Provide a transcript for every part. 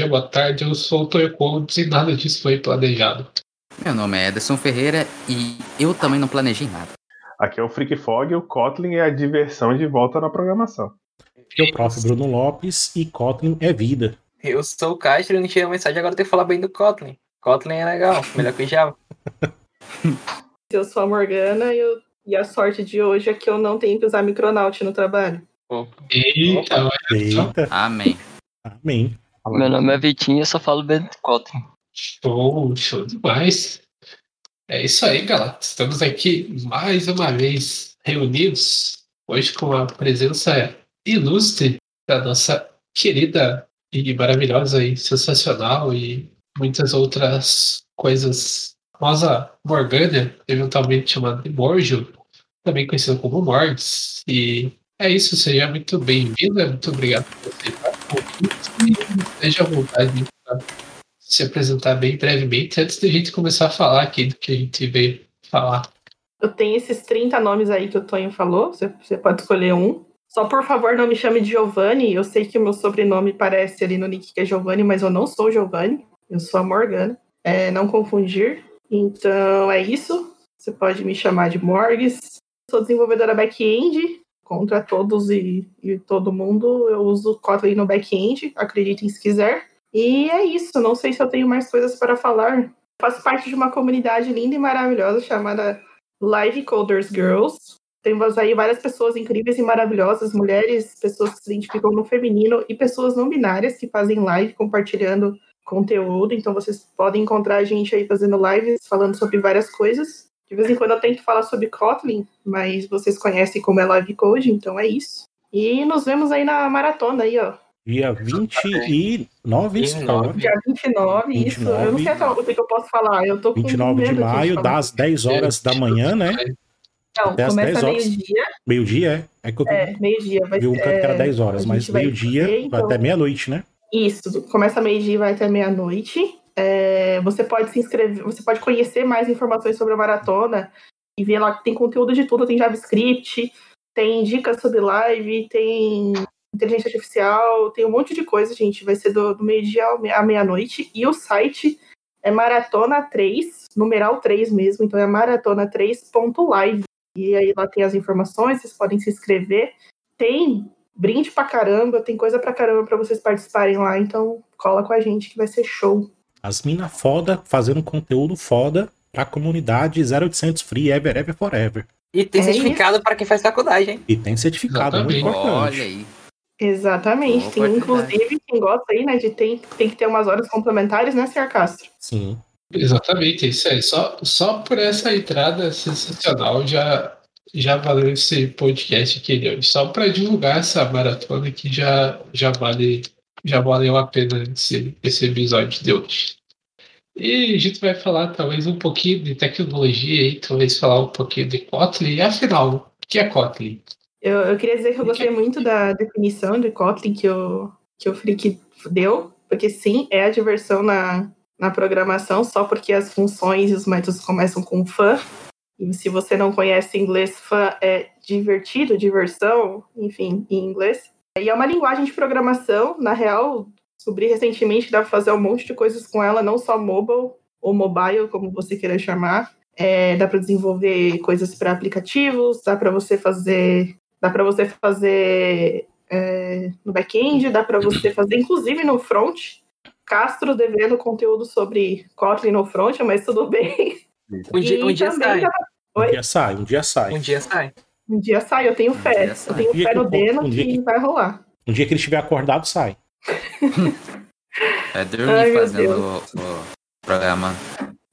dia, boa tarde. Eu sou o Toyo e nada disso foi planejado. Meu nome é Ederson Ferreira e eu também não planejei nada. Aqui é o Freak Fog e o Kotlin é a diversão de volta na programação. Aqui é o prof. Bruno Lopes e Kotlin é vida. Eu sou o Castro e não tinha mensagem, agora tem que falar bem do Kotlin. Kotlin é legal, melhor que o Java. Eu sou a Morgana e, eu, e a sorte de hoje é que eu não tenho que usar Micronaut no trabalho. Eita, olha só. Eita, Amém. amém. Meu nome é Vitinho e eu só falo Kotlin. Show, show demais. É isso aí, galera. Estamos aqui mais uma vez reunidos, hoje com a presença ilustre da nossa querida e maravilhosa e sensacional e muitas outras coisas. Famosa Morgana, eventualmente chamada de Morgio, também conhecida como Morgs. E é isso, seja muito bem-vinda, muito obrigado por o convite esteja à vontade para se apresentar bem brevemente antes da gente começar a falar aqui do que a gente veio falar. Eu tenho esses 30 nomes aí que o Tonho falou, você, você pode escolher um. Só por favor, não me chame de Giovanni. Eu sei que o meu sobrenome parece ali no nick que é Giovanni, mas eu não sou Giovanni. Eu sou a Morgana. É, não confundir. Então é isso. Você pode me chamar de Morgs. Sou desenvolvedora back-end. Contra todos e, e todo mundo, eu uso Kotlin no back-end. Acreditem se quiser. E é isso. Não sei se eu tenho mais coisas para falar. Faço parte de uma comunidade linda e maravilhosa chamada Live Coders Girls. Temos aí várias pessoas incríveis e maravilhosas, mulheres, pessoas que se identificam no feminino e pessoas não binárias que fazem live compartilhando conteúdo. Então vocês podem encontrar a gente aí fazendo lives, falando sobre várias coisas. De vez em quando eu tento falar sobre Kotlin, mas vocês conhecem como é live code, então é isso. E nos vemos aí na maratona aí, ó. Dia 29, isso, 29. Dia 29, isso. Eu não sei até o que eu posso falar. Eu tô com 29 de maio, falar. das 10 horas da manhã, né? Não, até começa 10 horas. meio-dia. Meio-dia, é? É que eu É, meio-dia. Vai vi um canto que era 10 a horas, mas meio-dia então- até meia-noite, né? Isso, começa meio-dia e vai até meia-noite. É, você pode se inscrever, você pode conhecer mais informações sobre a maratona e ver lá que tem conteúdo de tudo, tem JavaScript, tem dicas sobre live, tem inteligência artificial, tem um monte de coisa, gente. Vai ser do, do meio-dia à meia-noite. E o site é Maratona 3, numeral 3 mesmo, então é maratona3.live. E aí lá tem as informações, vocês podem se inscrever. Tem brinde pra caramba, tem coisa pra caramba pra vocês participarem lá, então cola com a gente que vai ser show. As mina foda fazendo conteúdo foda pra comunidade 0800 Free Ever Ever Forever. E tem É certificado para quem faz faculdade, hein? E tem certificado, muito Exatamente. importante. Olha aí. Exatamente. Boa tem inclusive quem gosta aí, né, de tem, tem que ter umas horas complementares, né, Sr. Castro? Sim. Exatamente, é isso aí. Só, só por essa entrada sensacional já, já valeu esse podcast aqui hoje. Só para divulgar essa maratona que já, já vale já valeu a pena esse, esse episódio de hoje. E a gente vai falar talvez um pouquinho de tecnologia aí, talvez falar um pouquinho de Kotlin. E afinal, o que é Kotlin? Eu, eu queria dizer que eu gostei muito da definição de Kotlin que o, que o Frick deu, porque sim, é a diversão na, na programação, só porque as funções e os métodos começam com fã. E se você não conhece inglês, fã é divertido, diversão, enfim, em inglês. E é uma linguagem de programação, na real, descobri recentemente que dá para fazer um monte de coisas com ela, não só mobile ou mobile, como você queira chamar. É, dá para desenvolver coisas para aplicativos, dá para você fazer, dá para você fazer é, no back-end, dá para você fazer inclusive no front. Castro devendo conteúdo sobre Kotlin no front, mas tudo bem. Um dia, um dia sai. dá- Um dia sai, um dia sai. Um dia sai. Um dia sai, eu tenho Um fé. Eu tenho Um fé que no Deno um que que- vai rolar. Um dia que ele estiver acordado, sai. É dormir Ai, fazendo o, o programa.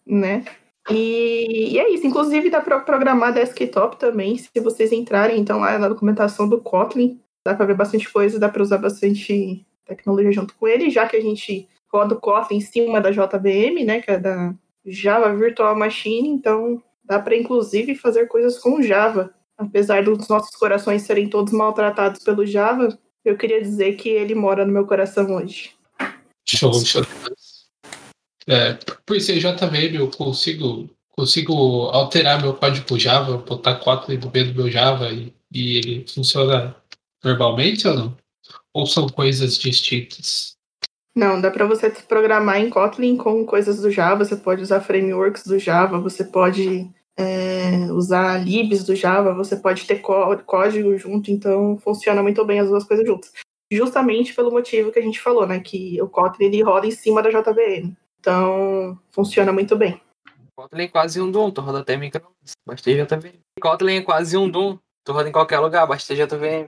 né? E, e é isso. Inclusive, dá para programar desktop também, se vocês entrarem então lá na documentação do Kotlin. Dá para ver bastante coisa, dá para usar bastante tecnologia junto com ele, já que a gente roda o Kotlin em cima da JVM, né, que é da Java Virtual Machine, então dá para inclusive fazer coisas com Java. Apesar dos nossos corações serem todos maltratados pelo Java, eu queria dizer que ele mora no meu coração hoje. Show, show. É, por ser JVM, eu consigo, consigo alterar meu código Java, botar Kotlin no meio do meu Java e, e ele funciona normalmente ou não? Ou são coisas distintas? Não, dá para você programar em Kotlin com coisas do Java, você pode usar frameworks do Java, você pode é, usar libs do Java, você pode ter código junto, então funciona muito bem as duas coisas juntas. Justamente pelo motivo que a gente falou, né, que o Kotlin ele roda em cima da JVM. Então, funciona muito bem. Kotlin é quase um Doom, tu roda até micro, basta JVM. Kotlin é quase um Doom, tu roda em qualquer lugar, basta JVM.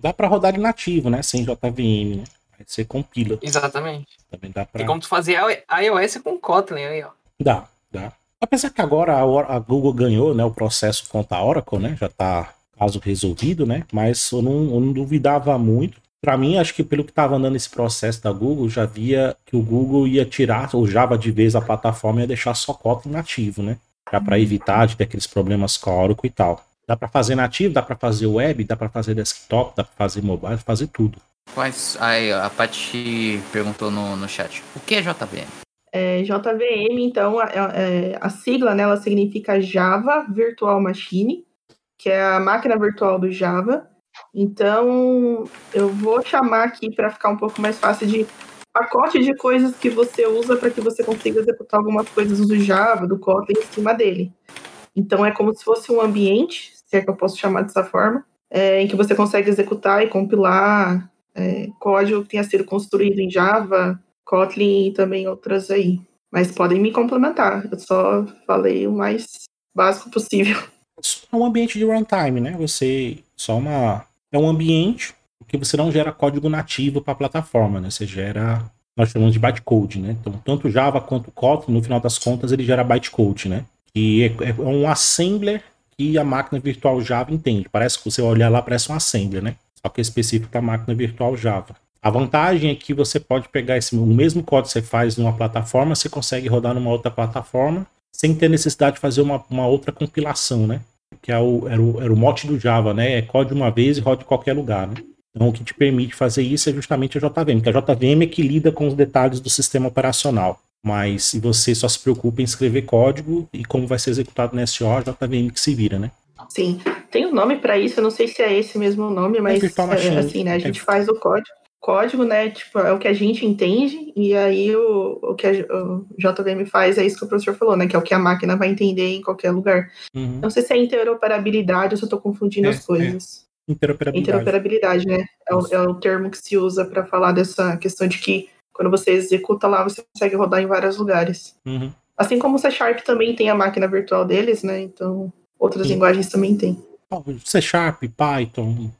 Dá para rodar de nativo, né, sem JVM, né? Aí você compila. Exatamente. Também dá pra... Tem como tu fazer iOS com Kotlin aí, ó. Dá, dá. Apesar que agora a, a Google ganhou, né, o processo contra a Oracle, né, já tá caso resolvido, né, mas eu não, eu não duvidava muito. Para mim, acho que pelo que estava andando esse processo da Google, já via que o Google ia tirar o Java de vez da plataforma e ia deixar só Kotlin nativo, né, já para evitar de ter aqueles problemas com a Oracle e tal. Dá para fazer nativo, dá para fazer web, dá para fazer desktop, dá para fazer mobile, dá pra fazer tudo. Quais, aí, a Paty perguntou no, no chat. O que é JVM? É, JVM, então, a, é, a sigla, né, ela significa Java Virtual Machine, que é a máquina virtual do Java. Então, eu vou chamar aqui para ficar um pouco mais fácil de pacote de coisas que você usa para que você consiga executar algumas coisas do Java, do Kotlin em cima dele. Então, é como se fosse um ambiente, se é que eu posso chamar dessa forma, é, em que você consegue executar e compilar é, código que tenha sido construído em Java, Kotlin e também outras aí. Mas podem me complementar. Eu só falei o mais básico possível. É um ambiente de runtime, né? Você só uma é um ambiente que você não gera código nativo para a plataforma, né? Você gera nós chamamos de bytecode, né? Então, tanto Java quanto Kotlin, no final das contas, ele gera bytecode, né? E é, é um assembler que a máquina virtual Java entende. Parece que você olhar lá, parece um assembler, né? só que é específico para a máquina virtual Java. A vantagem é que você pode pegar esse, o mesmo código que você faz numa plataforma, você consegue rodar numa outra plataforma sem ter necessidade de fazer uma, uma outra compilação, né? Que é o, era, o, era o mote do Java, né? É código uma vez e roda em qualquer lugar, né? Então, o que te permite fazer isso é justamente a JVM, que a JVM é que lida com os detalhes do sistema operacional. Mas se você só se preocupa em escrever código e como vai ser executado no SO, a JVM que se vira, né? Sim, tem um nome para isso, eu não sei se é esse mesmo nome, mas é, assim, né, a gente é. faz o código. Código, né, tipo, é o que a gente entende, e aí o, o que a, o JVM faz é isso que o professor falou, né, que é o que a máquina vai entender em qualquer lugar. Uhum. Não sei se é interoperabilidade ou se eu tô confundindo é, as coisas. É. Interoperabilidade. Interoperabilidade, né, é o, é o termo que se usa para falar dessa questão de que quando você executa lá, você consegue rodar em vários lugares. Uhum. Assim como o C Sharp também tem a máquina virtual deles, né, então Outras Sim. linguagens também tem. C Sharp, Python,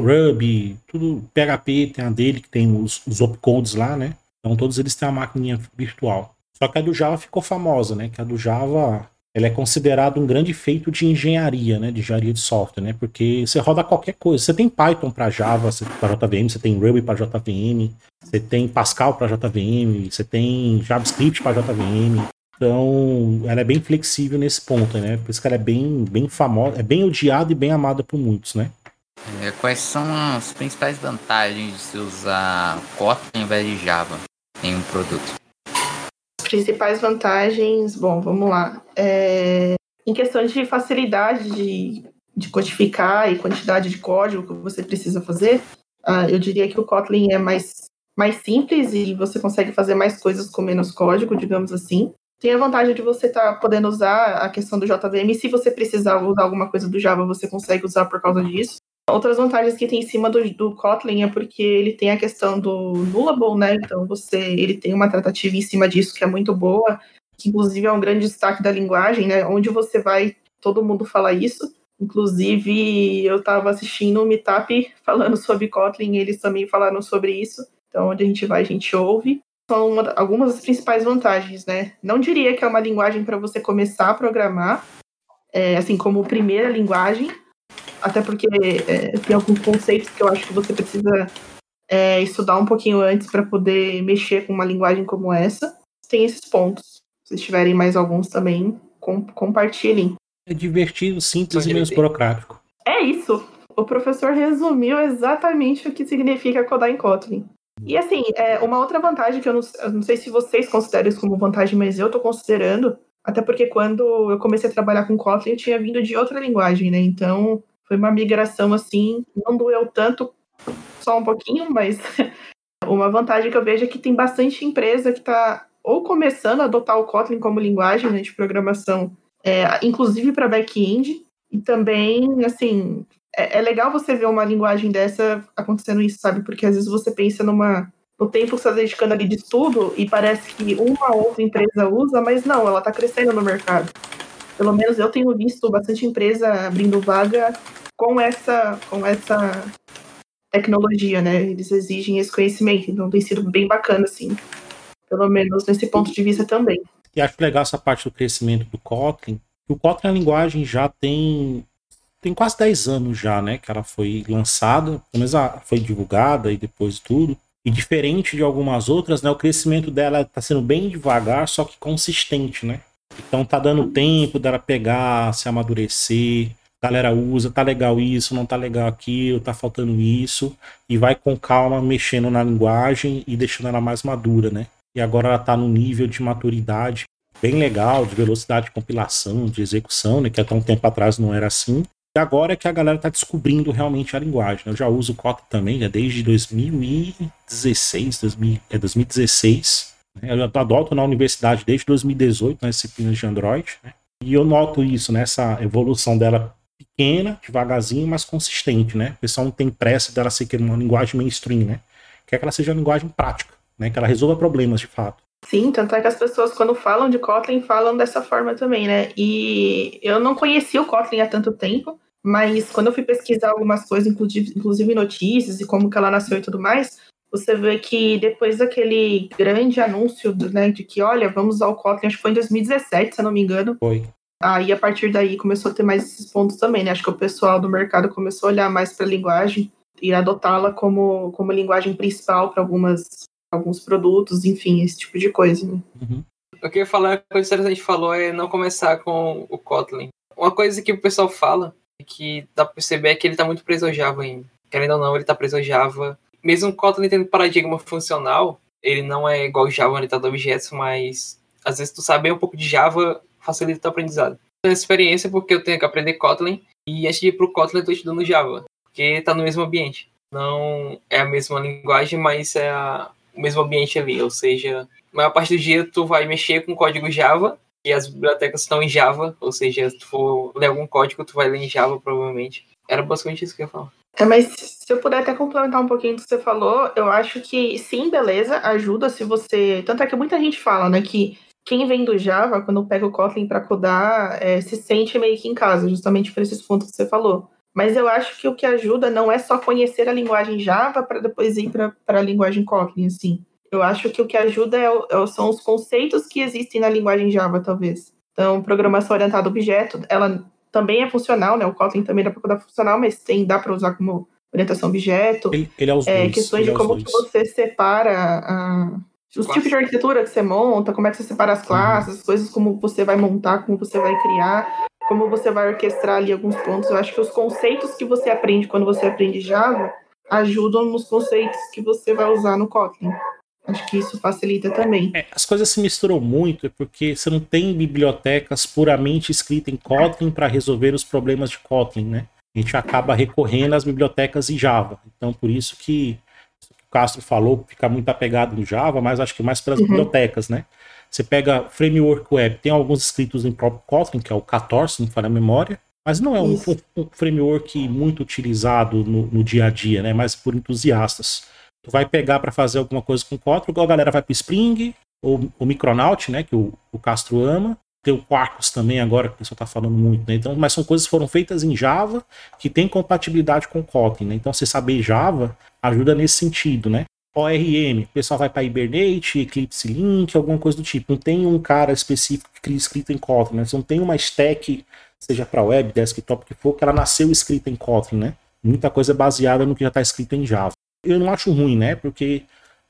Ruby, tudo PHP tem a dele, que tem os, os opcodes lá, né? Então todos eles têm a maquininha virtual. Só que a do Java ficou famosa, né? Que a do Java ela é considerada um grande feito de engenharia, né? De engenharia de software, né? Porque você roda qualquer coisa. Você tem Python para Java, para JVM, você tem Ruby para JVM, você tem Pascal para JVM, você tem JavaScript para JVM. Então, ela é bem flexível nesse ponto, né? Por isso que ela é bem, bem famosa, é bem odiada e bem amada por muitos, né? É, quais são as principais vantagens de se usar Kotlin ao invés de Java em um produto? As principais vantagens, bom, vamos lá. É, em questão de facilidade de, de codificar e quantidade de código que você precisa fazer, uh, eu diria que o Kotlin é mais, mais simples e você consegue fazer mais coisas com menos código, digamos assim tem a vantagem de você estar tá podendo usar a questão do JVM. Se você precisar usar alguma coisa do Java, você consegue usar por causa disso. Outras vantagens que tem em cima do, do Kotlin é porque ele tem a questão do nullable, né? Então você, ele tem uma tratativa em cima disso que é muito boa, que inclusive é um grande destaque da linguagem, né? Onde você vai, todo mundo fala isso. Inclusive, eu estava assistindo um Meetup falando sobre Kotlin, eles também falaram sobre isso. Então, onde a gente vai, a gente ouve são uma, algumas das principais vantagens, né? Não diria que é uma linguagem para você começar a programar, é, assim como primeira linguagem, até porque é, tem alguns conceitos que eu acho que você precisa é, estudar um pouquinho antes para poder mexer com uma linguagem como essa. Tem esses pontos. Se tiverem mais alguns também, com, compartilhem. É divertido, simples e menos burocrático. É isso. O professor resumiu exatamente o que significa codar em Kotlin. E assim, é, uma outra vantagem que eu não, eu não sei se vocês consideram isso como vantagem, mas eu estou considerando, até porque quando eu comecei a trabalhar com Kotlin, eu tinha vindo de outra linguagem, né? Então, foi uma migração assim, não doeu tanto, só um pouquinho, mas Uma vantagem que eu vejo é que tem bastante empresa que está ou começando a adotar o Kotlin como linguagem né, de programação, é, inclusive para back-end, e também, assim, é, é, legal você ver uma linguagem dessa acontecendo isso, sabe? Porque às vezes você pensa numa no tempo que está dedicando ali de estudo e parece que uma outra empresa usa, mas não, ela está crescendo no mercado. Pelo menos eu tenho visto bastante empresa abrindo vaga com essa, com essa tecnologia, né? Eles exigem esse conhecimento, então tem sido bem bacana, assim. Pelo menos nesse ponto de vista também. E acho legal essa parte do crescimento do Kotlin. O Kotlin, a linguagem já tem tem quase 10 anos já, né? Que ela foi lançada, pelo menos foi divulgada e depois tudo. E diferente de algumas outras, né? O crescimento dela está sendo bem devagar, só que consistente, né? Então tá dando tempo dela pegar, se amadurecer. Galera usa, tá legal isso, não tá legal aquilo, tá faltando isso. E vai com calma mexendo na linguagem e deixando ela mais madura, né? E agora ela tá no nível de maturidade bem legal, de velocidade de compilação, de execução, né? Que até um tempo atrás não era assim. E agora é que a galera está descobrindo realmente a linguagem. Né? Eu já uso Kotlin também, já desde 2016, 2000, é 2016. Né? Eu adoto na universidade desde 2018 nas disciplinas de Android. Né? E eu noto isso, né? evolução dela pequena, devagarzinho, mas consistente, né? O pessoal não tem pressa dela ser uma linguagem mainstream, né? Quer que ela seja uma linguagem prática, né? Que ela resolva problemas de fato. Sim, tanto é que as pessoas, quando falam de Kotlin, falam dessa forma também, né? E eu não conhecia o Kotlin há tanto tempo, mas quando eu fui pesquisar algumas coisas, inclusive, inclusive notícias e como que ela nasceu e tudo mais, você vê que depois daquele grande anúncio né, de que, olha, vamos usar o Kotlin, acho que foi em 2017, se eu não me engano. Foi. Aí, a partir daí, começou a ter mais esses pontos também, né? Acho que o pessoal do mercado começou a olhar mais para a linguagem e adotá-la como, como linguagem principal para algumas alguns produtos, enfim, esse tipo de coisa. Né? Uhum. O que eu ia falar, a coisa que a gente falou é não começar com o Kotlin. Uma coisa que o pessoal fala, que dá pra perceber, é que ele tá muito preso ao Java ainda. Querendo ou não, ele tá preso ao Java. Mesmo o Kotlin tendo paradigma funcional, ele não é igual o Java orientado a objetos, mas às vezes tu saber um pouco de Java facilita o teu aprendizado. Tenho essa experiência porque eu tenho que aprender Kotlin e antes de ir pro Kotlin eu tô estudando Java, porque tá no mesmo ambiente. Não é a mesma linguagem, mas é a, mesmo ambiente ali, ou seja, a maior parte do dia tu vai mexer com código Java e as bibliotecas estão em Java, ou seja, se tu for ler algum código, tu vai ler em Java provavelmente. Era basicamente isso que eu ia falar. É, mas se eu puder até complementar um pouquinho do que você falou, eu acho que sim, beleza, ajuda se você. Tanto é que muita gente fala, né, que quem vem do Java, quando pega o Kotlin para codar, é, se sente meio que em casa, justamente por esses pontos que você falou. Mas eu acho que o que ajuda não é só conhecer a linguagem Java para depois ir para a linguagem Kotlin, assim. Eu acho que o que ajuda é, é, são os conceitos que existem na linguagem Java, talvez. Então, programação orientada a objeto, ela também é funcional, né? O Kotlin também dá para funcional, mas tem, dá para usar como orientação a objeto. Ele, ele é os é, dois. Questões de é como que você separa a, os tipos de arquitetura que você monta, como é que você separa as classes, as coisas como você vai montar, como você vai criar como você vai orquestrar ali alguns pontos. Eu acho que os conceitos que você aprende quando você aprende Java ajudam nos conceitos que você vai usar no Kotlin. Acho que isso facilita também. É, as coisas se misturam muito é porque você não tem bibliotecas puramente escritas em Kotlin para resolver os problemas de Kotlin, né? A gente acaba recorrendo às bibliotecas em Java. Então, por isso que o Castro falou, fica muito apegado no Java, mas acho que mais pelas uhum. bibliotecas, né? Você pega framework web, tem alguns escritos em próprio Kotlin, que é o 14, se não falha a memória, mas não é um, um, framework muito utilizado no, no, dia a dia, né? Mas por entusiastas. Tu vai pegar para fazer alguma coisa com Kotlin, igual a galera vai para Spring, ou o Micronaut, né? Que o, o Castro ama. Tem o Quarkus também agora, que o pessoal está falando muito, né? Então, mas são coisas que foram feitas em Java que tem compatibilidade com Kotlin, né? Então, você saber Java ajuda nesse sentido, né? ORM, o pessoal vai para Hibernate, Eclipse Link, alguma coisa do tipo. Não tem um cara específico que cria escrito em Kotlin, né? Não tem uma stack, seja para web, desktop, que for, que ela nasceu escrita em Kotlin, né? Muita coisa baseada no que já está escrito em Java. Eu não acho ruim, né? Porque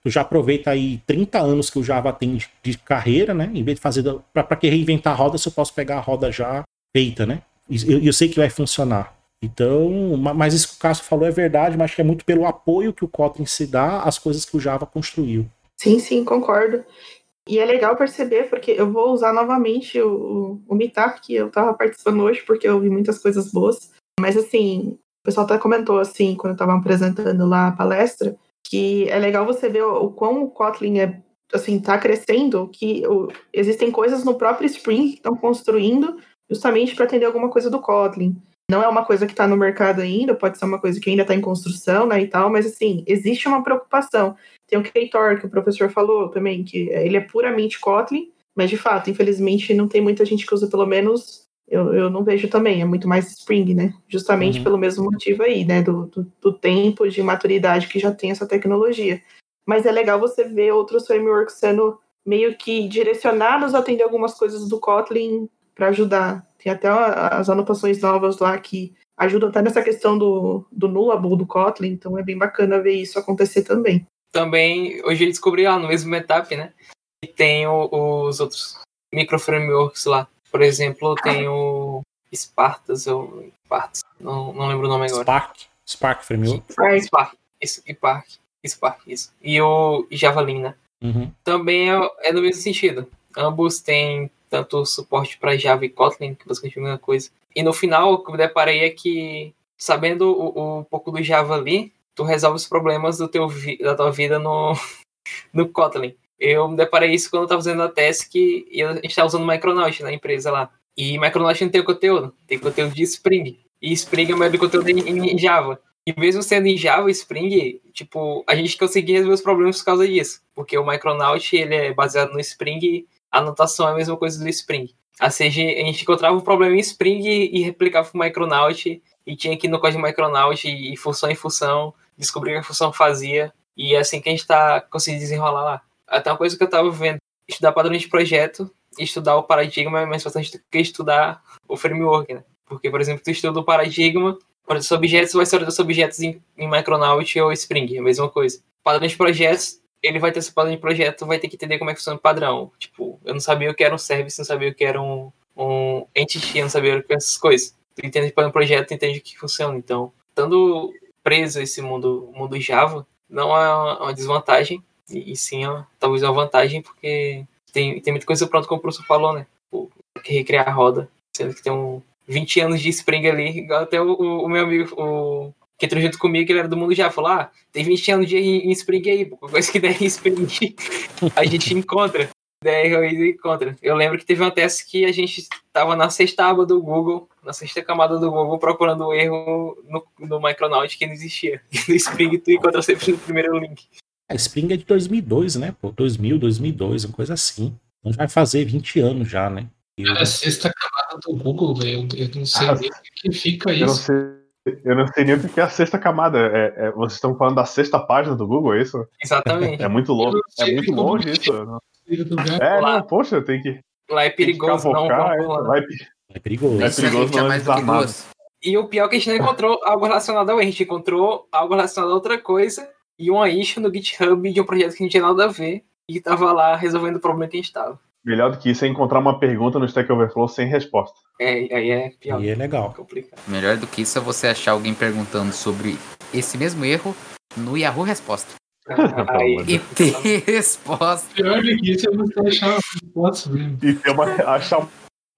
tu já aproveita aí 30 anos que o Java tem de, de carreira, né? Em vez de fazer. Para que reinventar a roda, se eu posso pegar a roda já feita, né? E eu, eu sei que vai funcionar. Então, mas isso que o Cássio falou é verdade, mas acho que é muito pelo apoio que o Kotlin se dá às coisas que o Java construiu. Sim, sim, concordo. E é legal perceber, porque eu vou usar novamente o, o Meetup, que eu estava participando hoje, porque eu vi muitas coisas boas. Mas, assim, o pessoal até comentou, assim, quando eu estava apresentando lá a palestra, que é legal você ver o, o quão o Kotlin é assim tá crescendo, que o, existem coisas no próprio Spring que estão construindo justamente para atender alguma coisa do Kotlin. Não é uma coisa que está no mercado ainda, pode ser uma coisa que ainda está em construção, né, e tal, mas assim, existe uma preocupação. Tem o Ktor, que o professor falou também, que ele é puramente Kotlin, mas de fato, infelizmente, não tem muita gente que usa, pelo menos eu, eu não vejo também, é muito mais Spring, né? Justamente uhum. pelo mesmo motivo aí, né? Do, do, do, tempo de maturidade que já tem essa tecnologia. Mas é legal você ver outros frameworks sendo meio que direcionados a atender algumas coisas do Kotlin para ajudar. Tem até as anotações novas lá que ajudam até nessa questão do, do nullable do Kotlin, então é bem bacana ver isso acontecer também. Também, hoje eu descobri lá no mesmo etap, né? E tem o, os outros micro frameworks lá. Por exemplo, tem o Spartas, ou Spartas, não, não lembro o nome agora. Spark? Spark Framework? Spark, Spark, isso, Spark, Spark, isso. E o Javelin, né? Uhum. Também é, é no mesmo sentido. Ambos têm tanto suporte para Java e Kotlin, que basicamente é a mesma coisa. E no final, o que eu me deparei é que, sabendo o, um pouco do Java ali, tu resolve os problemas do teu da tua vida no, no Kotlin. Eu me deparei isso quando eu estava fazendo a task e a gente estava usando Micronaut na empresa lá. E Micronaut não tem conteúdo, tem conteúdo de Spring. E Spring é o maior conteúdo em, em Java. E mesmo sendo em Java, Spring, tipo, a gente conseguia resolver os problemas por causa disso. Porque o Micronaut, ele é baseado no Spring, a anotação é a mesma coisa do Spring. Ou seja, a gente encontrava um problema em Spring e replicava o Micronaut, e tinha que ir no código Micronaut e função em função, descobrir o que a função fazia, e é assim que a gente está conseguindo desenrolar lá até uma coisa que eu estava vendo, estudar padrões de projeto, estudar o paradigma é mais importante do que estudar o framework, né? Porque, por exemplo, tu estuda o paradigma, os objetos vai ser dos objetos em, em Micronaut ou Spring, é a mesma coisa. Padrão de projetos, ele vai ter esse padrão de projeto, vai ter que entender como é que funciona o padrão. Tipo, eu não sabia o que era um service, não sabia o que era um, um entity, não sabia o que essas coisas. Tu entende o padrão de projeto, entende o que funciona. Então, estando preso esse mundo, mundo Java, não é uma desvantagem, e, e sim, ó, talvez uma vantagem, porque tem, tem muita coisa pronta, como o professor falou, né? O, que recriar a roda. Sendo que tem um 20 anos de Spring ali, igual até o, o, meu amigo, o que entrou junto comigo, ele era do mundo já, falou: ah, tem 20 anos de em, em Spring aí, qualquer coisa que der em Spring, a gente encontra. Daí eu encontra. Eu lembro que teve uma teste que a gente tava na sexta aba do Google, na sexta camada do Google, procurando o erro no, no Micronaut que não existia. No Spring tu encontra sempre no primeiro link. A Spring é de 2002, né? Pô, 2000, 2002, uma coisa assim. Então já vai fazer 20 anos já, né? Eu... É a sexta camada do Google, velho. Eu não sei ah, nem o que fica isso. Eu não sei, eu não sei nem o que é a sexta camada. É, é, vocês estão falando da sexta página do Google, é isso? Exatamente. É muito longe. É muito longe isso. É, não, poxa, tem que. Lá é perigoso, não. É, lá é, é perigoso. É perigoso não mais do que duas. E o pior é que a gente não encontrou algo relacionado ao a gente encontrou algo relacionado a outra coisa e uma issue no GitHub de um projeto que não tinha nada a ver e tava lá resolvendo o problema que a gente tava. Melhor do que isso é encontrar uma pergunta no Stack Overflow sem resposta. É, aí é pior. Aí é legal. Complicado. Melhor do que isso é você achar alguém perguntando sobre esse mesmo erro no Yahoo Resposta. Ah, aí, e ter resposta. Pior do que isso é você achar uma resposta mesmo. E ter uma, achar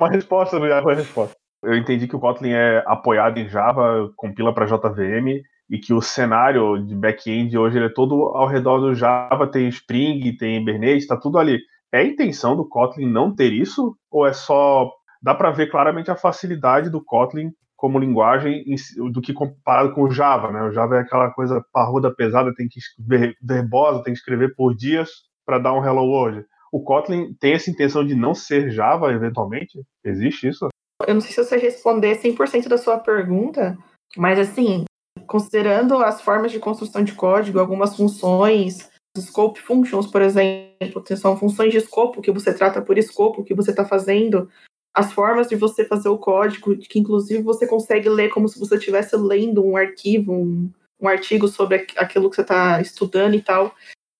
uma resposta no Yahoo Resposta. Eu entendi que o Kotlin é apoiado em Java, compila para JVM e que o cenário de back-end hoje é todo ao redor do Java, tem Spring, tem Hibernate, está tudo ali. É a intenção do Kotlin não ter isso? Ou é só. Dá para ver claramente a facilidade do Kotlin como linguagem do que comparado com o Java, né? O Java é aquela coisa parruda, pesada, tem que escrever verbosa, tem que escrever por dias para dar um hello world. O Kotlin tem essa intenção de não ser Java, eventualmente? Existe isso? Eu não sei se você responder 100% da sua pergunta, mas assim, considerando as formas de construção de código, algumas funções, scope functions, por exemplo, são funções de escopo que você trata por escopo que você está fazendo, as formas de você fazer o código, que inclusive você consegue ler como se você estivesse lendo um arquivo, um, um artigo sobre aquilo que você está estudando e tal.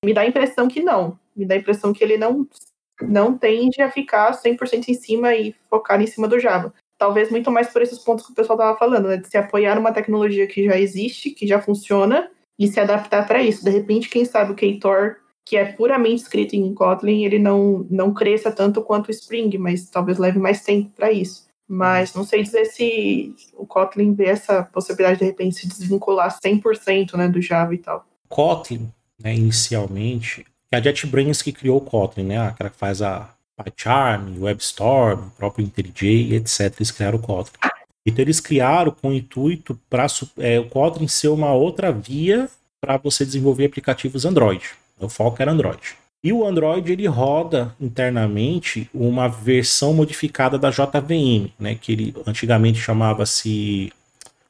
Me dá a impressão que não. Me dá a impressão que ele não, não tende a ficar 100% em cima e focar em cima do Java talvez muito mais por esses pontos que o pessoal estava falando, né? De se apoiar numa tecnologia que já existe, que já funciona, e se adaptar para isso. De repente, quem sabe o Ktor, que é puramente escrito em Kotlin, ele não, não cresça tanto quanto o Spring, mas talvez leve mais tempo para isso. Mas não sei dizer se o Kotlin vê essa possibilidade de repente se desvincular 100% né, do Java e tal. Kotlin né, inicialmente, é a JetBrains que criou o Kotlin, né? Aquela que faz a PyCharm, WebStorm, o próprio IntelliJ, etc. Eles criaram o Kotlin. Então eles criaram com o intuito para é, o Kotlin ser uma outra via para você desenvolver aplicativos Android. O foco era Android. E o Android ele roda internamente uma versão modificada da JVM, né, que ele antigamente chamava-se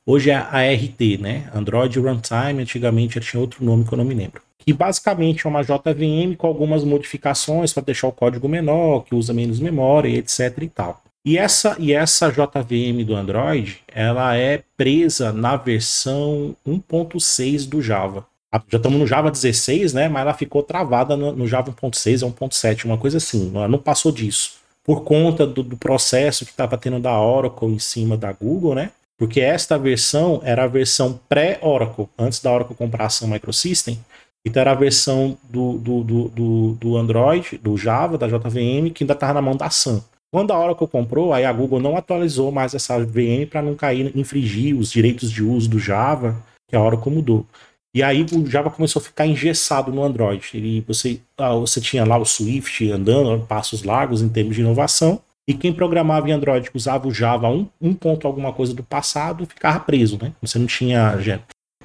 hoje é ART, né? Android Runtime, antigamente tinha outro nome que eu não me lembro. Que basicamente é uma JVM com algumas modificações para deixar o código menor, que usa menos memória, etc e tal. E essa, e essa JVM do Android, ela é presa na versão 1.6 do Java. Já estamos no Java 16, né? Mas ela ficou travada no, no Java 1.6 ou 1.7, uma coisa assim. Ela não passou disso. Por conta do, do processo que estava tendo da Oracle em cima da Google, né? Porque esta versão era a versão pré-Oracle, antes da Oracle comprar a Sun Microsystem. Então era a versão do, do, do, do, Android, do Java, da JVM, que ainda estava na mão da Sun. Quando a Oracle comprou, aí a Google não atualizou mais essa VM para não cair, infringir os direitos de uso do Java, que a Oracle mudou. E aí o Java começou a ficar engessado no Android. Ele, você, ah, você tinha lá o Swift andando, passos largos em termos de inovação, e quem programava em Android que usava o Java 1, um ponto alguma coisa do passado, ficava preso, né? Você não tinha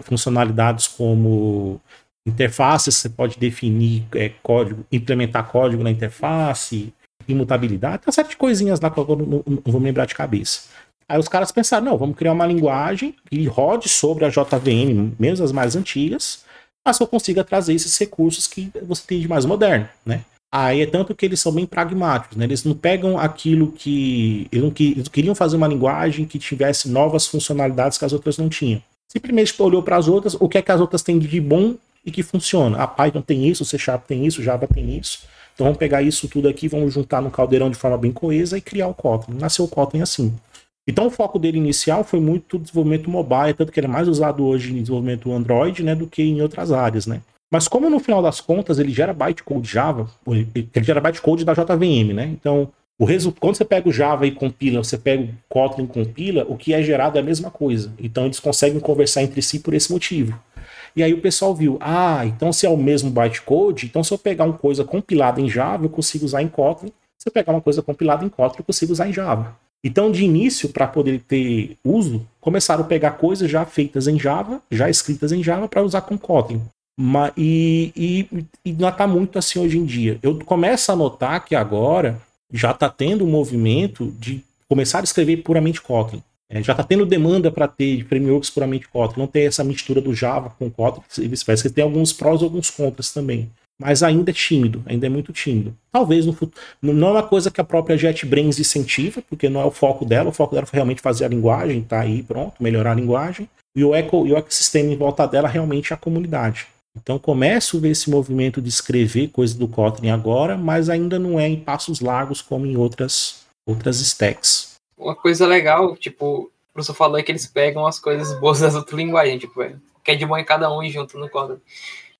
funcionalidades como interfaces, você pode definir é, código, implementar código na interface, imutabilidade, série de coisinhas lá que eu não, não, vou me lembrar de cabeça. Aí os caras pensaram, não, vamos criar uma linguagem que rode sobre a JVM, mesmo as mais antigas, mas que eu consiga trazer esses recursos que você tem de mais moderno, né? Aí é tanto que eles são bem pragmáticos, né? Eles não pegam aquilo que. Eles, não, queriam fazer uma linguagem que tivesse novas funcionalidades que as outras não tinham. Simplesmente olhou para as outras, o que é que as outras têm de bom e que funciona. A Python tem isso, o C Sharp tem isso, o Java tem isso. Então vamos pegar isso tudo aqui, vamos juntar no caldeirão de forma bem coesa e criar o Kotlin. Nasceu o Kotlin assim. Então o foco dele inicial foi muito desenvolvimento mobile, tanto que ele é mais usado hoje em desenvolvimento Android, né, do que em outras áreas, né? Mas como no final das contas ele gera bytecode Java, ele gera bytecode da JVM, né? Então, o resultado, quando você pega o Java e compila, você pega o Kotlin e compila, o que é gerado é a mesma coisa. Então eles conseguem conversar entre si por esse motivo. E aí o pessoal viu, ah, então se é o mesmo bytecode, então se eu pegar uma coisa compilada em Java, eu consigo usar em Kotlin. Se eu pegar uma coisa compilada em Kotlin, eu consigo usar em Java. Então, de início, para poder ter uso, começaram a pegar coisas já feitas em Java, já escritas em Java, para usar com Kotlin. E, e, e não está muito assim hoje em dia. Eu começo a notar que agora já está tendo um movimento de começar a escrever puramente Kotlin. É, já está tendo demanda para ter frameworks puramente Kotlin, não tem essa mistura do Java com Kotlin, parece que tem alguns prós e alguns contras também. Mas ainda é tímido, ainda é muito tímido. Talvez no futuro. Não é uma coisa que a própria JetBrains incentiva, porque não é o foco dela, o foco dela foi realmente fazer a linguagem, tá aí, pronto, melhorar a linguagem. E o, eco, e o ecossistema em volta dela realmente é a comunidade. Então começo a ver esse movimento de escrever coisa do Kotlin agora, mas ainda não é em passos largos como em outras, outras stacks. Uma coisa legal, tipo, o professor falou é que eles pegam as coisas boas das outras linguagens, tipo, é, que é de bom em cada um e junto no Kotlin.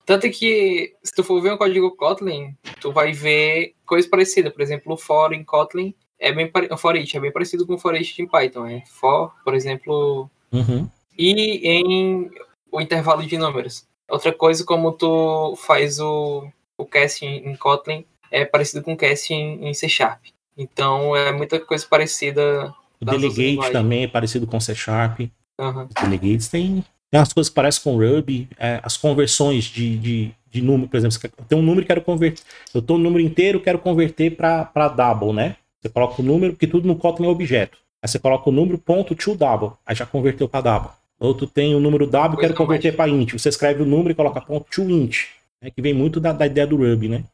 Tanto que, se tu for ver um código Kotlin, tu vai ver coisas parecidas. Por exemplo, o for em Kotlin é bem o for each é bem parecido com o for each em Python. É for, por exemplo, uhum. e em o intervalo de números. Outra coisa, como tu faz o, o casting em Kotlin, é parecido com o casting em C Sharp. Então é muita coisa parecida. O Delegate também é parecido com C Sharp. Uhum. Os delegates tem, tem umas coisas que parecem com Ruby. É, as conversões de, de, de número, por exemplo, tem um número que quero converter. Eu estou no número inteiro, quero converter para double, né? Você coloca o número, porque tudo no Kotlin é objeto. Aí você coloca o número ponto to double. Aí já converteu para double. Outro tem o número W, quero converter para int. Você escreve o número e coloca ponto to int, né, que vem muito da, da, ideia do Ruby, né?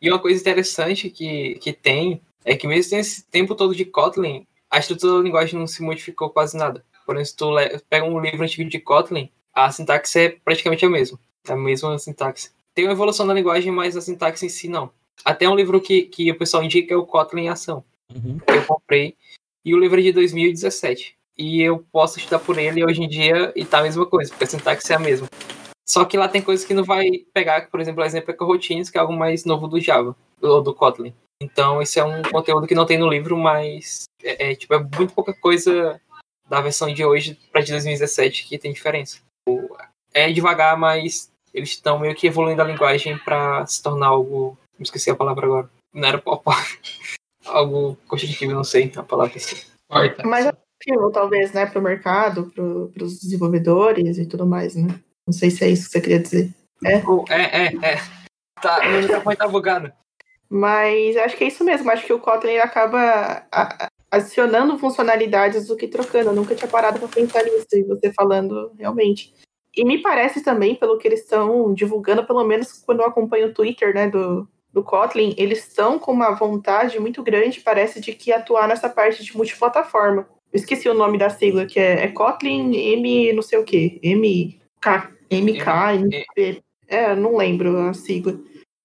E uma coisa interessante que, que tem é que mesmo nesse tempo todo de Kotlin, a estrutura da linguagem não se modificou quase nada. Por exemplo, se tu pega um livro antigo de Kotlin, a sintaxe é praticamente a mesma. É a mesma sintaxe. Tem uma evolução na linguagem, mas a sintaxe em si não. Até um livro que, que o pessoal indica é o Kotlin em Ação. Uhum. Que eu comprei. E o livro é de 2017 e eu posso estudar por ele hoje em dia e tá a mesma coisa, porque a sintaxe é a mesma. Só que lá tem coisas que não vai pegar, por exemplo, o exemplo é coroutines, que é algo mais novo do Java, ou do Kotlin. Então, esse é um conteúdo que não tem no livro, mas é, é tipo, é muito pouca coisa da versão de hoje para de 2017 que tem diferença. É devagar, mas eles estão meio que evoluindo a linguagem para se tornar algo. Me esqueci a palavra agora. Não era pop. algo constitutivo, não sei a palavra assim. Porta. Mais atrativo, talvez, né, para o mercado, para os desenvolvedores e tudo mais, né? Não sei se é isso que você queria dizer. Oh, é, é, é. Tá, meu microfone tá bugado. Mas acho que é isso mesmo. Acho que o Kotlin acaba adicionando funcionalidades do que trocando. Eu nunca tinha parado para pensar nisso, e você falando realmente. E me parece também, pelo que eles estão divulgando, pelo menos quando eu acompanho o Twitter né, do, do Kotlin, eles estão com uma vontade muito grande, parece, de que atuar nessa parte de multiplataforma. Eu esqueci o nome da sigla, que é, é Kotlin M não sei o quê. MK, MK, MP. É, não lembro a sigla.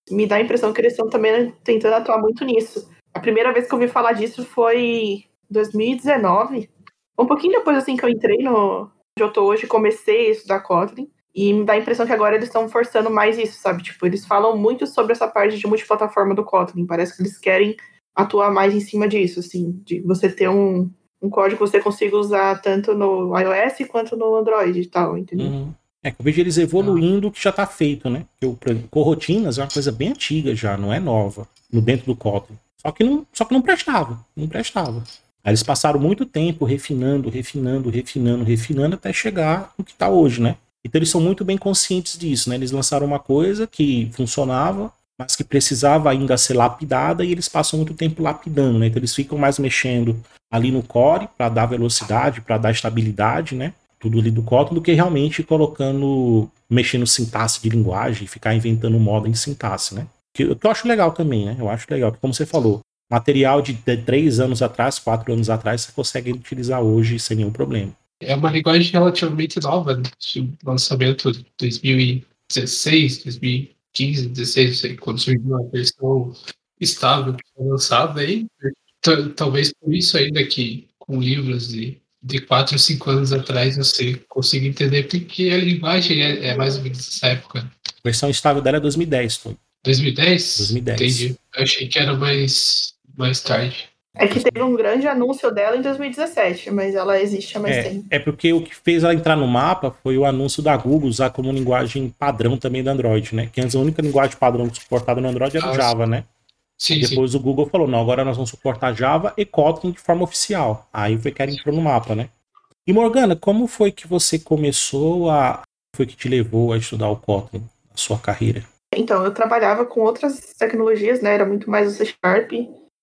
Me dá a impressão que eles estão também tentando atuar muito nisso. A primeira vez que eu ouvi falar disso foi 2019. Um pouquinho depois assim que eu entrei no onde eu tô hoje, comecei a estudar Kotlin. E me dá a impressão que agora eles estão forçando mais isso, sabe? Tipo, eles falam muito sobre essa parte de multiplataforma do Kotlin. Parece que eles querem atuar mais em cima disso, assim, de você ter um, um código que você consiga usar tanto no iOS quanto no Android e tal, entendeu? Uhum. É que eu vejo eles evoluindo o que já tá feito, né? Porque o por exemplo, coroutinas é uma coisa bem antiga já, não é nova, no dentro do Kotlin. Só que não, só que não prestava, não prestava. Aí eles passaram muito tempo refinando, refinando, refinando, refinando até chegar no que tá hoje, né? Então eles são muito bem conscientes disso, né? Eles lançaram uma coisa que funcionava, mas que precisava ainda ser lapidada e eles passam muito tempo lapidando, né? Então eles ficam mais mexendo ali no core para dar velocidade, para dar estabilidade, né? Tudo ali do Kotlin do que realmente colocando, mexendo sintaxe de linguagem, ficar inventando moda em sintaxe, né? Que, que eu acho legal também, né? Eu acho legal, como você falou, material de, de três anos atrás, quatro anos atrás, você consegue utilizar hoje sem nenhum problema. É uma linguagem relativamente nova, né? Lançamento de 2016, 2015, 16, não sei, quando surgiu a versão estável que foi lançada aí. Talvez por isso ainda que com livros de, de 4 ou 5 anos atrás você consiga entender porque a linguagem é, é mais ou menos dessa época. A versão estável dela é 2010, foi. 2010? 2010. Entendi. Eu achei que era mais, mais tarde. É que teve um grande anúncio dela em 2017, mas ela existe há mais É, tempo. é porque o que fez ela entrar no mapa foi o anúncio da Google usar como linguagem padrão também do Android, né? Que antes a única linguagem padrão suportada no Android era o Ah, Java, né? Sim, sim. Depois o Google falou, não, agora nós vamos suportar Java e Kotlin de forma oficial. Aí foi que ela entrou no mapa, né? E Morgana, como foi que você começou a... Foi que te levou a estudar o Kotlin na sua carreira? Então, eu trabalhava com outras tecnologias, né? Era muito mais o C Sharp.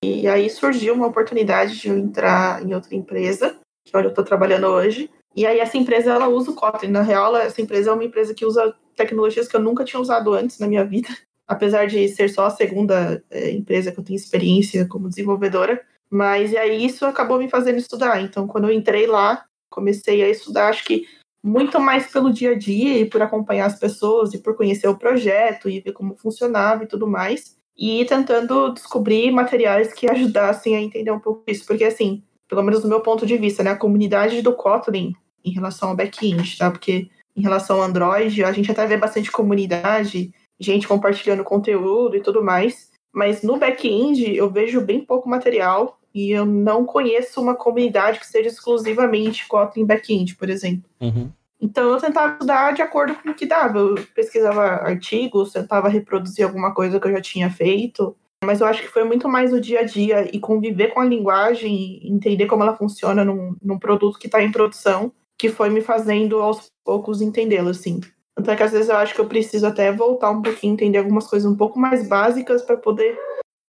E aí surgiu uma oportunidade de eu entrar em outra empresa, que é onde eu estou trabalhando hoje. E aí essa empresa, ela usa o Kotlin. Na real, essa empresa é uma empresa que usa tecnologias que eu nunca tinha usado antes na minha vida. Apesar de ser só a segunda eh, empresa que eu tenho experiência como desenvolvedora. Mas e aí isso acabou me fazendo estudar. Então, quando eu entrei lá, comecei a estudar, acho que muito mais pelo dia a dia e por acompanhar as pessoas e por conhecer o projeto e ver como funcionava e tudo mais. E tentando descobrir materiais que ajudassem a entender um pouco isso. Porque, assim, pelo menos do meu ponto de vista, né, a comunidade do Kotlin em relação ao back-end, tá? Porque em relação ao Android, a gente até vê bastante comunidade, gente compartilhando conteúdo e tudo mais. Mas no back-end eu vejo bem pouco material e eu não conheço uma comunidade que seja exclusivamente Kotlin back-end, por exemplo. Uhum. Então eu tentava estudar de acordo com o que dava. Eu pesquisava artigos, tentava reproduzir alguma coisa que eu já tinha feito. Mas eu acho que foi muito mais o dia a dia e conviver com a linguagem, e entender como ela funciona num, num produto que está em produção, que foi me fazendo aos poucos entendê-lo, assim. Tanto é que às vezes eu acho que eu preciso até voltar um pouquinho, entender algumas coisas um pouco mais básicas para poder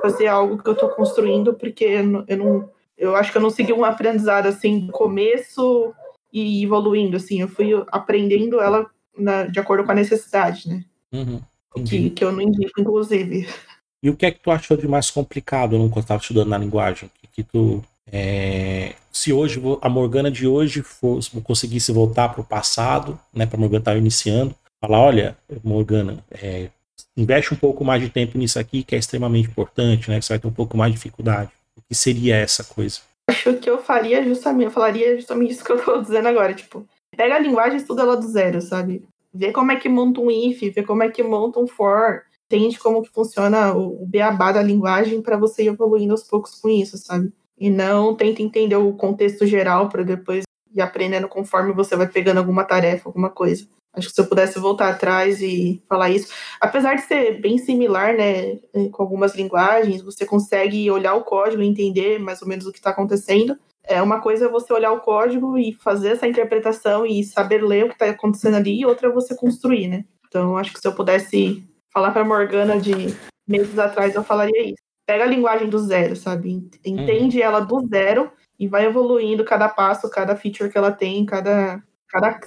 fazer algo que eu estou construindo, porque eu não, eu não. Eu acho que eu não segui um aprendizado assim do começo e evoluindo, assim. Eu fui aprendendo ela na- de acordo com a necessidade, né? Uhum. Que, que eu não indico, inclusive. E o que é que tu achou de mais complicado quando estava estudando na linguagem? Que, que tu, é, se hoje a Morgana de hoje fosse, conseguisse voltar para o passado, né, para Morgana estar iniciando, falar, olha, Morgana, é, investe um pouco mais de tempo nisso aqui, que é extremamente importante, né, que você vai ter um pouco mais de dificuldade. O que seria essa coisa? Acho que eu faria justamente, eu falaria justamente isso que eu tô dizendo agora, tipo, pega a linguagem e estuda ela do zero, sabe? Vê como é que monta um if, vê como é que monta um for, entende como que funciona o beabá da linguagem para você ir evoluindo aos poucos com isso, sabe? E não tenta entender o contexto geral para depois ir aprendendo conforme você vai pegando alguma tarefa, alguma coisa. Acho que se eu pudesse voltar atrás e falar isso, apesar de ser bem similar, né, com algumas linguagens, você consegue olhar o código e entender mais ou menos o que está acontecendo. É uma coisa é você olhar o código e fazer essa interpretação e saber ler o que está acontecendo ali, e outra é você construir, né? Então, acho que se eu pudesse falar para Morgana de meses atrás, eu falaria isso. Pega a linguagem do zero, sabe? Entende ela do zero e vai evoluindo cada passo, cada feature que ela tem, cada, cada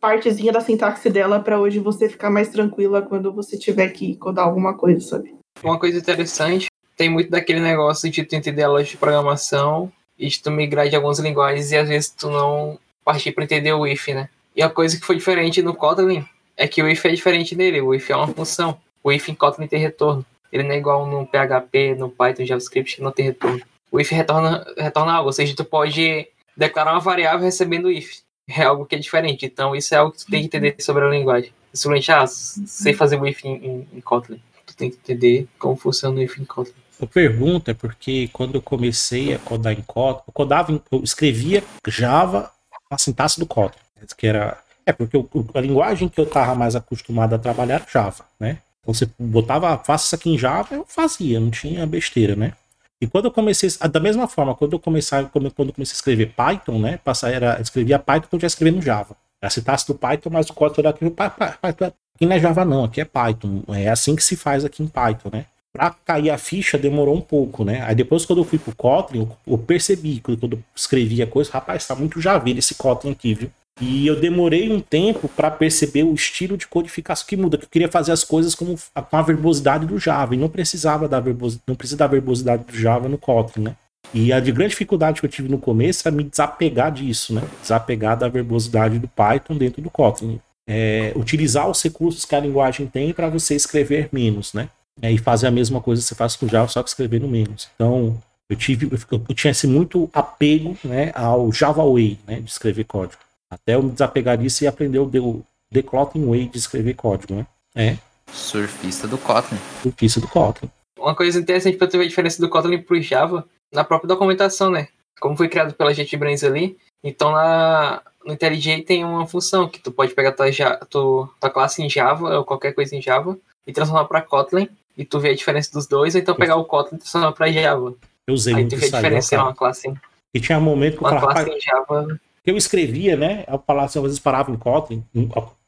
partezinha da sintaxe dela para hoje você ficar mais tranquila quando você tiver que codar alguma coisa, sabe? Uma coisa interessante, tem muito daquele negócio de tu entender a lógica de programação e de tu migrar de algumas linguagens e às vezes tu não partir para entender o if, né? E a coisa que foi diferente no Kotlin é que o if é diferente dele, o if é uma função. O if em Kotlin tem retorno. Ele não é igual no PHP, no Python, JavaScript, que não tem retorno. O if retorna, retorna algo, ou seja, tu pode declarar uma variável recebendo if é algo que é diferente. Então, isso é algo que tu tem que entender sobre a linguagem. Simplesmente, ah, sei fazer o if em, em, em Kotlin. Tu tem que entender como funciona o if em Kotlin. A pergunta é porque quando eu comecei a codar em Kotlin, eu codava, em, eu escrevia Java a sintaxe do Kotlin, que era é porque eu, a linguagem que eu estava mais acostumado a trabalhar era Java, né? Então você botava, faça isso aqui em Java, eu fazia, não tinha besteira, né? E quando eu comecei, da mesma forma, quando eu comecei, quando eu comecei a escrever Python, né? Passar, era, escrevia Python, eu já escrevia no Java. A sintaxe do Python, mas o código era aqui, aqui não é Java não, aqui é Python. É assim que se faz aqui em Python, né? Pra cair a ficha demorou um pouco, né? Aí depois quando eu fui pro Kotlin, eu percebi, quando eu escrevia a coisa, rapaz, tá muito Java esse Kotlin aqui, viu? E eu demorei um tempo para perceber o estilo de codificação que muda, que eu queria fazer as coisas com a verbosidade do Java, e não precisava da verbosidade, não precisa da verbosidade do Java no Kotlin, né? E a de grande dificuldade que eu tive no começo é me desapegar disso, né? Desapegar da verbosidade do Python dentro do Kotlin. É, utilizar os recursos que a linguagem tem para você escrever menos, né? É, e fazer a mesma coisa que você faz com Java, só que escrevendo menos. Então, eu tive, eu, eu tinha esse muito apego, né, ao Java Way, né, de escrever código. Até eu me desapegar disso e aprender o The Kotlin Way de escrever código, né? É. Surfista do Kotlin. Surfista do Kotlin. Uma coisa interessante para ter a diferença do Kotlin pro Java, na própria documentação, né? Como foi criado pela JetBrains ali, então na, no IntelliJ tem uma função que tu pode pegar tua, tua, tua classe em Java ou qualquer coisa em Java e transformar para Kotlin e tu vê a diferença dos dois, ou então pegar o Kotlin e transformar para Java. Eu usei Aí muito tu vê a diferença em uma classe, E tinha um momento que eu uma falava, classe em Java. Eu escrevia, né? Eu falava assim, às vezes parava em Kotlin,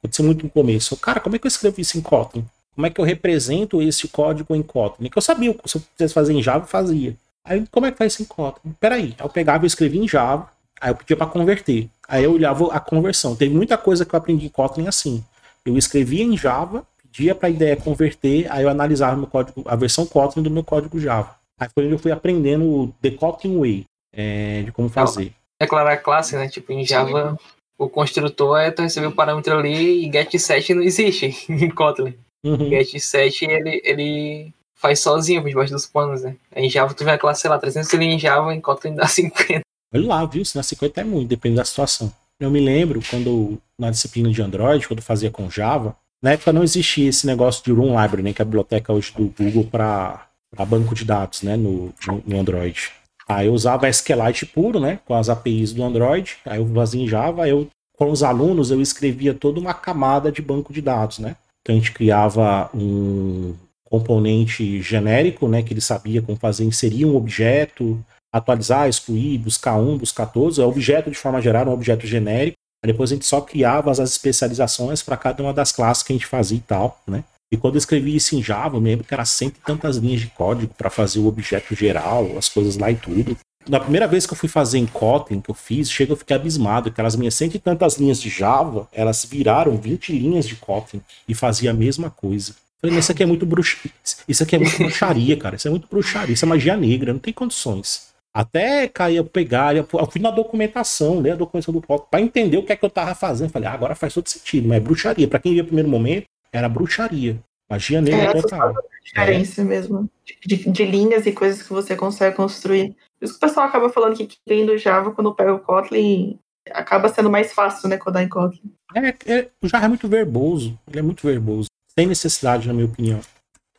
aconteceu muito no começo. Eu, Cara, como é que eu escrevo isso em Kotlin? Como é que eu represento esse código em Kotlin? Que eu sabia, se eu quisesse fazer em Java, eu fazia. Aí, como é que faz isso em Kotlin? Peraí, aí eu pegava e escrevia em Java, aí eu pedia para converter. Aí eu olhava a conversão. Teve muita coisa que eu aprendi em Kotlin assim. Eu escrevia em Java, pedia para a ideia converter, aí eu analisava meu código, a versão Kotlin do meu código Java. Aí foi onde eu fui aprendendo o The Kotlin Way, é, de como fazer. Declarar classe, né? Tipo, em Java, o construtor é tu receber o parâmetro ali e get7 não existe em Kotlin. Uhum. Get7 ele, ele faz sozinho por debaixo dos panos, né? Em Java tu vê a classe, sei lá, 300 linhas em Java, em Kotlin dá 50. Olha lá, viu? Se na 50 é muito, depende da situação. Eu me lembro quando, na disciplina de Android, quando eu fazia com Java, na época não existia esse negócio de Room Library, né, que é a biblioteca hoje do Google para banco de dados, né, no, no Android. Aí eu usava SQLite puro, né, com as APIs do Android, aí eu fazia em Java, eu, com os alunos, eu escrevia toda uma camada de banco de dados, né. Então a gente criava um componente genérico, né, que ele sabia como fazer, inserir um objeto, atualizar, excluir, buscar um, buscar todos, é objeto de forma geral, um objeto genérico. Aí depois a gente só criava as especializações para cada uma das classes que a gente fazia e tal, né? E quando eu escrevi isso em Java, eu me lembro que era cento e tantas linhas de código para fazer o objeto geral, as coisas lá e tudo. Na primeira vez que eu fui fazer em Kotlin, que eu fiz, chega eu fiquei abismado, que as minhas cento e tantas linhas de Java, elas viraram 20 linhas de Kotlin e fazia a mesma coisa. Falei, mas isso aqui é muito bruxaria. Isso aqui é muito bruxaria, cara. Isso é muito bruxaria, isso é magia negra, não tem condições. Até cair, pegar, eu fui na documentação, né? A documentação do Kotlin, para entender o que é que eu tava fazendo. Falei, ah, agora faz todo sentido, mas é bruxaria. Para quem via no primeiro momento, era bruxaria. Magia negra É, total. diferença mesmo. De, de linhas e coisas que você consegue construir. Por isso que o pessoal acaba falando que quem do Java, quando pega o Kotlin, acaba sendo mais fácil, né, codar em Kotlin. É, é, o Java é muito verboso. Ele é muito verboso. Sem necessidade, na minha opinião.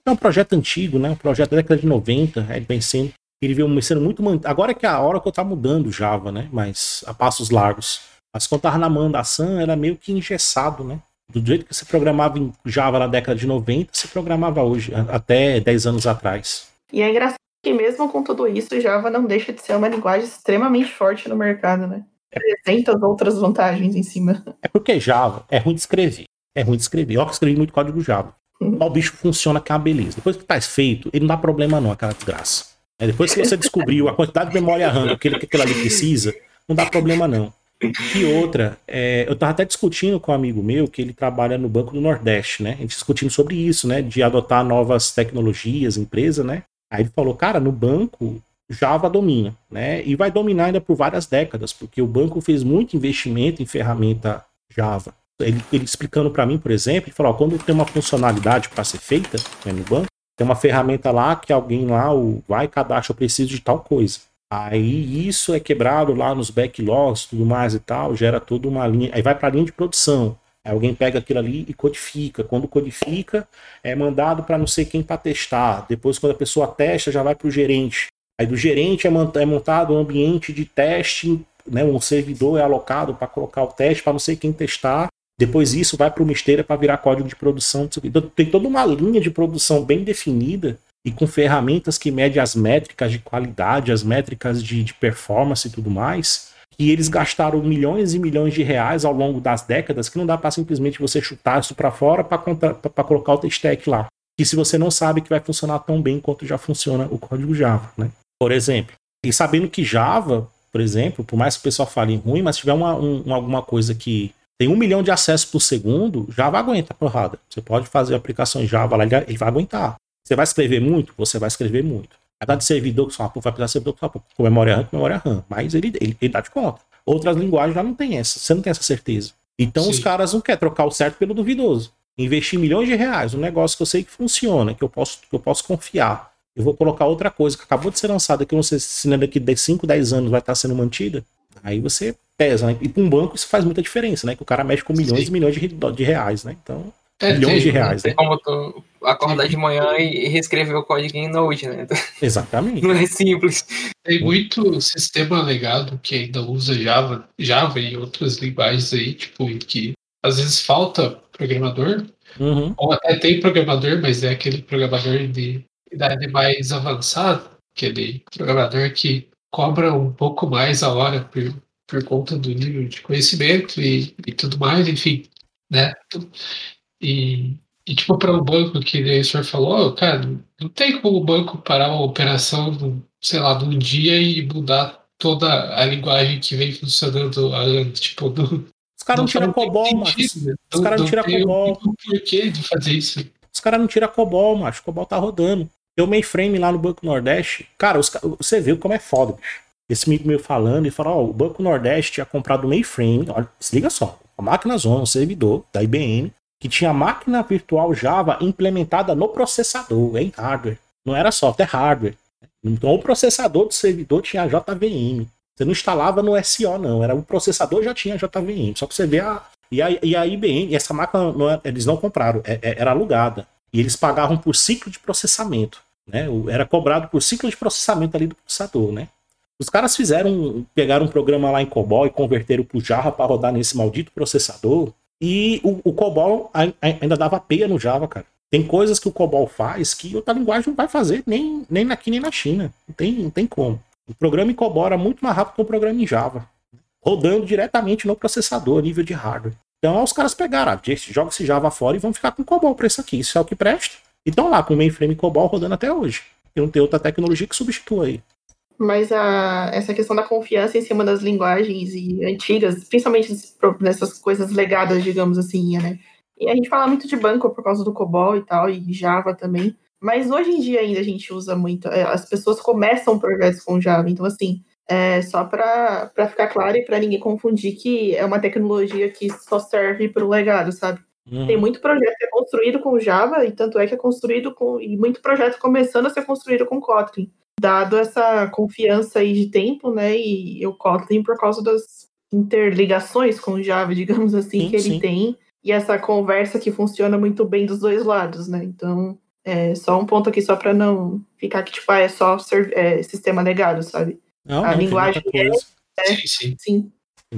É um projeto antigo, né? Um projeto da década de 90, é bem sendo. Ele veio sendo muito. man- Agora que é a hora que eu tá mudando o Java, né? Mas a passos largos. Mas quando tava na mão da Sun, era meio que engessado, né? Do jeito que você programava em Java na década de 90, você programava hoje, até 10 anos atrás. E é engraçado que mesmo com tudo isso, Java não deixa de ser uma linguagem extremamente forte no mercado, né? Apresenta outras vantagens em cima. É porque Java é ruim de escrever. É ruim de escrever. Eu que escrevi muito código Java. Uhum. O bicho funciona que é uma beleza. Depois que tá feito, ele não dá problema não, aquela desgraça. É, depois que você descobriu a quantidade de memória RAM que aquilo ali precisa, não dá problema não. E outra, é, eu tava até discutindo com um amigo meu que ele trabalha no Banco do Nordeste, né? A gente discutindo sobre isso, né? De adotar novas tecnologias, empresa, né? Aí ele falou, cara, no banco Java domina, né? E vai dominar ainda por várias décadas, porque o banco fez muito investimento em ferramenta Java. Ele, ele explicando para mim, por exemplo, ele falou: ó, quando tem uma funcionalidade para ser feita né, no banco, tem uma ferramenta lá que alguém lá o, vai cadastra, eu preciso de tal coisa. Aí isso é quebrado lá nos backlogs, tudo mais e tal, gera toda uma linha. Aí vai para a linha de produção. Aí alguém pega aquilo ali e codifica. Quando codifica, é mandado para não sei quem para testar. Depois, quando a pessoa testa, já vai para o gerente. Aí do gerente é, é montado um ambiente de teste, né? um servidor é alocado para colocar o teste para não sei quem testar. Depois isso vai para uma esteira para virar código de produção. Então, tem toda uma linha de produção bem definida e com ferramentas que medem as métricas de qualidade, as métricas de, de performance e tudo mais. E eles gastaram milhões e milhões de reais ao longo das décadas que não dá para simplesmente você chutar isso para fora para colocar o stack lá. Que se você não sabe que vai funcionar tão bem quanto já funciona o código Java, né? Por exemplo. E sabendo que Java, por exemplo, por mais que o pessoal fale ruim, mas se tiver uma, um, alguma coisa que tem um milhão de acessos por segundo, Java aguenta a porrada. Você pode fazer aplicações Java lá, ele vai aguentar. Você vai escrever muito? Você vai escrever muito. Apesar de servidor que só vai precisar de servidor que só com memória RAM, com memória RAM. Mas ele, ele, ele dá de conta. Outras linguagens já não tem essa. Você não tem essa certeza. Então Sim. os caras não querem trocar o certo pelo duvidoso. Investir milhões de reais, um negócio que eu sei que funciona, que eu posso, que eu posso confiar. Eu vou colocar outra coisa que acabou de ser lançada, que eu não sei se daqui de 5, 10 anos vai estar sendo mantida. Aí você pesa, né? E para um banco isso faz muita diferença, né? Que o cara mexe com milhões Sim. e milhões de, de reais, né? Então, é, milhões tem, de reais, né? Como tu acordar de manhã e reescrever o código em Node, né? Exatamente. Não é simples. Tem muito sistema legado que ainda usa Java, Java e outras linguagens aí, tipo, que às vezes falta programador, uhum. ou até tem programador, mas é aquele programador de idade mais avançada, aquele programador que cobra um pouco mais a hora por por conta do nível de conhecimento e, e tudo mais, enfim, né? E, e tipo, para o banco que o senhor falou, cara, não tem como o banco parar uma operação, sei lá, num dia e mudar toda a linguagem que vem funcionando há anos. Tipo, do, os caras não, tiram COBOL, macho. Os caras não tiram COBOL. Por que de fazer isso? Os caras não tiram COBOL, macho. O COBOL tá rodando. Tem o mainframe lá no Banco Nordeste. Cara, os, você viu como é foda, bicho esse amigo meu falando e falou: Ó, oh, o Banco Nordeste tinha comprado o mainframe, olha, se liga só, a máquina zona, um servidor da IBM, que tinha máquina virtual Java implementada no processador, em hardware. Não era software, é hardware. Então o processador do servidor tinha JVM. Você não instalava no SO, não. Era o processador já tinha JVM. Só pra você ver a. E a, e a IBM, essa máquina não, é, eles não compraram, é, é, era alugada. E eles pagavam por ciclo de processamento. Né? Era cobrado por ciclo de processamento ali do processador, né? Os caras fizeram, pegaram um programa lá em COBOL e converteram pro Java para rodar nesse maldito processador. E o, o COBOL ainda dava peia no Java, cara. Tem coisas que o COBOL faz que outra linguagem não vai fazer, nem, nem aqui nem na China. Não tem, não tem como. O programa em COBOL era muito mais rápido que o programa em Java. Rodando diretamente no processador, nível de hardware. Então os caras pegaram, ah, joga esse Java fora e vão ficar com COBOL para isso aqui. Isso é o que presta. E estão lá com o mainframe COBOL rodando até hoje. E não tem outra tecnologia que substitua aí. Mas a, essa questão da confiança em cima das linguagens e antigas, principalmente nessas coisas legadas, digamos assim, né? E a gente fala muito de banco por causa do COBOL e tal, e Java também. Mas hoje em dia ainda a gente usa muito. É, as pessoas começam projetos com Java. Então, assim, é só para ficar claro e para ninguém confundir que é uma tecnologia que só serve para o legado, sabe? Uhum. Tem muito projeto que é construído com Java, e tanto é que é construído com. E muito projeto começando a ser construído com Kotlin dado essa confiança aí de tempo, né? E o Kotlin por causa das interligações com o Java, digamos assim, sim, que ele sim. tem, e essa conversa que funciona muito bem dos dois lados, né? Então, é só um ponto aqui só para não ficar que tipo, ah, é só ser, é, sistema legado, sabe? Não, a não, linguagem é, é, sim, sim. Tem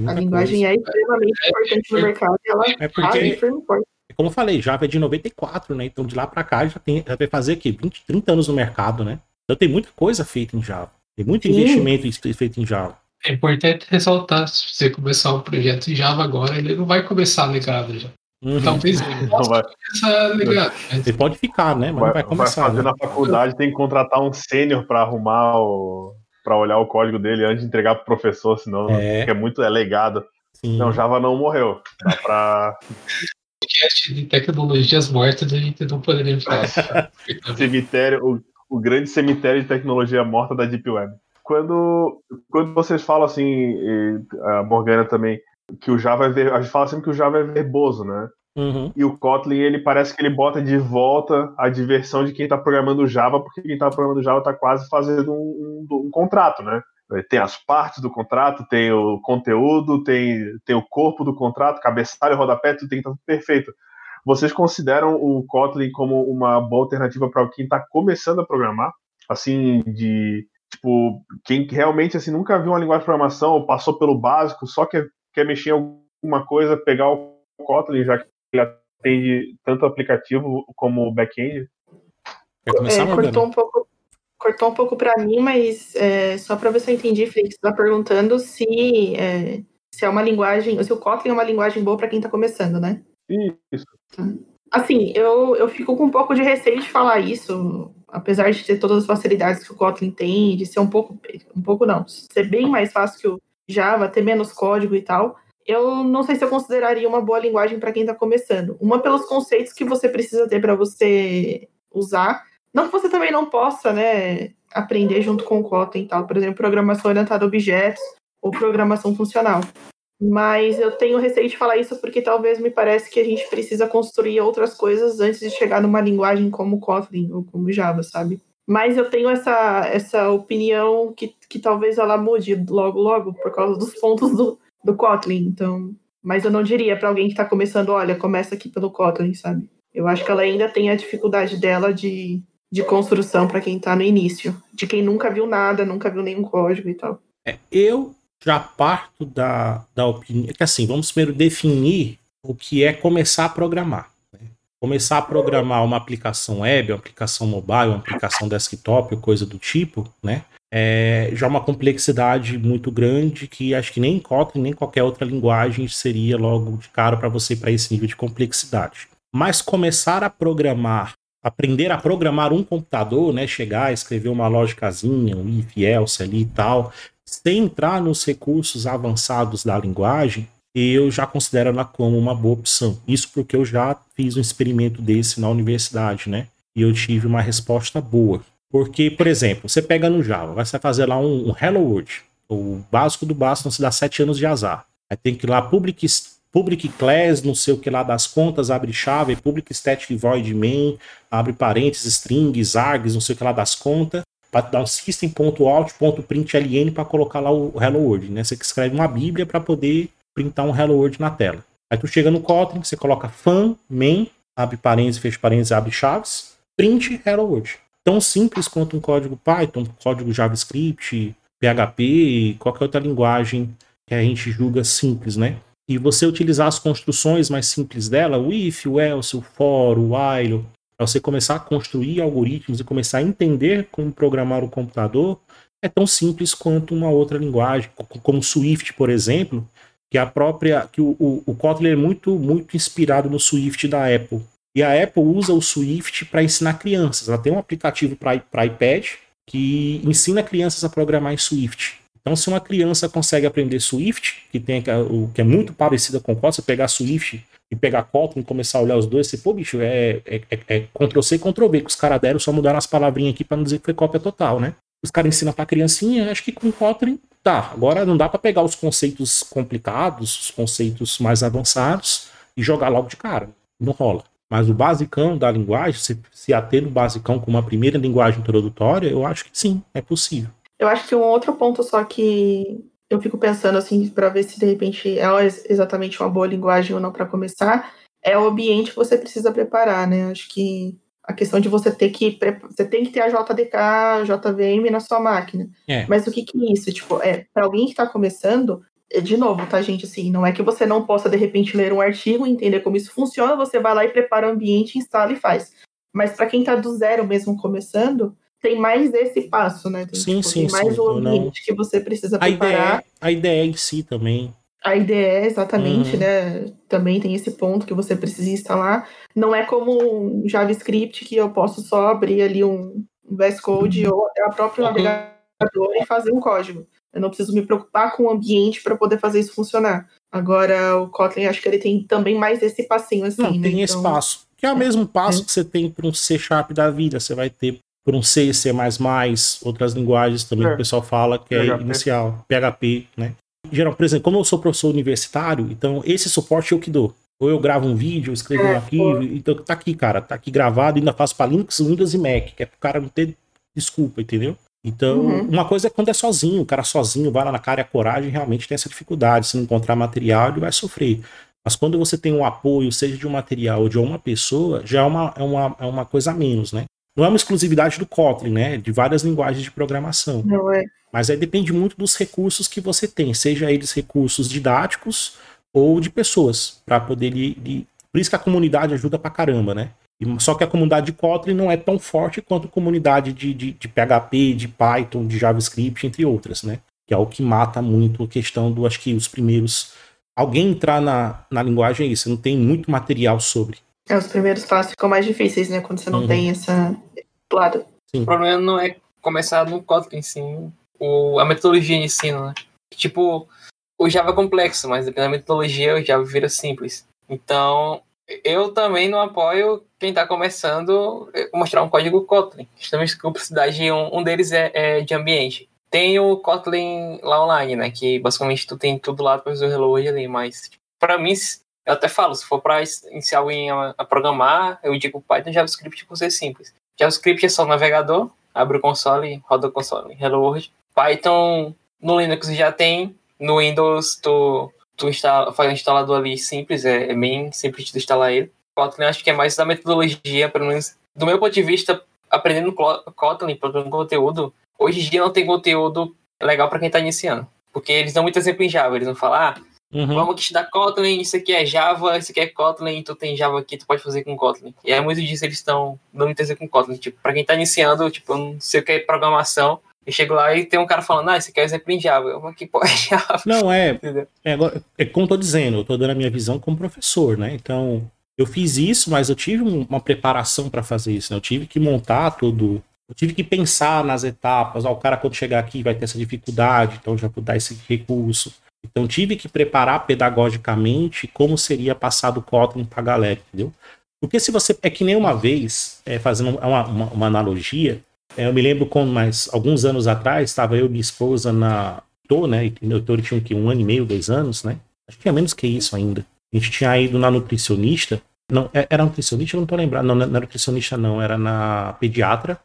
A linguagem coisa. é extremamente importante no mercado e ela É porque- forte. Como eu falei, Java é de 94, né? Então de lá pra cá já, tem, já vai fazer aqui 20, 30 anos no mercado, né? Então tem muita coisa feita em Java. Tem muito Sim. investimento feito em Java. É importante ressaltar, se você começar um projeto em Java agora, ele não vai começar legado já. Uhum. Talvez ele Não possa vai, começar legado. mas Ele pode ficar, né? Mas vai, não vai começar. fazer né? na faculdade, tem que contratar um sênior pra arrumar o. pra olhar o código dele antes de entregar pro professor, senão É. é muito é legado. Sim. Não, Java não morreu. Dá pra. podcast de tecnologias mortas a gente não poderia falar. cemitério, o, o grande cemitério de tecnologia morta da Deep Web. Quando, quando vocês falam assim, e a Morgana também, que o Java é ver, a gente fala sempre que o Java é verboso, né? Uhum. E o Kotlin, ele parece que ele bota de volta a diversão de quem está programando Java, porque quem está programando Java está quase fazendo um, um- um contrato, né? Tem as partes do contrato, tem o conteúdo, tem, tem o corpo do contrato, cabeçalho, rodapé, tudo tem que estar tudo perfeito. Vocês consideram o Kotlin como uma boa alternativa para quem está começando a programar? Assim, de tipo, quem realmente assim, nunca viu uma linguagem de programação, ou passou pelo básico, só quer, quer mexer em alguma coisa, pegar o Kotlin, já que ele atende tanto o aplicativo como o back-end. Quer começar, É, cortou um pouco, cortou um pouco para mim, mas é, só para ver se eu entendi, Felipe, você está perguntando se é, se é uma linguagem, se o Kotlin é uma linguagem boa para quem está começando, né? Isso. Assim, eu, eu fico com um pouco de receio de falar isso, apesar de ter todas as facilidades que o Kotlin tem, de ser um pouco, um pouco não, ser bem mais fácil que o Java, ter menos código e tal. Eu não sei se eu consideraria uma boa linguagem para quem está começando. Uma pelos conceitos que você precisa ter para você usar. Não que você também não possa, né, aprender junto com o Kotlin e tal. Por exemplo, programação orientada a objetos ou programação funcional. Mas eu tenho receio de falar isso porque talvez me parece que a gente precisa construir outras coisas antes de chegar numa linguagem como Kotlin ou como Java, sabe? Mas eu tenho essa, essa opinião que, que talvez ela mude logo, logo, por causa dos pontos do, do Kotlin. Então, mas eu não diria para alguém que está começando, olha, começa aqui pelo Kotlin, sabe? Eu acho que ela ainda tem a dificuldade dela de, de construção para quem está no início, de quem nunca viu nada, nunca viu nenhum código e tal. É, eu já parto da, da opinião que assim, vamos primeiro definir o que é começar a programar. né? Começar a programar uma aplicação web, uma aplicação mobile, uma aplicação desktop, coisa do tipo, né? É já uma complexidade muito grande que acho que nem Kotlin, nem qualquer outra linguagem seria logo de cara para você para esse nível de complexidade. Mas começar a programar, aprender a programar um computador, né? Chegar, escrever uma lógicazinha, um if, else ali e tal, sem entrar nos recursos avançados da linguagem, eu já considero ela como uma boa opção. Isso porque eu já fiz um experimento desse na universidade, né? E eu tive uma resposta boa. Porque, por exemplo, você pega no Java, vai fazer lá um, um Hello World, o básico do básico, não se dá sete anos de azar. Aí tem que ir lá, public, public class, não sei o que lá das contas, abre chave, public static void main, abre parênteses, strings, args, não sei o que lá das contas para dar um system.out.println para colocar lá o Hello World, né? Você escreve uma bíblia para poder printar um Hello World na tela. Aí tu chega no Kotlin, você coloca fan, main, abre parênteses, fecha parênteses, abre chaves, print Hello World. Tão simples quanto um código Python, código JavaScript, PHP, qualquer outra linguagem que a gente julga simples, né? E você utilizar as construções mais simples dela, o if, o else, o for, o while, para você começar a construir algoritmos e começar a entender como programar o computador, é tão simples quanto uma outra linguagem, como Swift, por exemplo, que a própria que o, o, o Kotlin é muito muito inspirado no Swift da Apple. E a Apple usa o Swift para ensinar crianças. Ela tem um aplicativo para iPad que ensina crianças a programar em Swift. Então, se uma criança consegue aprender Swift, que tem o que é muito parecida com Kotlin, pegar Swift e pegar Kotlin e começar a olhar os dois, você, pô, bicho, é, é, é, é Ctrl-C, Ctrl-V, que os caras deram, só mudaram as palavrinhas aqui para não dizer que foi cópia total, né? Os caras ensinam pra criancinha, acho que com Kotlin tá. Agora não dá para pegar os conceitos complicados, os conceitos mais avançados e jogar logo de cara. Não rola. Mas o basicão da linguagem, se, se ater no basicão com uma primeira linguagem introdutória, eu acho que sim, é possível. Eu acho que um outro ponto só que eu fico pensando assim para ver se de repente é exatamente uma boa linguagem ou não para começar é o ambiente que você precisa preparar, né? Acho que a questão de você ter que você tem que ter a JDK, a JVM na sua máquina. É. Mas o que que é isso? Tipo, é para alguém que está começando, de novo, tá, gente? Assim, não é que você não possa, de repente, ler um artigo, entender como isso funciona, você vai lá e prepara o ambiente, instala e faz. Mas para quem tá do zero mesmo começando, tem mais esse passo, né? Tem, Sim, tipo, sim, tem mais sim, o eu não- ambiente que você precisa A preparar. ideia, a ideia em si também. A IDE, exatamente, Uhum. né? Também tem esse ponto que você precisa instalar. Não é como um JavaScript que eu posso só abrir ali um VS Code ou até a própria Uhum. navegador e fazer um código. Eu não preciso me preocupar com o ambiente para poder fazer isso funcionar. Agora, o Kotlin, acho que ele tem também mais esse passinho assim. Não, né? tem esse Então, passo. Que é o mesmo passo que você tem para um C Sharp da vida. Você vai ter por um C, C++, outras linguagens também É. que o pessoal fala que é PHP. inicial. PHP, né? Geral, por exemplo, como eu sou professor universitário, então esse suporte eu que dou. Ou eu gravo um vídeo, escrevo um É, arquivo, então tá aqui, cara, tá aqui gravado, ainda faço para Linux, Windows e Mac, que é pro cara não ter desculpa, entendeu? Então, Uhum. uma coisa é quando é sozinho, o cara sozinho vai lá na cara e a coragem realmente tem essa dificuldade. Se não encontrar material, ele vai sofrer. Mas quando você tem um apoio, seja de um material ou de uma pessoa, já é uma, é uma, é uma coisa a menos, né? Não é uma exclusividade do Kotlin, né? De várias linguagens de programação. Não é. Mas aí depende muito dos recursos que você tem, seja eles recursos didáticos ou de pessoas, para poder lhe, lhe- Por isso que a comunidade ajuda pra caramba, né? Só que a comunidade de Kotlin não é tão forte quanto a comunidade de, de, de PHP, de Python, de JavaScript, entre outras, né? Que é o que mata muito a questão do, acho que os primeiros. Alguém entrar na, na linguagem é isso, não tem muito material sobre. É, os primeiros passos ficam mais difíceis, né? Quando você não Uhum. tem essa lado. O problema não é começar no Kotlin, sim. O, a metodologia de ensino, né? Tipo, o Java é complexo, mas dependendo da metodologia, o Java vira simples. Então, eu também não apoio quem tá começando a mostrar um código Kotlin. Justamente com simplicidade, um, um deles é, é de ambiente. Tem o Kotlin lá online, né? Que basicamente tu tem tudo lá para fazer o World ali, mas tipo, pra mim, eu até falo, se for pra iniciar alguém a, a programar, eu digo Python JavaScript por ser simples. JavaScript é só navegador, abre o console, roda o console, Hello World. Python no Linux já tem, no Windows tu, tu instala, faz um instalador ali simples, é, é bem simples de instalar ele. Kotlin acho que é mais da metodologia, pelo menos do meu ponto de vista, aprendendo Kotlin, produzindo conteúdo, hoje em dia não tem conteúdo legal para quem tá iniciando. Porque eles dão muito exemplo em Java, eles vão falar, ah, Uhum. Vamos aqui estudar Kotlin, isso aqui é Java, isso aqui é Kotlin, tu tem Java aqui, tu pode fazer com Kotlin. E é muito disso eles estão dando muito exemplo com Kotlin. Tipo, pra quem tá iniciando, tipo, eu não sei o que é programação, eu chego lá e tem um cara falando, ah, esse aqui é exemplo em Java. Eu, mas que porra é Java? Não, é? É, é como eu tô dizendo, eu tô dando a minha visão como professor, né? Então, eu fiz isso, mas eu tive um- uma preparação para fazer isso, né? Eu tive que montar tudo, eu tive que pensar nas etapas, ó, o cara quando chegar aqui vai ter essa dificuldade, então já vou dar esse recurso. Então, tive que preparar pedagogicamente como seria passar do Kotlin pra galera, entendeu? Porque se você. É que nem uma vez, é, fazendo uma, uma, uma analogia, eu me lembro quando, mais alguns anos atrás, estava eu e minha esposa na. Tô, né? Entendeu? Então ele tinha o quê? Um ano e meio, dois anos, né? Acho que é menos que isso ainda. A gente tinha ido na nutricionista. Não, é- era nutricionista, eu não tô lembrando. Não, não era nutricionista, não, era na pediatra.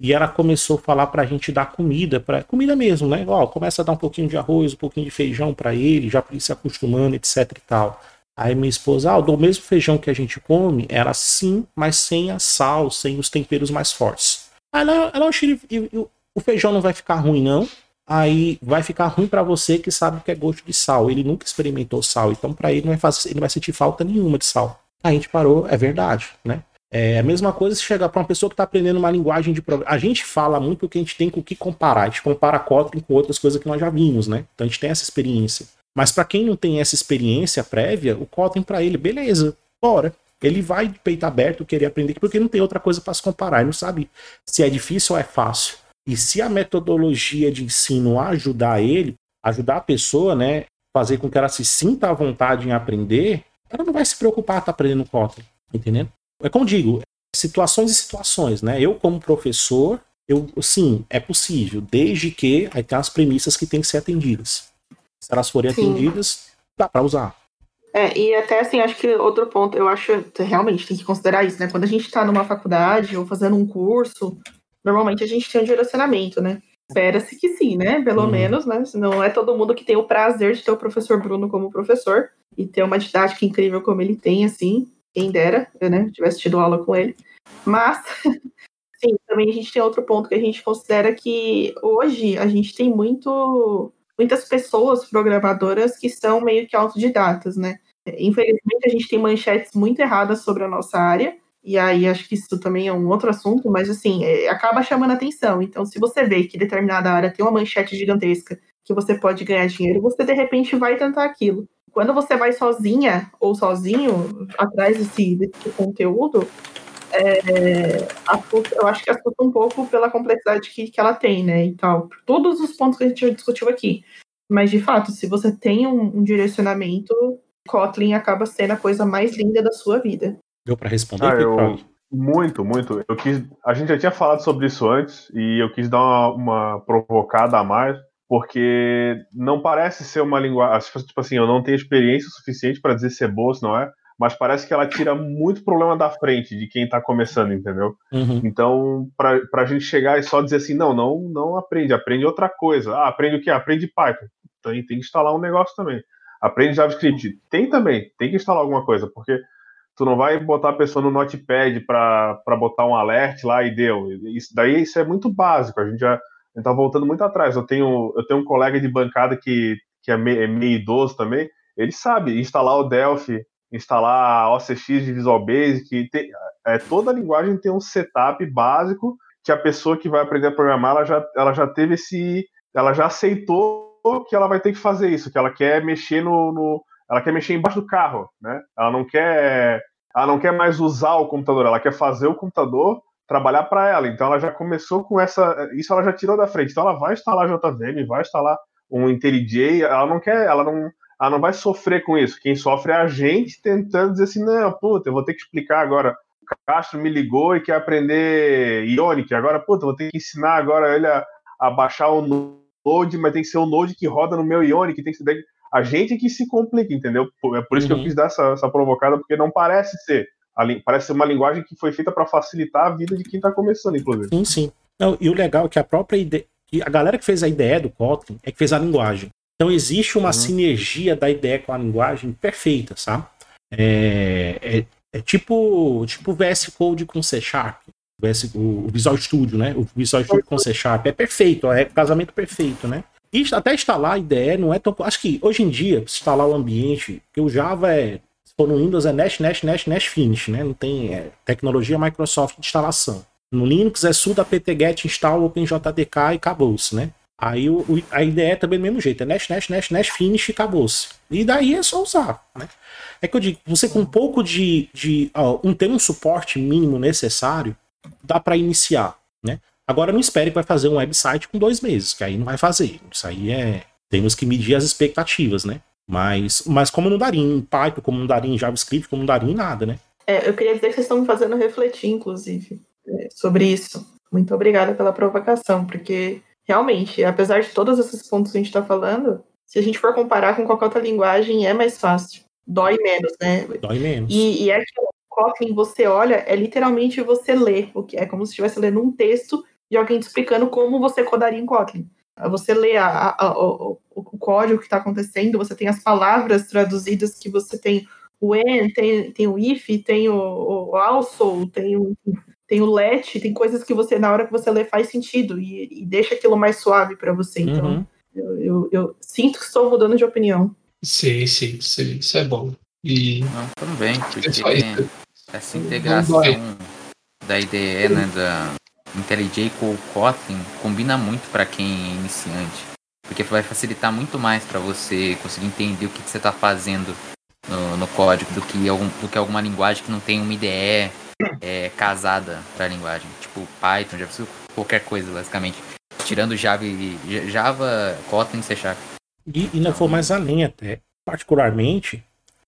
E ela começou a falar pra gente dar comida, para comida mesmo, né? Ó, começa a dar um pouquinho de arroz, um pouquinho de feijão pra ele, já pra ele se acostumando, etc e tal. Aí minha esposa, ah, do mesmo feijão que a gente come, era assim, mas sem a sal, sem os temperos mais fortes. Aí ela, ela "Oxi, e- e- e o feijão não vai ficar ruim, não. Aí vai ficar ruim pra você que sabe o que é gosto de sal. Ele nunca experimentou sal, então pra ele não vai, fazer, ele não vai sentir falta nenhuma de sal. Aí a gente parou, é verdade, né? É a mesma coisa se chegar pra uma pessoa que tá aprendendo uma linguagem de programa. A gente fala muito porque a gente tem com o que comparar. A gente compara Kotlin com outras coisas que nós já vimos, né? Então a gente tem essa experiência. Mas pra quem não tem essa experiência prévia, o Kotlin pra ele, beleza, bora. Ele vai de peito aberto querer aprender porque não tem outra coisa pra se comparar. Ele não sabe se é difícil ou é fácil. E se a metodologia de ensino ajudar ele, ajudar a pessoa, né, fazer com que ela se sinta à vontade em aprender, ela não vai se preocupar em estar aprendendo Kotlin, entendendo? É como digo, situações e situações, né? Eu como professor, eu sim, é possível, desde que aí tem as premissas que têm que ser atendidas. Se elas forem Sim. atendidas, dá para usar. É, e até assim, acho que outro ponto, eu acho que realmente tem que considerar isso, né? Quando a gente está numa faculdade ou fazendo um curso, normalmente a gente tem um direcionamento, né? Espera-se que sim, né? Pelo Uhum. menos, né? Não é todo mundo que tem o prazer de ter o professor Bruno como professor e ter uma didática incrível como ele tem, assim. Quem dera, eu, né? Tivesse tido aula com ele. Mas, sim, também a gente tem outro ponto que a gente considera que hoje a gente tem muito muitas pessoas programadoras que são meio que autodidatas, né? Infelizmente, a gente tem manchetes muito erradas sobre a nossa área, e aí acho que isso também é um outro assunto, mas assim, é, acaba chamando atenção. Então, se você vê que determinada área tem uma manchete gigantesca que você pode ganhar dinheiro, você de repente vai tentar aquilo. Quando você vai sozinha ou sozinho atrás desse, desse conteúdo, é, eu acho que assusta um pouco pela complexidade que, que ela tem, né? E tal. Todos os pontos que a gente já discutiu aqui. Mas, de fato, se você tem um, um direcionamento, Kotlin acaba sendo a coisa mais linda da sua vida. Deu para responder, ah, eu, Muito, muito. Eu quis, a gente já tinha falado sobre isso antes e eu quis dar uma, uma provocada a mais, porque não parece ser uma linguagem. Tipo assim, eu não tenho experiência suficiente para dizer se é boa, se não é, mas parece que ela tira muito problema da frente de quem está começando, entendeu? Uhum. Então, para a gente chegar e só dizer assim, não, não, não aprende, aprende outra coisa. Ah, aprende o quê? Aprende Python. Tem, tem que instalar um negócio também. Aprende JavaScript. Tem também, tem que instalar alguma coisa, porque tu não vai botar a pessoa no Notepad para botar um alert lá e deu. Isso daí isso é muito básico. A gente já está voltando muito atrás. Eu tenho, eu tenho um colega de bancada que, que é, meio, é meio idoso também. Ele sabe instalar o Delphi, instalar OCX de Visual Basic. Tem, é, toda linguagem tem um setup básico que a pessoa que vai aprender a programar ela já, ela já teve esse. Ela já aceitou que ela vai ter que fazer isso, que ela quer mexer no, no, ela quer mexer embaixo do carro, né? Ela não quer, ela não quer mais usar o computador, ela quer fazer o computador trabalhar para ela. Então ela já começou com essa, isso ela já tirou da frente. Então ela vai instalar JVM, vai instalar um IntelliJ, ela não quer, ela não, ela não vai sofrer com isso. Quem sofre é a gente tentando dizer assim, não, puta, eu vou ter que explicar agora. O Castro me ligou e quer aprender Ionic, agora, puta, eu vou ter que ensinar agora ele a, a baixar o Node, mas tem que ser o Node que roda no meu Ionic, tem que ser a gente que se complica, entendeu? É por isso uhum. que eu uhum. quis dar essa, essa provocada, porque não parece ser. Parece ser uma linguagem que foi feita para facilitar a vida de quem está começando, inclusive. Sim, sim. Não, e o legal é que a própria ideia. A galera que fez a ideia do Kotlin é que fez a linguagem. Então existe uma uhum. sinergia da ideia com a linguagem perfeita, sabe? É, é, é tipo, tipo VS Code com C Sharp. O, VS, o Visual Studio, né? O Visual Studio com C Sharp. É perfeito, é casamento perfeito, né? E até instalar a IDE não é tão. Acho que hoje em dia, instalar o ambiente, que o Java é. Se for no Windows é Nash, Nash, Nash, Nash Finish, né? Não tem é, tecnologia Microsoft de instalação. No Linux é sudo apt-get install OpenJDK e acabou-se, né? Aí o, a IDE também do mesmo jeito, é Nash, Nash, Nash, Nash Finish e acabou-se. E daí é só usar, né? É que eu digo, você com um pouco de. de ó, um, ter um suporte mínimo necessário, dá para iniciar, né? Agora não espere que vai fazer um website com dois meses, que aí não vai fazer. Isso aí é. Temos que medir as expectativas, né? Mas, mas como não daria em Python, como não daria em JavaScript, como não daria em nada, né? É, eu queria dizer que vocês estão me fazendo refletir, inclusive, é, sobre isso. Muito obrigada pela provocação, porque realmente, apesar de todos esses pontos que a gente está falando, se a gente for comparar com qualquer outra linguagem, é mais fácil. Dói menos, né? Dói menos. E, e é que o Kotlin, você olha, é literalmente você ler, o que é como se estivesse lendo um texto de alguém te explicando como você codaria em Kotlin. Você lê a, a, a, o, o, código que está acontecendo, você tem as palavras traduzidas que você tem o when, tem, tem o if, tem o, o also, tem o, tem o let, tem coisas que você, na hora que você lê, faz sentido e, e deixa aquilo mais suave para você. Então, uhum. eu, eu, eu, sinto que estou mudando de opinião. Sim, sim, sim isso é bom. E... Não, também, porque é essa integração da IDE, né, da, IntelliJ com o Kotlin combina muito para quem é iniciante, porque vai facilitar muito mais para você conseguir entender o que, que você está fazendo no, no, código do que, algum, do que alguma linguagem que não tem uma IDE é, casada para linguagem, tipo Python, Java, qualquer coisa basicamente, tirando Java, Java, Kotlin, C Sharp. E, não for mais além até, particularmente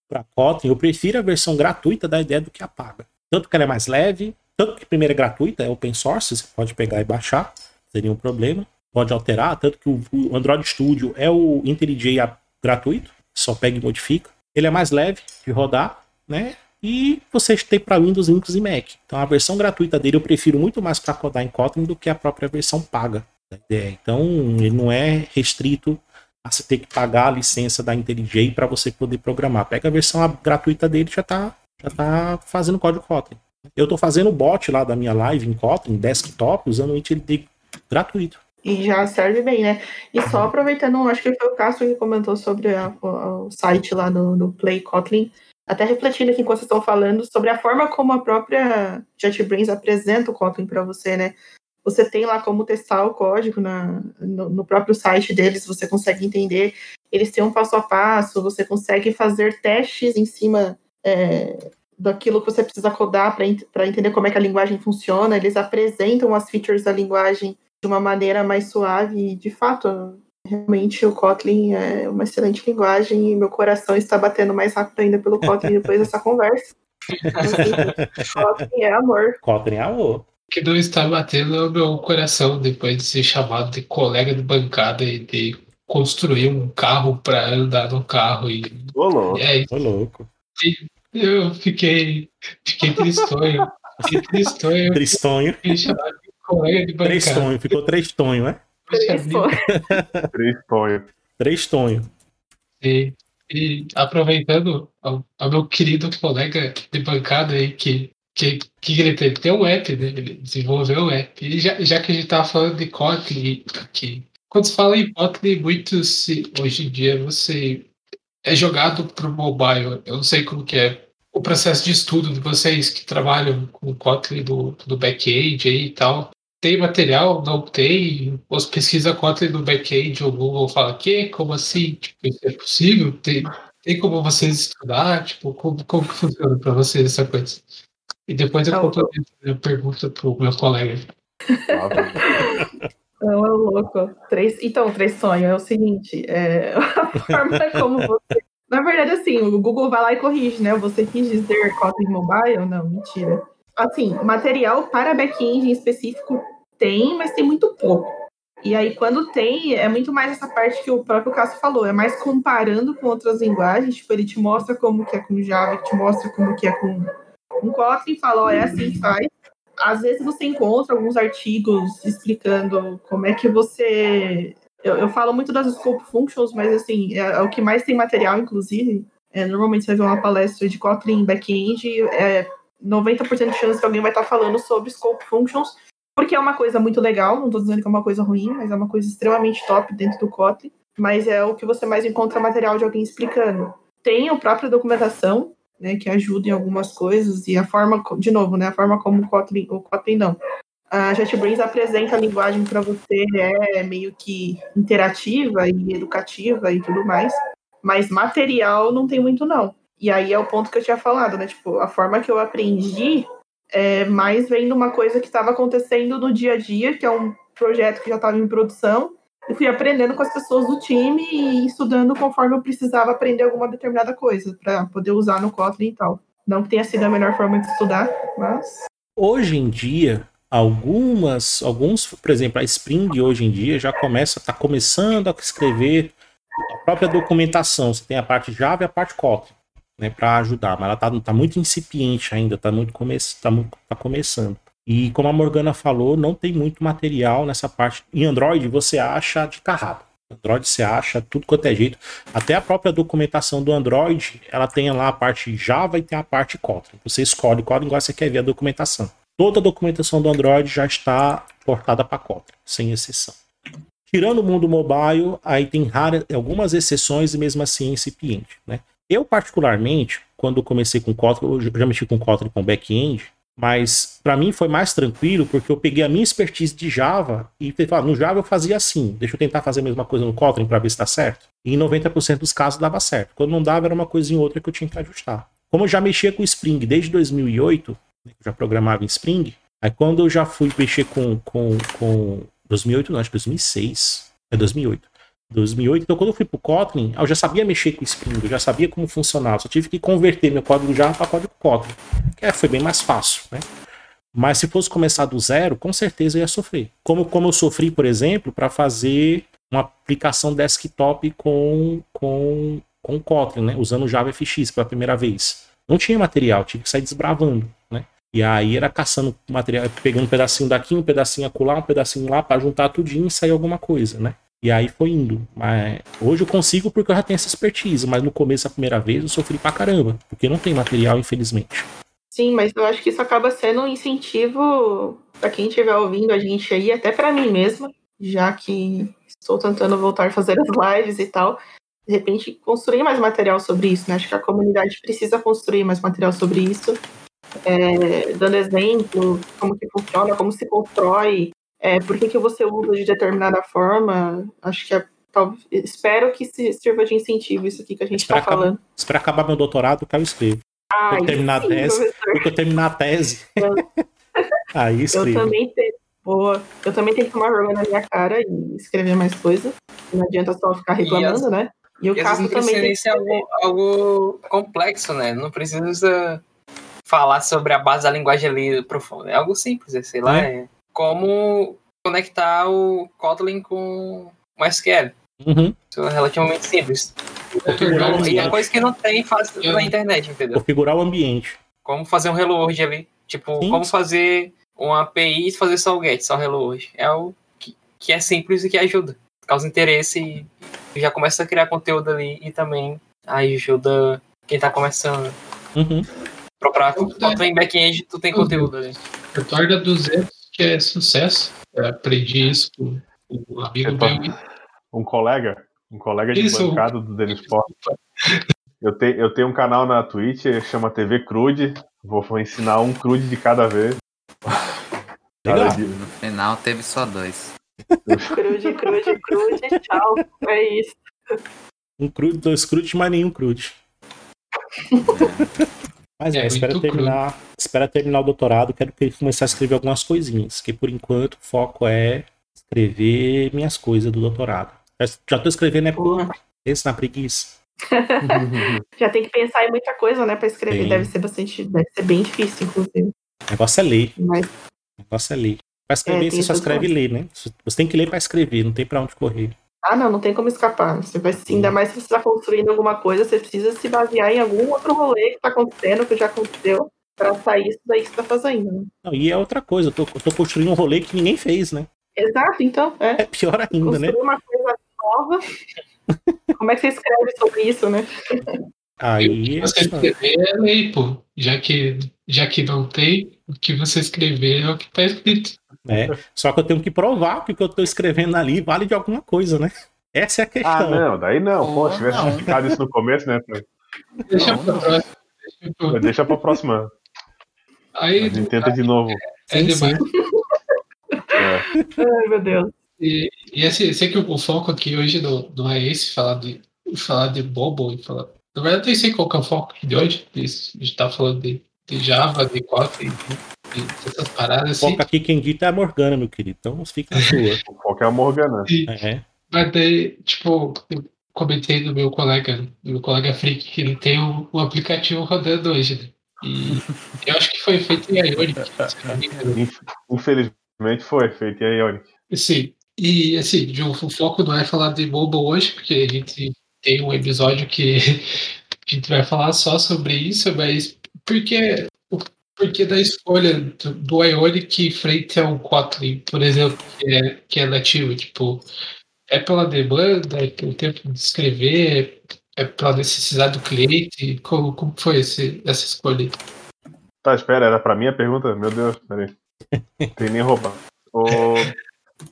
para Kotlin, eu prefiro a versão gratuita da ideia do que a paga. Tanto que ela é mais leve, tanto que primeiro é gratuita, é open source, você pode pegar e baixar, seria um problema. Pode alterar, tanto que o Android Studio é o IntelliJ gratuito, só pega e modifica. Ele é mais leve de rodar, né? E vocês têm para Windows, Linux e Mac. Então a versão gratuita dele eu prefiro muito mais para codar em Kotlin do que a própria versão paga. Então ele não é restrito a você ter que pagar a licença da IntelliJ para você poder programar. Pega a versão gratuita dele já está já tá fazendo código Kotlin. Eu tô fazendo o bot lá da minha live em Kotlin, desktop, usando o IntelliJ gratuito. E já serve bem, né? E só aproveitando, acho que foi o Castro que comentou sobre a, o, o, site lá do, do Play Kotlin, até refletindo aqui enquanto vocês estão falando sobre a forma como a própria JetBrains apresenta o Kotlin para você, né? Você tem lá como testar o código na, no, no, próprio site deles, você consegue entender. Eles têm um passo a passo, você consegue fazer testes em cima é, daquilo que você precisa codar para entender como é que a linguagem funciona. Eles apresentam as features da linguagem de uma maneira mais suave e, de fato, realmente o Kotlin é uma excelente linguagem e meu coração está batendo mais rápido ainda pelo Kotlin depois dessa conversa. Kotlin é amor. Kotlin é amor. Que não está batendo no meu coração depois de ser chamado de colega de bancada e de construir um carro para andar no carro. E, Ô, louco. É, Ô, louco. E eu fiquei, fiquei tristonho. Fiquei tristonho. Tristonho. Fiquei chamado de colega de bancada. Tristonho, ficou tristonho, né? Tristonho. Tristonho. E, e aproveitando ao, ao, meu querido colega de bancada aí que que, que ele tem? Tem um app, né? Ele desenvolveu um app. E já, já que a gente tava falando de Kotlin aqui, quando se fala em Kotlin, muito se, hoje em dia você é jogado para o mobile. Eu não sei como que é o processo de estudo de vocês que trabalham com o Kotlin do, do back-end aí e tal. Tem material? Não tem? Ou pesquisa Kotlin no back-end, o Google fala, que? Como assim? Tipo, isso é possível? Tem, tem como vocês estudar? Tipo, como, como que funciona para vocês essa coisa? E depois eu conto a pergunta pro meu colega. Não, é louco. Três, então, três sonhos é o seguinte: é, a forma como você. Na verdade, assim, o Google vai lá e corrige, né? Você quis dizer Kotlin Mobile? Não, mentira. Assim, material para back-end em específico tem, mas tem muito pouco. E aí, quando tem, é muito mais essa parte que o próprio Cássio falou, é mais comparando com outras linguagens, tipo, ele te mostra como que é com Java, te mostra como que é com um Kotlin fala, ó, é assim que faz. Às vezes você encontra alguns artigos explicando como é que você. Eu, eu falo muito das scope functions, mas assim, é, é o que mais tem material, inclusive. É, normalmente você ver uma palestra de Kotlin back-end, é 90% de chance que alguém vai estar falando sobre scope functions, porque é uma coisa muito legal, não estou dizendo que é uma coisa ruim, mas é uma coisa extremamente top dentro do Kotlin, mas é o que você mais encontra material de alguém explicando. Tem a própria documentação, né, que ajuda em algumas coisas e a forma, de novo, né, a forma como o Kotlin, o Kotlin não. A JetBrains apresenta a linguagem para você é meio que interativa e educativa e tudo mais, mas material não tem muito não. E aí é o ponto que eu tinha falado, né? Tipo, a forma que eu aprendi é mais vendo uma coisa que estava acontecendo no dia a dia, que é um projeto que já estava em produção, eu fui aprendendo com as pessoas do time e estudando conforme eu precisava aprender alguma determinada coisa para poder usar no Kotlin e tal. Não que tenha sido a melhor forma de estudar, mas hoje em dia algumas alguns, por exemplo, a Spring hoje em dia já começa tá começando a escrever a própria documentação. Você tem a parte Java e a parte Kotlin, né, para ajudar, mas ela tá, tá muito incipiente ainda, tá muito come tá, tá começando. E como a Morgana falou, não tem muito material nessa parte. Em Android você acha de carrado. Android você acha tudo quanto é jeito. Até a própria documentação do Android, ela tem lá a parte Java e tem a parte Kotlin. Você escolhe qual linguagem você quer ver a documentação. Toda a documentação do Android já está portada para Kotlin, sem exceção. Tirando o mundo mobile, aí tem raras, algumas exceções e mesmo assim incipiente. Né? Eu, particularmente, quando comecei com Kotlin, eu já mexi com Kotlin com back-end, mas para mim foi mais tranquilo porque eu peguei a minha expertise de Java e falei, no Java eu fazia assim, deixa eu tentar fazer a mesma coisa no Kotlin para ver se está certo. E em 90% dos casos dava certo. Quando não dava era uma coisinha ou outra que eu tinha que ajustar. Como eu já mexia com Spring desde 2008, né, eu já programava em Spring, aí quando eu já fui mexer com, com, com 2008, não, acho que 2006, é 2008. 2008. Então, quando eu fui pro Kotlin, eu já sabia mexer com Spring, eu já sabia como funcionava. Só tive que converter meu código Java para código Kotlin. Que é, foi bem mais fácil, né? Mas se fosse começar do zero, com certeza eu ia sofrer. Como, como eu sofri, por exemplo, para fazer uma aplicação desktop com, com, com Kotlin, né? Usando JavaFX pela primeira vez. Não tinha material, tive que sair desbravando, né? E aí era caçando material, pegando um pedacinho daqui, um pedacinho acolá, um pedacinho lá, para juntar tudinho e sair alguma coisa, né? E aí foi indo. Mas hoje eu consigo porque eu já tenho essa expertise, mas no começo, a primeira vez, eu sofri pra caramba, porque não tem material, infelizmente. Sim, mas eu acho que isso acaba sendo um incentivo para quem estiver ouvindo a gente aí, até para mim mesma, já que estou tentando voltar a fazer as lives e tal, de repente construir mais material sobre isso, né? Acho que a comunidade precisa construir mais material sobre isso, é, dando exemplo, como que funciona, como se constrói, é, por que, que você usa de determinada forma. Acho que é, tal, espero que sirva de incentivo isso aqui que a gente está falando. Espero acabar meu doutorado, que eu escrevo. Ah, eu terminar sim, a tese, eu terminar a tese. Aí escrevo. Eu também tenho. Boa. Eu também tenho que tomar vergonha na minha cara e escrever mais coisas. Não adianta só ficar reclamando, as, né? E o caso também tem que algo, algo complexo, né? Não precisa falar sobre a base da linguagem ali profunda. É algo simples, é, sei lá, é. é como conectar o Kotlin com o SQL. Uhum. Isso é relativamente simples. E é coisa que não tem fácil na internet, entendeu? Configurar o ambiente. Como fazer um Hello World ali. Tipo, Sim. como fazer uma API e fazer só o GET, só o Hello World. É algo que, que é simples e que ajuda. Causa interesse e já começa a criar conteúdo ali e também ajuda quem tá começando. Uhum. Pra, pra, em back-end, tu tem conteúdo ali. Retorna 200, que é sucesso. Eu aprendi isso com um amigo meu. Um colega, um colega de isso. bancada do Denis Sport. Eu, te, eu tenho um canal na Twitch, chama TV Crude. Vou, vou ensinar um crude de cada vez. Legal. No final teve só dois. crude, crude, crude, tchau. É isso. Um crude, dois crudes, mas nenhum crude. É. Mas é, é espera terminar, espera terminar o doutorado, quero que ele comece a escrever algumas coisinhas, que por enquanto o foco é escrever minhas coisas do doutorado. Já tô escrevendo é por esse na preguiça. Já tem que pensar em muita coisa, né, para escrever. Sim. Deve ser bastante, deve ser bem difícil, inclusive. O negócio é ler. Mas... O negócio é ler. Pra escrever, é, você só escreve e ler, né? Você tem que ler para escrever, não tem para onde correr. Ah, não, não tem como escapar. Você vai, ainda mais se você está construindo alguma coisa, você precisa se basear em algum outro rolê que está acontecendo, que já aconteceu, para sair isso daí que você está fazendo. Né? Não, e é outra coisa, eu tô, eu tô, construindo um rolê que ninguém fez, né? Exato, então. É, é pior ainda, Construir né? Construir uma coisa nova. como é que você escreve sobre isso, né? Aí. Você escrever é lei, pô. Já que, já que não tem, o que você escrever é o que está escrito. É, só que eu tenho que provar que o que eu estou escrevendo ali vale de alguma coisa, né? Essa é a questão. Ah, não, daí não. Pô, se tivesse explicado isso no começo, né? Deixa pra próxima. Deixa, pra próxima. Aí, a gente tenta de novo. É, é demais. É. Ai, meu Deus. E, e esse, sei que o foco aqui hoje não, não é esse, falar de, falar de bobo e falar. Na verdade, eu nem sei qual que é o foco de hoje. A gente tá falando de, de Java, de Kotlin, essas paradas assim. Foca aqui quem dita é a Morgana, meu querido. Então fica na sua. o foco é a Morgana. E, é. Mas daí, tipo, eu comentei do meu colega, do meu colega Freak, que ele tem um, um aplicativo rodando hoje, né? E eu acho que foi feito em Ionic. Infelizmente foi feito em Ionic. Sim. E assim, o foco não é falar de mobile hoje, porque a gente tem um episódio que a gente vai falar só sobre isso, mas porque porque da escolha do, do Ionic frente ao Kotlin, por exemplo, que é, que é nativo, tipo, é pela demanda, é pelo tempo de escrever, é pela necessidade do cliente? Como, como foi esse, essa escolha? Tá, espera, era pra mim a pergunta? Meu Deus, peraí. Tem nem roupa. O,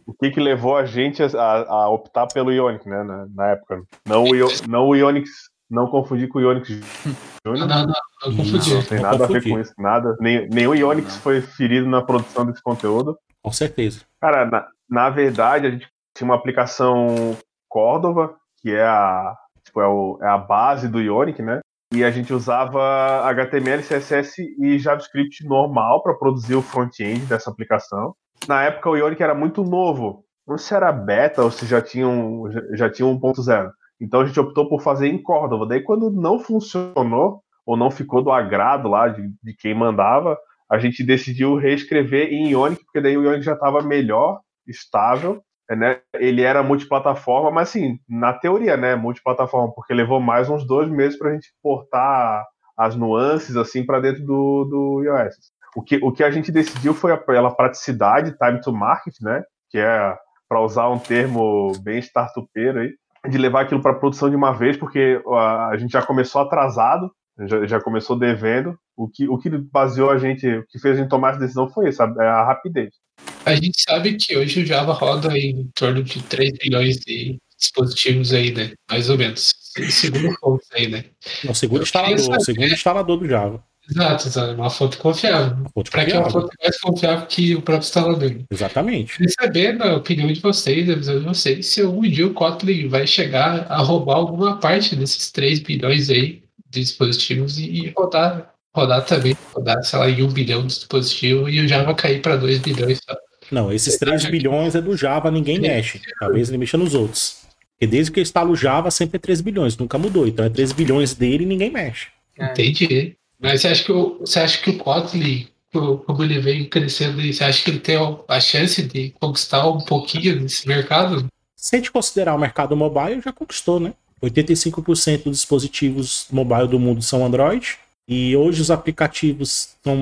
o que que levou a gente a, a optar pelo Ionic, né, na, na época? Não o, não o Ionix não confundir com o Ionix Júnior. Não, não, não, não confundi. Não tem nada a ver com isso, nada. Nem, nem o Ionix foi ferido na produção desse conteúdo. Com certeza. Cara, na, na verdade, a gente tinha uma aplicação Cordova, que é a, tipo, é, o, é a base do Ionic, né? E a gente usava HTML, CSS e JavaScript normal para produzir o front-end dessa aplicação. Na época o Ionic era muito novo. Não sei se era beta ou se já tinha, um, já tinha 1.0. Então a gente optou por fazer em Cordova. Daí, quando não funcionou, ou não ficou do agrado lá de, de quem mandava, a gente decidiu reescrever em Ionic, porque daí o Ionic já estava melhor, estável. Né? Ele era multiplataforma, mas assim, na teoria, né? Multiplataforma, porque levou mais uns dois meses para a gente portar as nuances assim para dentro do, do iOS. O que, o que a gente decidiu foi a, pela praticidade, time to market, né? Que é, para usar um termo bem startupeiro aí, de levar aquilo para produção de uma vez, porque a, a gente já começou atrasado, já, já, começou devendo. O que, o que baseou a gente, o que fez a gente tomar essa decisão foi isso, a, a rapidez. A gente sabe que hoje o Java roda em torno de 3 bilhões de dispositivos aí, né? Mais ou menos. Segundo fontes aí, né? Não, segundo instalador, segundo instalador do Java. Exato, exato. Uma fonte confiável. Para que é uma fonte mais confiável que o próprio instalador. Exatamente. Queria saber, na opinião de vocês, a visão de vocês, se algum dia o Kotlin vai chegar a roubar alguma parte desses 3 bilhões aí de dispositivos e rodar, rodar também, rodar, sei lá, em 1 bilhão de dispositivos e o Java cair para 2 bilhões só. Não, esses 3 bilhões é do Java, ninguém mexe. Talvez ele mexa nos outros. Porque desde que eu instalo o Java, sempre é 3 bilhões, nunca mudou. Então é 3 bilhões dele e ninguém mexe. Entendi. Mas você acha que o, você acha que o Kotlin, como ele vem crescendo, você acha que ele tem a chance de conquistar um pouquinho nesse mercado? Se a gente considerar o mercado mobile, já conquistou, né? 85% dos dispositivos mobile do mundo são Android. E hoje os aplicativos são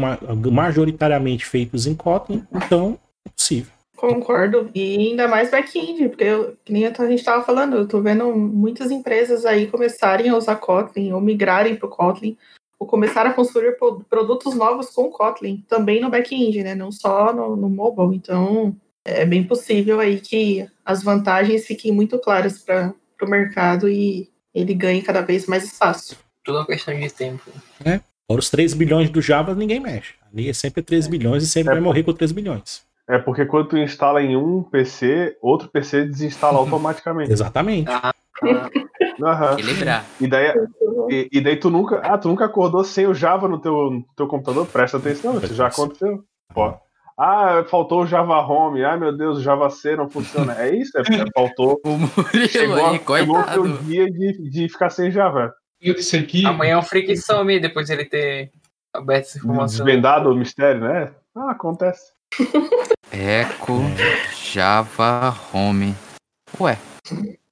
majoritariamente feitos em Kotlin, então é possível. Concordo. E ainda mais back-end, porque eu, que nem a gente estava falando, eu estou vendo muitas empresas aí começarem a usar Kotlin ou migrarem para o Kotlin ou começar a construir produtos novos com Kotlin, também no back-end, né? Não só no, no mobile. Então, é bem possível aí que as vantagens fiquem muito claras para o mercado e ele ganhe cada vez mais espaço. Tudo uma questão de tempo. É. Fora os 3 bilhões do Java, ninguém mexe. Ali é sempre 3 é. bilhões e sempre é. vai morrer com 3 bilhões. É porque quando tu instala em um PC, outro PC desinstala automaticamente. Exatamente. Ah, ah. Equilibrar. E daí, e, e, daí tu nunca. Ah, tu nunca acordou sem o Java no teu, no teu computador? Presta atenção, isso já aconteceu. Pô. Ah, faltou o Java Home. Ai meu Deus, o Java C não funciona. É isso, é, faltou. O Murilo chegou, aí, chegou o teu dia de, de ficar sem Java. Isso aqui. Amanhã é um freak some depois ele ter aberto essa informação. Desvendado o mistério, né? Ah, acontece. Eco Java Home. Ué.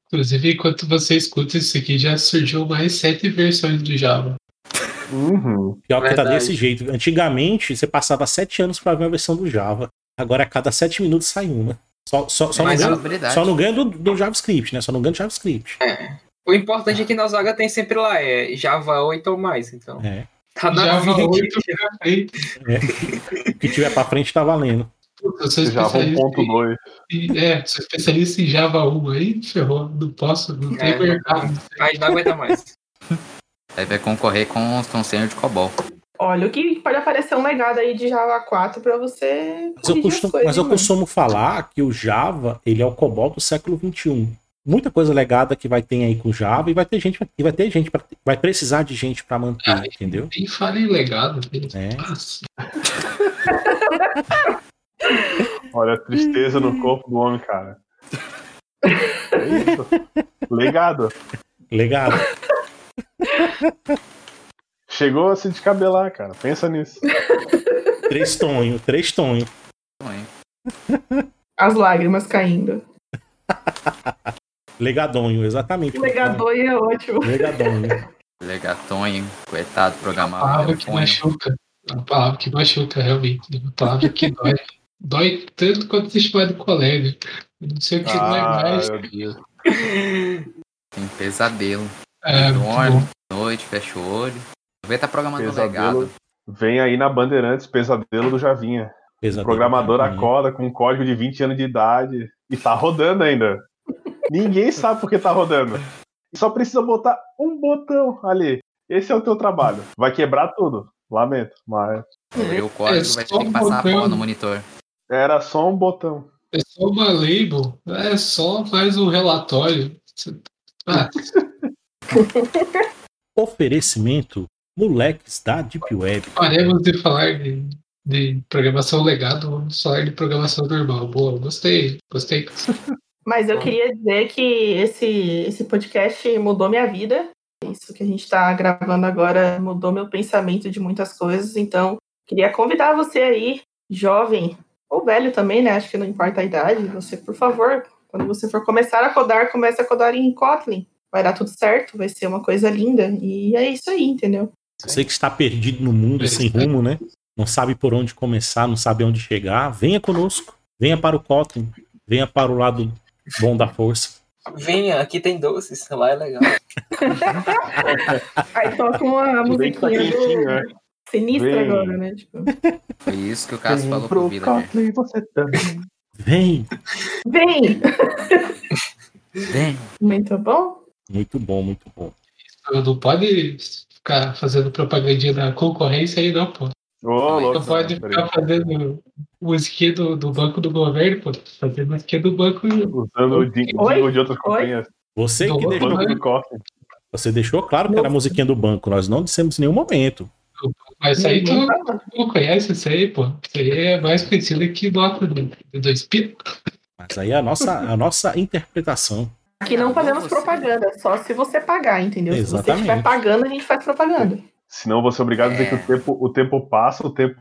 Inclusive, enquanto você escuta isso aqui, já surgiu mais sete versões do Java. Uhum. Pior que tá desse jeito. Antigamente, você passava sete anos para ver uma versão do Java. Agora, a cada sete minutos sai uma. Só, só, só, não, ganha, só não ganha do, do, JavaScript, né? Só não ganha do JavaScript. É. O importante é que na Zaga tem sempre lá, é Java 8 ou mais, então. É. Tá na Java 8 é. O que tiver pra frente tá valendo. Eu sou Java 1.2. É, sou especialista em Java 1 aí, ferrou, não posso, não tem é, mercado. Mas não aguenta mais. Aí vai concorrer com os conselhos de COBOL. Olha, o que pode aparecer um legado aí de Java 4 para você. Mas eu, costumo, coisas, mas eu costumo falar que o Java ele é o COBOL do século 21 muita coisa legada que vai ter aí com Java e vai ter gente e vai ter gente pra, vai precisar de gente para manter, ah, entendeu? E fala em legado, é. Olha a tristeza no corpo do homem, cara. É isso. Legado. Legado. Chegou a se descabelar, cara. Pensa nisso. Três tonhos, três tonhos. As lágrimas caindo. Legadonho, exatamente. Legadonho é ótimo. Legadonho. Legatonho, coitado, programar. Uma palavra que machuca. Uma palavra que machuca, realmente. Uma palavra que dói. Dói tanto quanto se de colega. Eu não sei o que ah, dói mais. Tem pesadelo. É, Dorme, noite, fecha o olho. Vê tá programando pesadelo. legado. Vem aí na Bandeirantes, pesadelo do Javinha. Pesadelo o programador acorda com um código de 20 anos de idade e tá rodando ainda. Ninguém sabe por que tá rodando. Só precisa botar um botão ali. Esse é o teu trabalho. Vai quebrar tudo. Lamento, mas. Abrir o código, é vai ter que passar botão. a porra no monitor. Era só um botão. É só uma label. É só mais um relatório. Ah. Oferecimento moleques da Deep Web. Paremos de falar de, de programação legado, vamos falar de programação normal. Boa, gostei, gostei. Mas eu queria dizer que esse, esse podcast mudou minha vida. Isso que a gente está gravando agora mudou meu pensamento de muitas coisas. Então, queria convidar você aí, jovem, ou velho também, né? Acho que não importa a idade. Você, por favor, quando você for começar a codar, comece a codar em Kotlin. Vai dar tudo certo, vai ser uma coisa linda. E é isso aí, entendeu? Você que está perdido no mundo, sem rumo, né? Não sabe por onde começar, não sabe onde chegar, venha conosco. Venha para o Kotlin. Venha para o lado Bom da força. Venha, aqui tem doces, lá é legal. Aí toca uma musiquinha do, né? Sinistra Vem. agora, né? Tipo, Foi isso que o Cássio Vem falou pro Villager. Kotlin, você também. Vem! vem! Vem. Muito bom. Muito bom, muito bom. Não pode ficar fazendo propagandinha da concorrência aí, não, pô. Ô, louco. Não pode ficar fazendo musiquinha do, do banco do governo, pô. Fazendo musiquinha do banco. Usando o jingle de outras companhias. Você que Não, deixou, do você deixou claro que era a musiquinha do banco. Nós não dissemos em nenhum momento. Mas isso aí tu não conhece isso aí, pô. Isso aí é mais conhecido que nota de, de dois pinos. Mas aí é a nossa, a nossa interpretação. Aqui não fazemos Você- propaganda, só se você pagar, entendeu? Se você Exatamente. estiver pagando, a gente faz propaganda. Senão você é obrigado a dizer É. que o tempo, o tempo passa, o tempo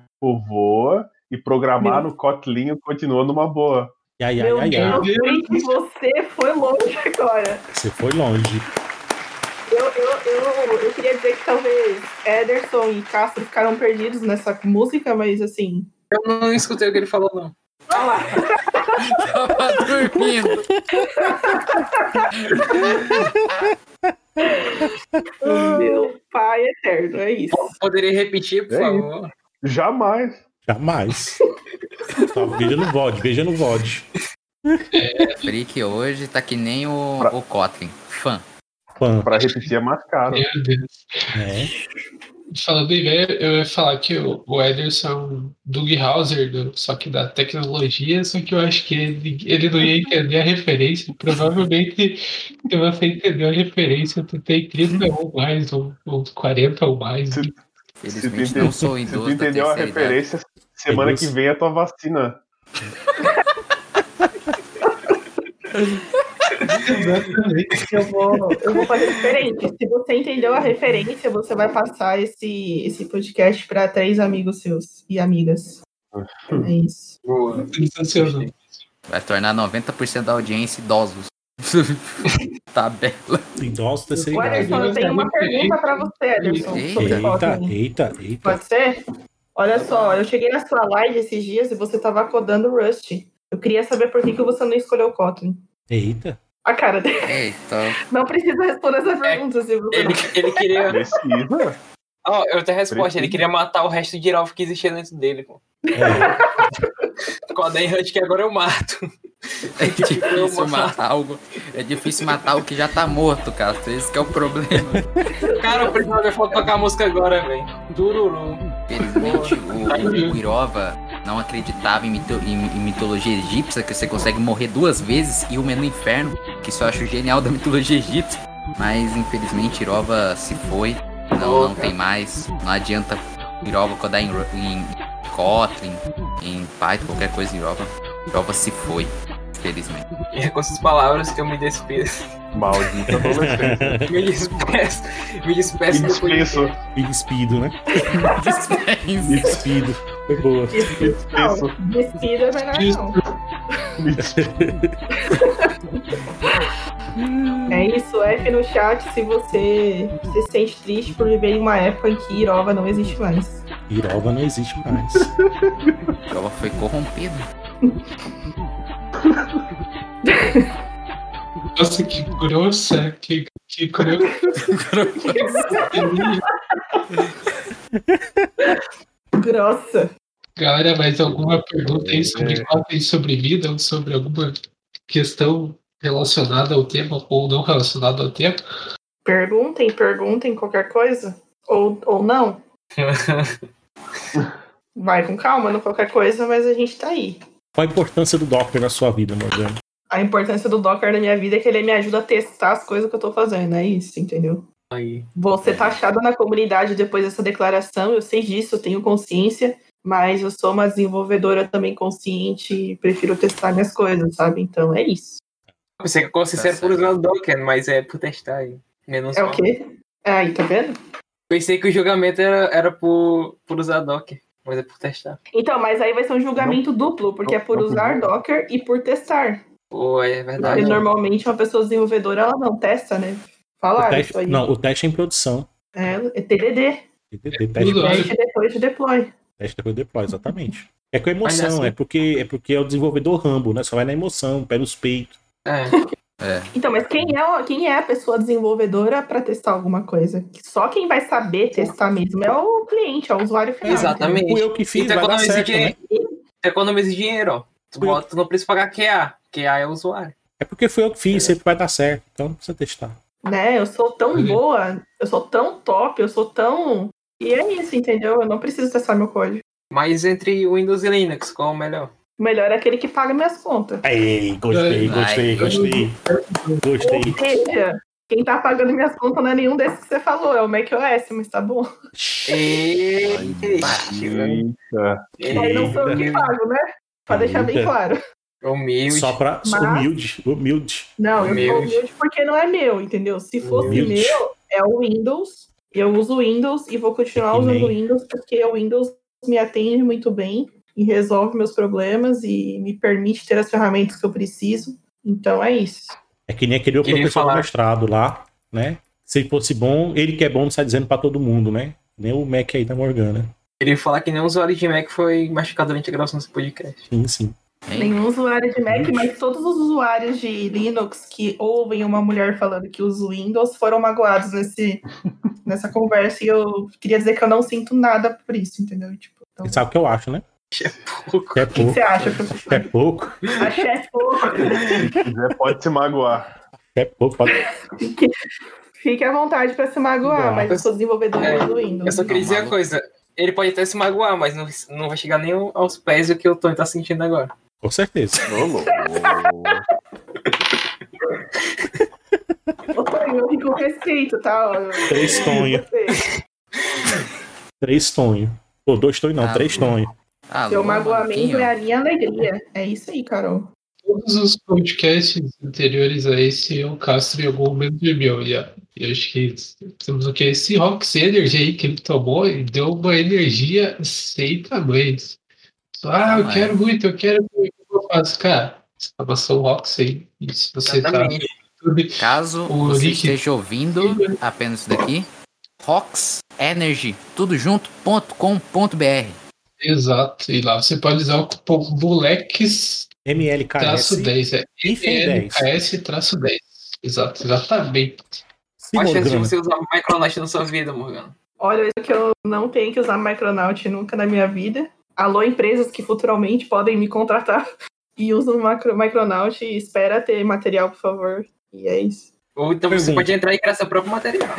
voa, e programar Meu- no Kotlin continua numa boa. E aí, ai, Meu ai, ai. Deus, gente, você foi longe agora. Você foi longe. Eu, eu, queria dizer que talvez Ederson e Castro ficaram perdidos nessa música, mas assim. Eu não escutei o que ele falou, não. Olha lá. Tava dormindo. Meu pai eterno, é isso. Poderia repetir, por É favor? Jamais. Jamais. Só veja no VOD, veja no VOD. Freak hoje tá que nem o, Pra- o Kotlin. Fã. Fã. Pra repetir é mais caro. Meu Deus. É. Falando em velho, eu ia falar que o, o Ederson é um Doug Hauser, do, só que da tecnologia, só que eu acho que ele, ele não ia entender a referência. Provavelmente, se você entendeu a referência, tu tem 30 ou mais, ou, ou 40 ou mais. Se- Se tu, Felizmente ente- não sou se tu entendeu a terceira idade. referência, semana que vem é a tua vacina. Exatamente. Eu vou, eu vou fazer diferente. Se você entendeu a referência, você vai passar esse, esse podcast para três amigos seus e amigas. É isso. Boa. Sensacional. Vai tornar 90% da audiência idosos. Tabela. Idosos O idade. Ederson, eu tenho uma pergunta para você, Ederson. Eita, Kotlin. eita, eita. Pode ser? Olha só, eu cheguei na sua live esses dias e você estava codando Rust. Eu queria saber por que, que você não escolheu Kotlin. Eita. A cara dele. Eita. Não precisa responder essa pergunta se você Ele, ele queria. Precisa. Ó, eu tenho a resposta. Precisa. Ele queria matar o resto de Irov que existia dentro dele, pô. É, Com a Dan Hunt que agora eu mato. É difícil matar algo. É difícil matar o que já tá morto, cara. Esse que é o problema. Cara, preciso ver foto tocar a música agora, velho. Dururu. Felizmente, o, o Irova não acreditava em, mito- em- em mitologia egípcia, que você consegue morrer duas vezes e uma é no inferno, que isso eu acho genial da mitologia egípcia. Mas infelizmente Irova se foi, não, não tem mais. Não adianta Irova codar em, em Kotlin, em Python, qualquer coisa em Irova. Irova se foi, infelizmente. E é com essas palavras que eu me despido. Maldita adolescente. Me despeço. Me despeço Me podcast. despeço. me despido, né? Me despido. Foi boa. Não. É melhor não. Despeço. É isso, F no chat se você se sente triste por viver em uma época em que Irova não existe mais. Irova não existe mais. Irova foi corrompido. Nossa, que grossa. Que, que grossa. Grossa. Galera, mais alguma pergunta aí sobre É. Kotlin, sobre vida ou sobre alguma questão relacionada ao tema ou não relacionada ao tema? Perguntem, perguntem qualquer coisa. Ou, ou não. Vai com calma no qualquer coisa, mas a gente tá aí. Qual a importância do Docker na sua vida, Morgana? A importância do Docker na minha vida é que ele me ajuda a testar as coisas que eu tô fazendo, é isso, entendeu? Aí. Você tá achado na comunidade depois dessa declaração, eu sei disso, eu tenho consciência, mas eu sou uma desenvolvedora também consciente e prefiro testar minhas coisas, sabe? Então é isso. Pensei que eu fosse sincero por usar o Docker, mas é por testar aí. Menos É o mal. quê? Aí, tá vendo? Pensei que o julgamento era, era por, por usar Docker, mas é por testar. Então, mas aí vai ser um julgamento duplo, porque é por não usar. Docker e por testar. Pô, é Porque verdade. normalmente uma pessoa desenvolvedora, ela não testa, né? O Falar teste, isso aí. não, o teste é em produção. É, é TDD. TDD, Teste, Tudo Teste depois de deploy. teste depois deploy, exatamente. É com emoção, assim- é porque é porque é o desenvolvedor Rambo, né? Só vai na emoção, pé nos peitos. É. É. Então, mas quem é, quem é a pessoa desenvolvedora para testar alguma coisa? Só quem vai saber testar mesmo é o cliente, é o usuário final. Exatamente. Fui eu que fiz, E vai dar certo, né? dinheiro. Tu economiza dinheiro, ó. Tu, Fui bota, tu não precisa pagar QA. QA é o usuário. É porque foi eu que fiz, sempre vai dar certo. Então não precisa testar. Né? Eu sou tão Uhum. boa, eu sou tão top, eu sou tão. E é isso, entendeu? Eu não preciso testar meu código. Mas entre Windows e Linux, qual é o melhor? O melhor é aquele que paga minhas contas. Ei, gostei, gostei, gostei. Gostei. Ou seja, quem tá pagando minhas contas não é nenhum desses que você falou, é o macOS, mas tá bom. Eita, Eita. Aí não sou eu que pago, né? Pra deixar bem claro. Humilde. Só pra. Mas- Humilde, humilde. Não, eu Humilde. sou humilde porque não é meu, entendeu? Se fosse Humilde. meu, é o Windows. Eu uso Windows e vou continuar É usando nem- o Windows porque o Windows me atende muito bem e resolve meus problemas e me permite ter as ferramentas que eu preciso. Então é isso. É que nem aquele Queria professor falar. do mestrado lá, né? Se ele fosse bom, ele que é bom não sai dizendo pra todo mundo, né? Nem o Mac aí da Morgana. Queria falar que nenhum usuário de Mac foi machucado durante a gravação desse podcast. Sim, sim. Hein? Nenhum usuário de Mac, mas todos os usuários de Linux que ouvem uma mulher falando que usa o Windows foram magoados nesse, nessa conversa. E eu queria dizer que eu não sinto nada por isso, entendeu? Tipo, então, Você sabe o que eu acho, né? Pouco. É o que que pouco. você acha, É professor? pouco. Achei é pouco. Se quiser, pode se magoar. É pouco. Pode... Fique, fique à vontade para se magoar, Não. mas eu sou desenvolvedora É, do Eu Windows. só queria dizer uma coisa. Ele pode até se magoar, mas não, não vai chegar nem aos pés do que o Tony tá sentindo agora. Com certeza. Ô, Tonho, eu com respeito, tá? Eu- Três tonhos. Você. Três tonhos. Pô, dois tonhos não, Ah, três. Alô, Seu magoamento é a minha alegria. É isso aí, Carol. Todos os podcasts anteriores a esse, o Castro em algum momento bebeu. E, a- e acho que temos o que? Esse Rox Energy aí que ele tomou e deu uma energia sem tamanhos. Ah, eu quero muito, eu quero muito. O que eu faço? Cara, você passou o Rox aí. E se você tá Exatamente. tudo Caso O você link- esteja ouvindo apenas isso daqui, Rox Energy, tudo junto, ponto com, ponto BR. Exato. E lá você pode usar o cupom moleques traço MLKS 10. É FEM 10. MLKS traço 10. Exato, exatamente. Qual a chance de você usar Micronaut na sua vida, Morgana? Olha, isso que eu não tenho que usar Micronaut nunca na minha vida. Alô, empresas que futuramente podem me contratar e usam macro, Micronaut e espera ter material, por favor. E é isso. Ou então você Pergunta. pode entrar e criar seu próprio material.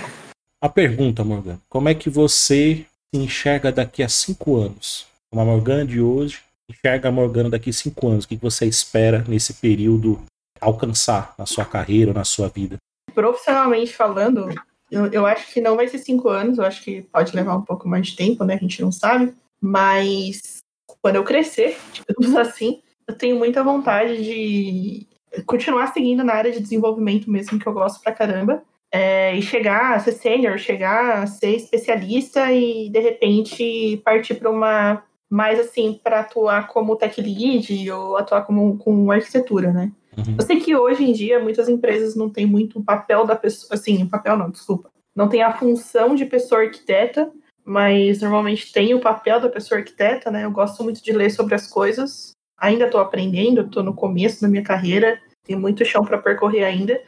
A pergunta, Morgana. Como é que você se enxerga daqui a cinco anos? Uma Morgana de hoje enxerga a Morgana daqui a cinco anos. O que você espera nesse período alcançar na sua carreira, na sua vida? Profissionalmente falando, eu, eu acho que não vai ser cinco anos, eu acho que pode levar um pouco mais de tempo, né? A gente não sabe. Mas quando eu crescer, digamos assim, eu tenho muita vontade de continuar seguindo na área de desenvolvimento mesmo, que eu gosto pra caramba. É, e chegar a ser sênior, chegar a ser especialista e de repente partir para uma mais assim para atuar como tech lead ou atuar como com arquitetura, né? Uhum. Eu sei que hoje em dia muitas empresas não têm muito o papel da pessoa, assim, o papel não, desculpa. Não tem a função de pessoa arquiteta, mas normalmente tem o papel da pessoa arquiteta, né? Eu gosto muito de ler sobre as coisas. Ainda estou aprendendo, estou no começo da minha carreira, tem muito chão para percorrer ainda,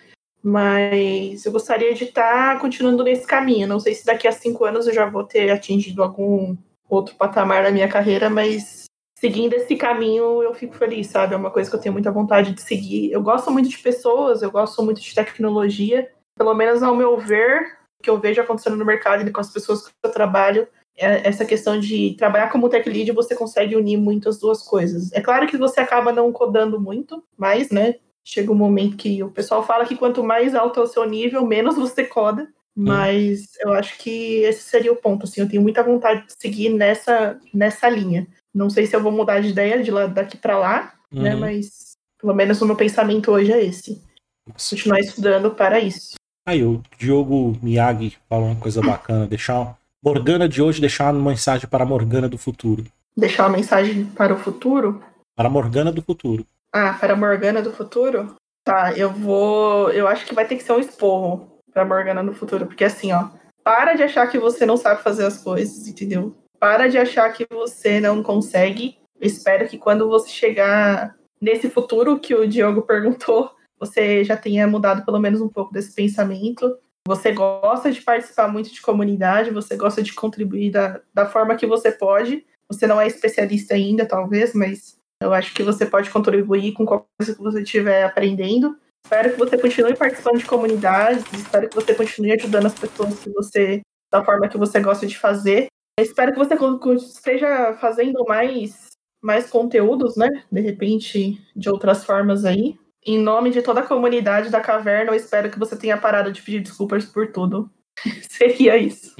mas eu gostaria de estar continuando nesse caminho. Não sei se daqui a cinco anos eu já vou ter atingido algum outro patamar na minha carreira, mas seguindo esse caminho eu fico feliz, sabe? É uma coisa que eu tenho muita vontade de seguir. Eu gosto muito de pessoas, eu gosto muito de tecnologia, pelo menos ao meu ver, que eu vejo acontecendo no mercado e com as pessoas que eu trabalho, é essa questão de trabalhar como tech lead, você consegue unir muitas duas coisas. É claro que você acaba não codando muito, mas, né, chega um momento que o pessoal fala que quanto mais alto é o seu nível, menos você coda. Mas eu acho que esse seria o ponto. Assim, eu tenho muita vontade de seguir nessa, nessa linha. Não sei se eu vou mudar de ideia de lá, daqui para lá, né? Uhum. Mas pelo menos o meu pensamento hoje é esse. Continuar estudando para isso. Aí o Diogo Miyagi falou uma coisa bacana. Deixar. Morgana de hoje, deixar uma mensagem para a Morgana do futuro. Deixar uma mensagem para o futuro. Para a Morgana do futuro. Ah, para a Morgana do futuro? Tá, eu vou. Eu acho que vai ter que ser um esporro para Morgana no futuro. Porque assim, ó. Para de achar que você não sabe fazer as coisas, entendeu? Para de achar que você não consegue. Eu espero que quando você chegar nesse futuro que o Diogo perguntou, você já tenha mudado pelo menos um pouco desse pensamento. Você gosta de participar muito de comunidade, você gosta de contribuir da, da forma que você pode. Você não é especialista ainda, talvez, mas eu acho que você pode contribuir com qualquer coisa que você estiver aprendendo. Espero que você continue participando de comunidades, espero que você continue ajudando as pessoas que você, da forma que você gosta de fazer. espero que você esteja fazendo mais, mais conteúdos, né? De repente, de outras formas aí. Em nome de toda a comunidade da caverna, eu espero que você tenha parado de pedir desculpas por tudo. Seria isso.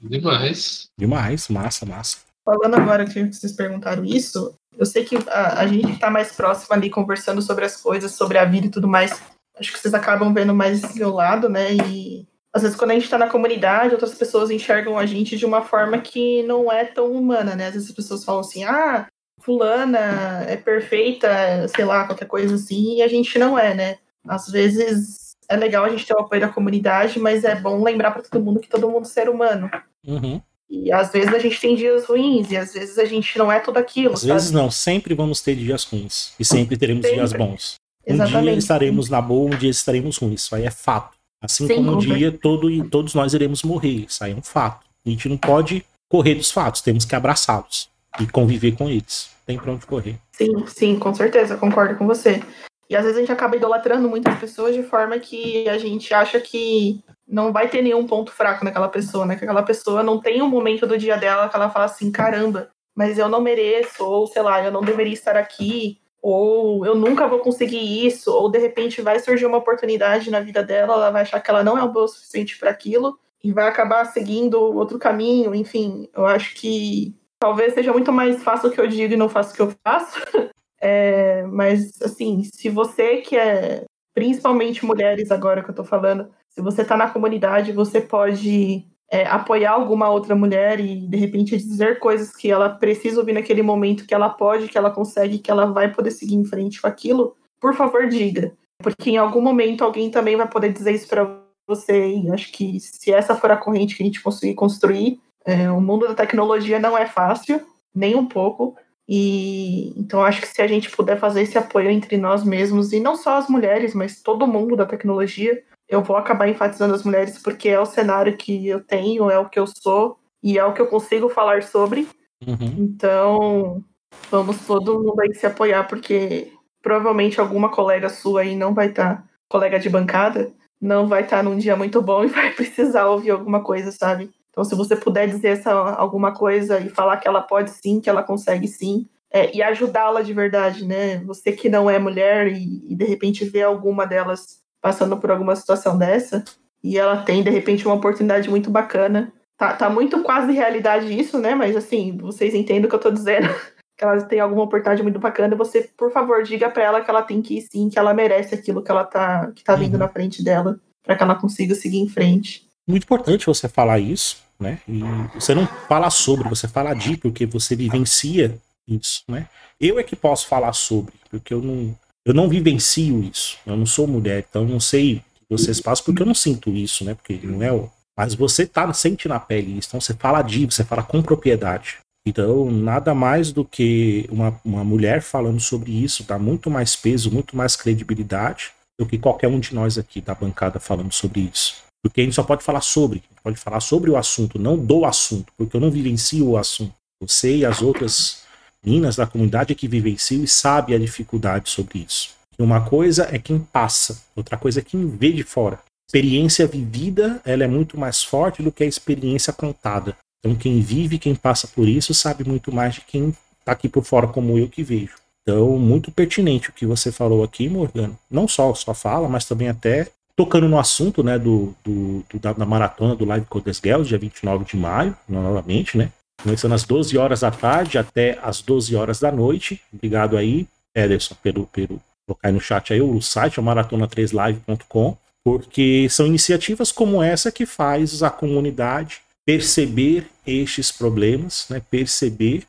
Demais. Demais, massa, massa. Falando agora que vocês perguntaram isso, eu sei que a, a gente está mais próximo ali conversando sobre as coisas, sobre a vida e tudo mais. Acho que vocês acabam vendo mais esse meu lado, né? E às vezes quando a gente está na comunidade, outras pessoas enxergam a gente de uma forma que não é tão humana, né? Às vezes as pessoas falam assim, ah, fulana é perfeita, sei lá, qualquer coisa assim, e a gente não é, né? Às vezes é legal a gente ter o apoio da comunidade, mas é bom lembrar para todo mundo que todo mundo é ser humano. Uhum. E às vezes a gente tem dias ruins, e às vezes a gente não é tudo aquilo. Às sabe? vezes não, sempre vamos ter dias ruins. E sempre teremos Sempre. dias bons. Um Exatamente. dia estaremos na boa, um dia estaremos ruins. Isso aí é fato. Assim Sim, como um dia todo, e todos nós iremos morrer. Isso aí é um fato. A gente não pode correr dos fatos, temos que abraçá-los e conviver com eles. Tem pra onde correr. Sim, sim, com certeza, concordo com você. E às vezes a gente acaba idolatrando muitas pessoas de forma que a gente acha que não vai ter nenhum ponto fraco naquela pessoa, né? Que aquela pessoa não tem um momento do dia dela que ela fala assim, caramba, mas eu não mereço, ou sei lá, eu não deveria estar aqui, ou eu nunca vou conseguir isso, ou de repente vai surgir uma oportunidade na vida dela, ela vai achar que ela não é boa o suficiente para aquilo e vai acabar seguindo outro caminho, enfim, eu acho que talvez seja muito mais fácil o que eu digo e não faço o que eu faço. É, mas, assim, se você que é, principalmente mulheres agora que eu tô falando, se você tá na comunidade, você pode é, apoiar alguma outra mulher e, de repente, dizer coisas que ela precisa ouvir naquele momento, que ela pode, que ela consegue, que ela vai poder seguir em frente com aquilo, por favor, diga. Porque em algum momento alguém também vai poder dizer isso para você. E acho que se essa for a corrente que a gente conseguir construir, é, o mundo da tecnologia não é fácil, nem um pouco. E então acho que se a gente puder fazer esse apoio entre nós mesmos, e não só as mulheres, mas todo mundo da tecnologia, eu vou acabar enfatizando as mulheres porque é o cenário que eu tenho, é o que eu sou e é o que eu consigo falar sobre. Uhum. Então, vamos todo mundo aí se apoiar, porque provavelmente alguma colega sua aí não vai estar, colega de bancada, não vai estar num dia muito bom e vai precisar ouvir alguma coisa, sabe? Então, se você puder dizer essa, alguma coisa e falar que ela pode sim, que ela consegue sim, é, e ajudá-la de verdade, né? Você que não é mulher e, e de repente vê alguma delas passando por alguma situação dessa, e ela tem de repente uma oportunidade muito bacana. Tá, tá muito quase realidade isso, né? Mas assim, vocês entendem o que eu tô dizendo. que ela tem alguma oportunidade muito bacana, você, por favor, diga para ela que ela tem que ir sim, que ela merece aquilo que ela tá, que tá vindo Uhum. na frente dela, para que ela consiga seguir em frente. Muito importante você falar isso, né? E você não fala sobre, você fala de, porque você vivencia isso, né? Eu é que posso falar sobre, porque eu não, eu não vivencio isso. Eu não sou mulher, então não sei o que vocês passam, porque eu não sinto isso, né? Porque não é o. Mas você tá, sente na pele isso, então você fala de, você fala com propriedade. Então, nada mais do que uma, uma mulher falando sobre isso dá muito mais peso, muito mais credibilidade do que qualquer um de nós aqui da bancada falando sobre isso. Porque a gente só pode falar sobre, pode falar sobre o assunto, não do assunto, porque eu não vivencio o assunto. Você e as outras meninas da comunidade é que vivenciam e sabe a dificuldade sobre isso. Uma coisa é quem passa, outra coisa é quem vê de fora. Experiência vivida, ela é muito mais forte do que a experiência contada. Então quem vive, quem passa por isso, sabe muito mais de quem está aqui por fora como eu que vejo. Então, muito pertinente o que você falou aqui, Morgana. Não só sua fala, mas também até tocando no assunto né, do, do- do- da, da maratona do Live Coders Girls, dia 29 de maio, novamente, né? Começando às 12 horas da tarde até às 12 horas da noite. Obrigado aí, Ederson, pelo, pelo colocar aí no chat aí o site, é o maratona3live.com, porque são iniciativas como essa que faz a comunidade perceber estes problemas, né? Perceber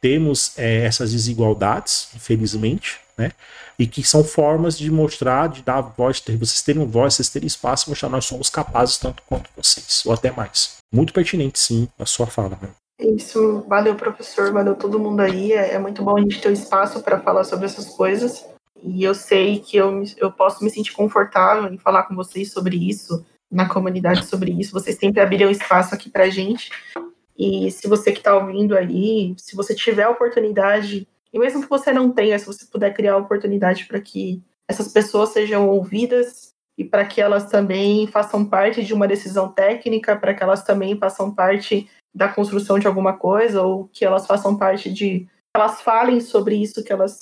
temos eh, essas desigualdades, infelizmente, né? E que são formas de mostrar, de dar voz, ter, vocês terem voz, vocês terem espaço, mostrar nós somos capazes tanto quanto vocês, ou até mais. Muito pertinente, sim, a sua fala. Né? Isso, valeu professor, valeu todo mundo aí. É, é muito bom a gente ter o espaço para falar sobre essas coisas. E eu sei que eu, eu posso me sentir confortável em falar com vocês sobre isso, na comunidade sobre isso. Vocês sempre abriram espaço aqui pra gente. E se você que está ouvindo aí, se você tiver a oportunidade, e mesmo que você não tenha, se você puder criar oportunidade para que essas pessoas sejam ouvidas e para que elas também façam parte de uma decisão técnica, para que elas também façam parte da construção de alguma coisa, ou que elas façam parte de. elas falem sobre isso que elas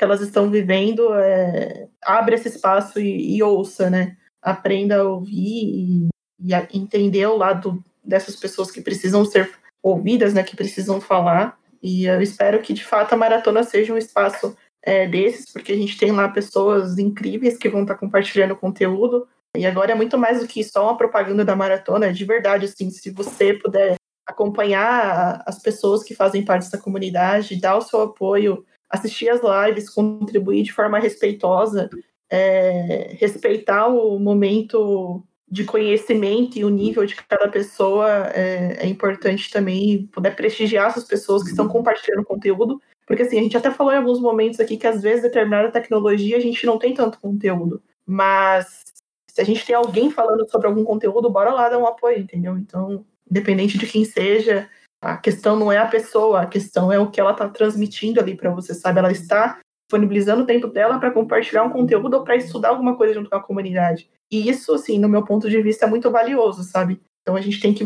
que elas estão vivendo, é, abre esse espaço e, e, ouça, né? Aprenda a ouvir e, e a entender o lado dessas pessoas que precisam ser ouvidas, né? Que precisam falar. E eu espero que de fato a maratona seja um espaço é, desses, porque a gente tem lá pessoas incríveis que vão estar compartilhando conteúdo. E agora é muito mais do que só uma propaganda da maratona, de verdade, assim, se você puder acompanhar as pessoas que fazem parte dessa comunidade, dar o seu apoio assistir as lives, contribuir de forma respeitosa, é, respeitar o momento de conhecimento e o nível de cada pessoa é, é, importante também poder prestigiar essas pessoas que estão compartilhando conteúdo, porque assim, a gente até falou em alguns momentos aqui que às vezes determinada tecnologia a gente não tem tanto conteúdo, mas se a gente tem alguém falando sobre algum conteúdo, bora lá dar um apoio, entendeu? Então, independente de quem seja, a questão não é a pessoa, a questão é o que ela está transmitindo ali para você, sabe? Ela está disponibilizando o tempo dela para compartilhar um conteúdo ou para estudar alguma coisa junto com a comunidade. E isso, assim, no meu ponto de vista, é muito valioso, sabe? Então a gente tem que,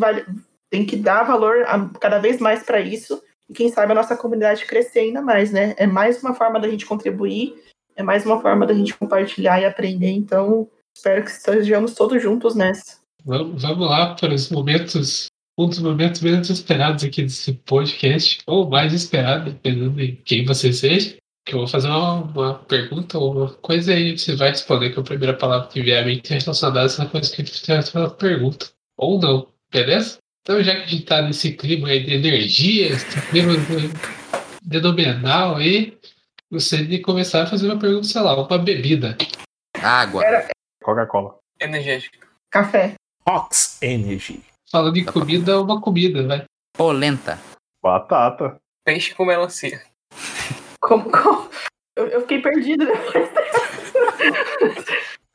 tem que dar valor a, cada vez mais para isso e quem sabe a nossa comunidade crescer ainda mais, né? É mais uma forma da gente contribuir, é mais uma forma da gente compartilhar e aprender. Então, espero que estejamos todos juntos nessa. Vamos, vamos lá para os momentos um dos momentos menos esperados aqui desse podcast, ou mais esperado, dependendo de quem você seja. Que eu vou fazer uma, uma pergunta ou uma coisa aí você vai responder que é a primeira palavra que vier a mente relacionada a essa coisa que fizer uma pergunta. Ou não, beleza? Então, já que a gente tá nesse clima aí de energia, esse clima denominal aí, você de começar a fazer uma pergunta, sei lá, uma bebida. Água. Coca-Cola. Energético. Café. Ox Energy. Falando em comida, é uma comida, vai. Polenta. Batata. Peixe com melancia. Como, como? Eu, eu fiquei perdida depois.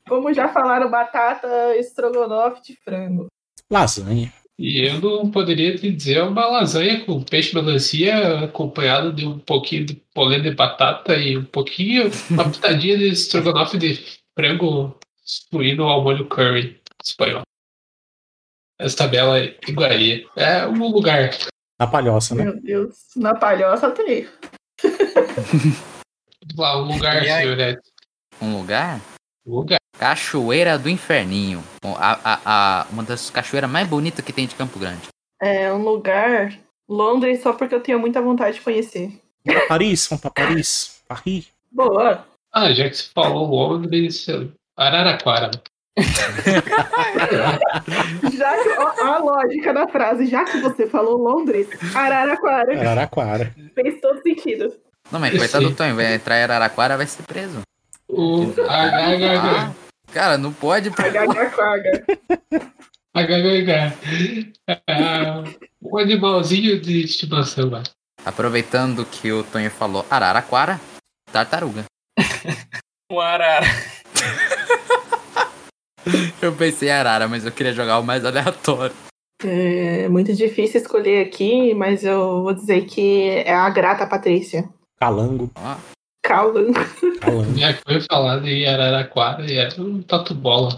como já falaram, batata, estrogonofe de frango. Lasanha. E eu não poderia te dizer uma lasanha com peixe melancia acompanhado de um pouquinho de polenta de batata e um pouquinho, uma pitadinha de estrogonofe de frango suíno ao molho curry espanhol essa tabela iguaria. É um lugar. Na palhoça, né? Meu Deus, na palhoça tem. Lá, um lugar, senhor. Um lugar? Um lugar. Cachoeira do Inferninho. A, a, a, uma das cachoeiras mais bonitas que tem de Campo Grande. É um lugar. Londres, só porque eu tenho muita vontade de conhecer. Paris, vamos pra Paris. Paris. Boa. Ah, já que você falou Londres, Araraquara já que, ó, a lógica da frase, já que você falou Londres, Araraquara. Araraquara. Fez todo sentido. Não, mas coitado do Tonho, vai entrar em Araraquara, vai ser preso. O ah, Cara, não pode. Araraquara. Ah, um animalzinho de estimação, mano. Aproveitando que o Tonho falou Araraquara, tartaruga. o arara. Eu pensei em arara, mas eu queria jogar o mais aleatório. É muito difícil escolher aqui, mas eu vou dizer que é a grata Patrícia. Calango. Ah. Calango. Calango. Já foi falado em Araraquara e era um tatu bola.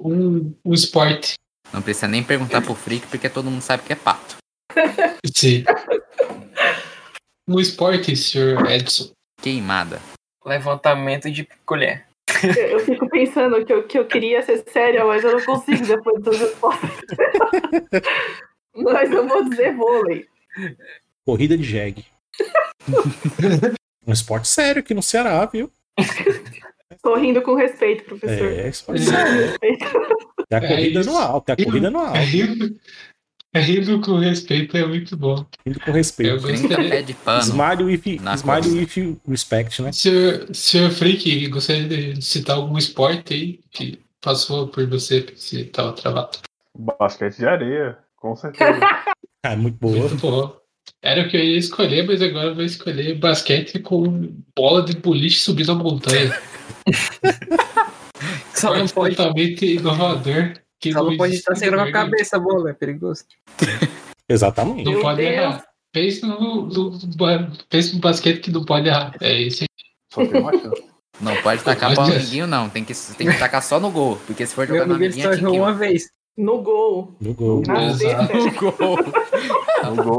Um, um esporte. Não precisa nem perguntar pro Freak, porque todo mundo sabe que é pato. Sim. Um esporte, senhor Edson. Queimada. Levantamento de colher. Eu fico pensando que eu, que eu queria ser séria, mas eu não consigo depois das respostas. mas eu vou dizer vôlei. Corrida de jegue. um esporte sério aqui no Ceará, viu? Tô rindo com respeito, professor. É, esporte sério. Tem a corrida é no alto, tem a corrida no alto. É rindo, é rindo com respeito, é muito bom. Rindo com respeito. Pé de pano. Smile with, smile with respect, né? Senhor, senhor Freak, gostaria de citar algum esporte aí que passou por você que estava travado? Basquete de areia, com certeza. ah, muito boa. Muito bom. Era o que eu ia escolher, mas agora eu vou escolher basquete com bola de boliche subindo a montanha. Só não pode, totalmente inovador. Que só não pode estar segurando a cabeça bola, é perigoso. Exatamente. Não Meu pode Deus. errar. Pensa no, no, no- pensa no basquete que não pode errar. É isso aí. Não pode tacar um Deus. amiguinho, não. Tem que, tem que tacar só no gol. Porque se for Meu jogar no amigo ele amiguinho, só é errou uma vez. No gol. No gol. Na. No gol. Um gol.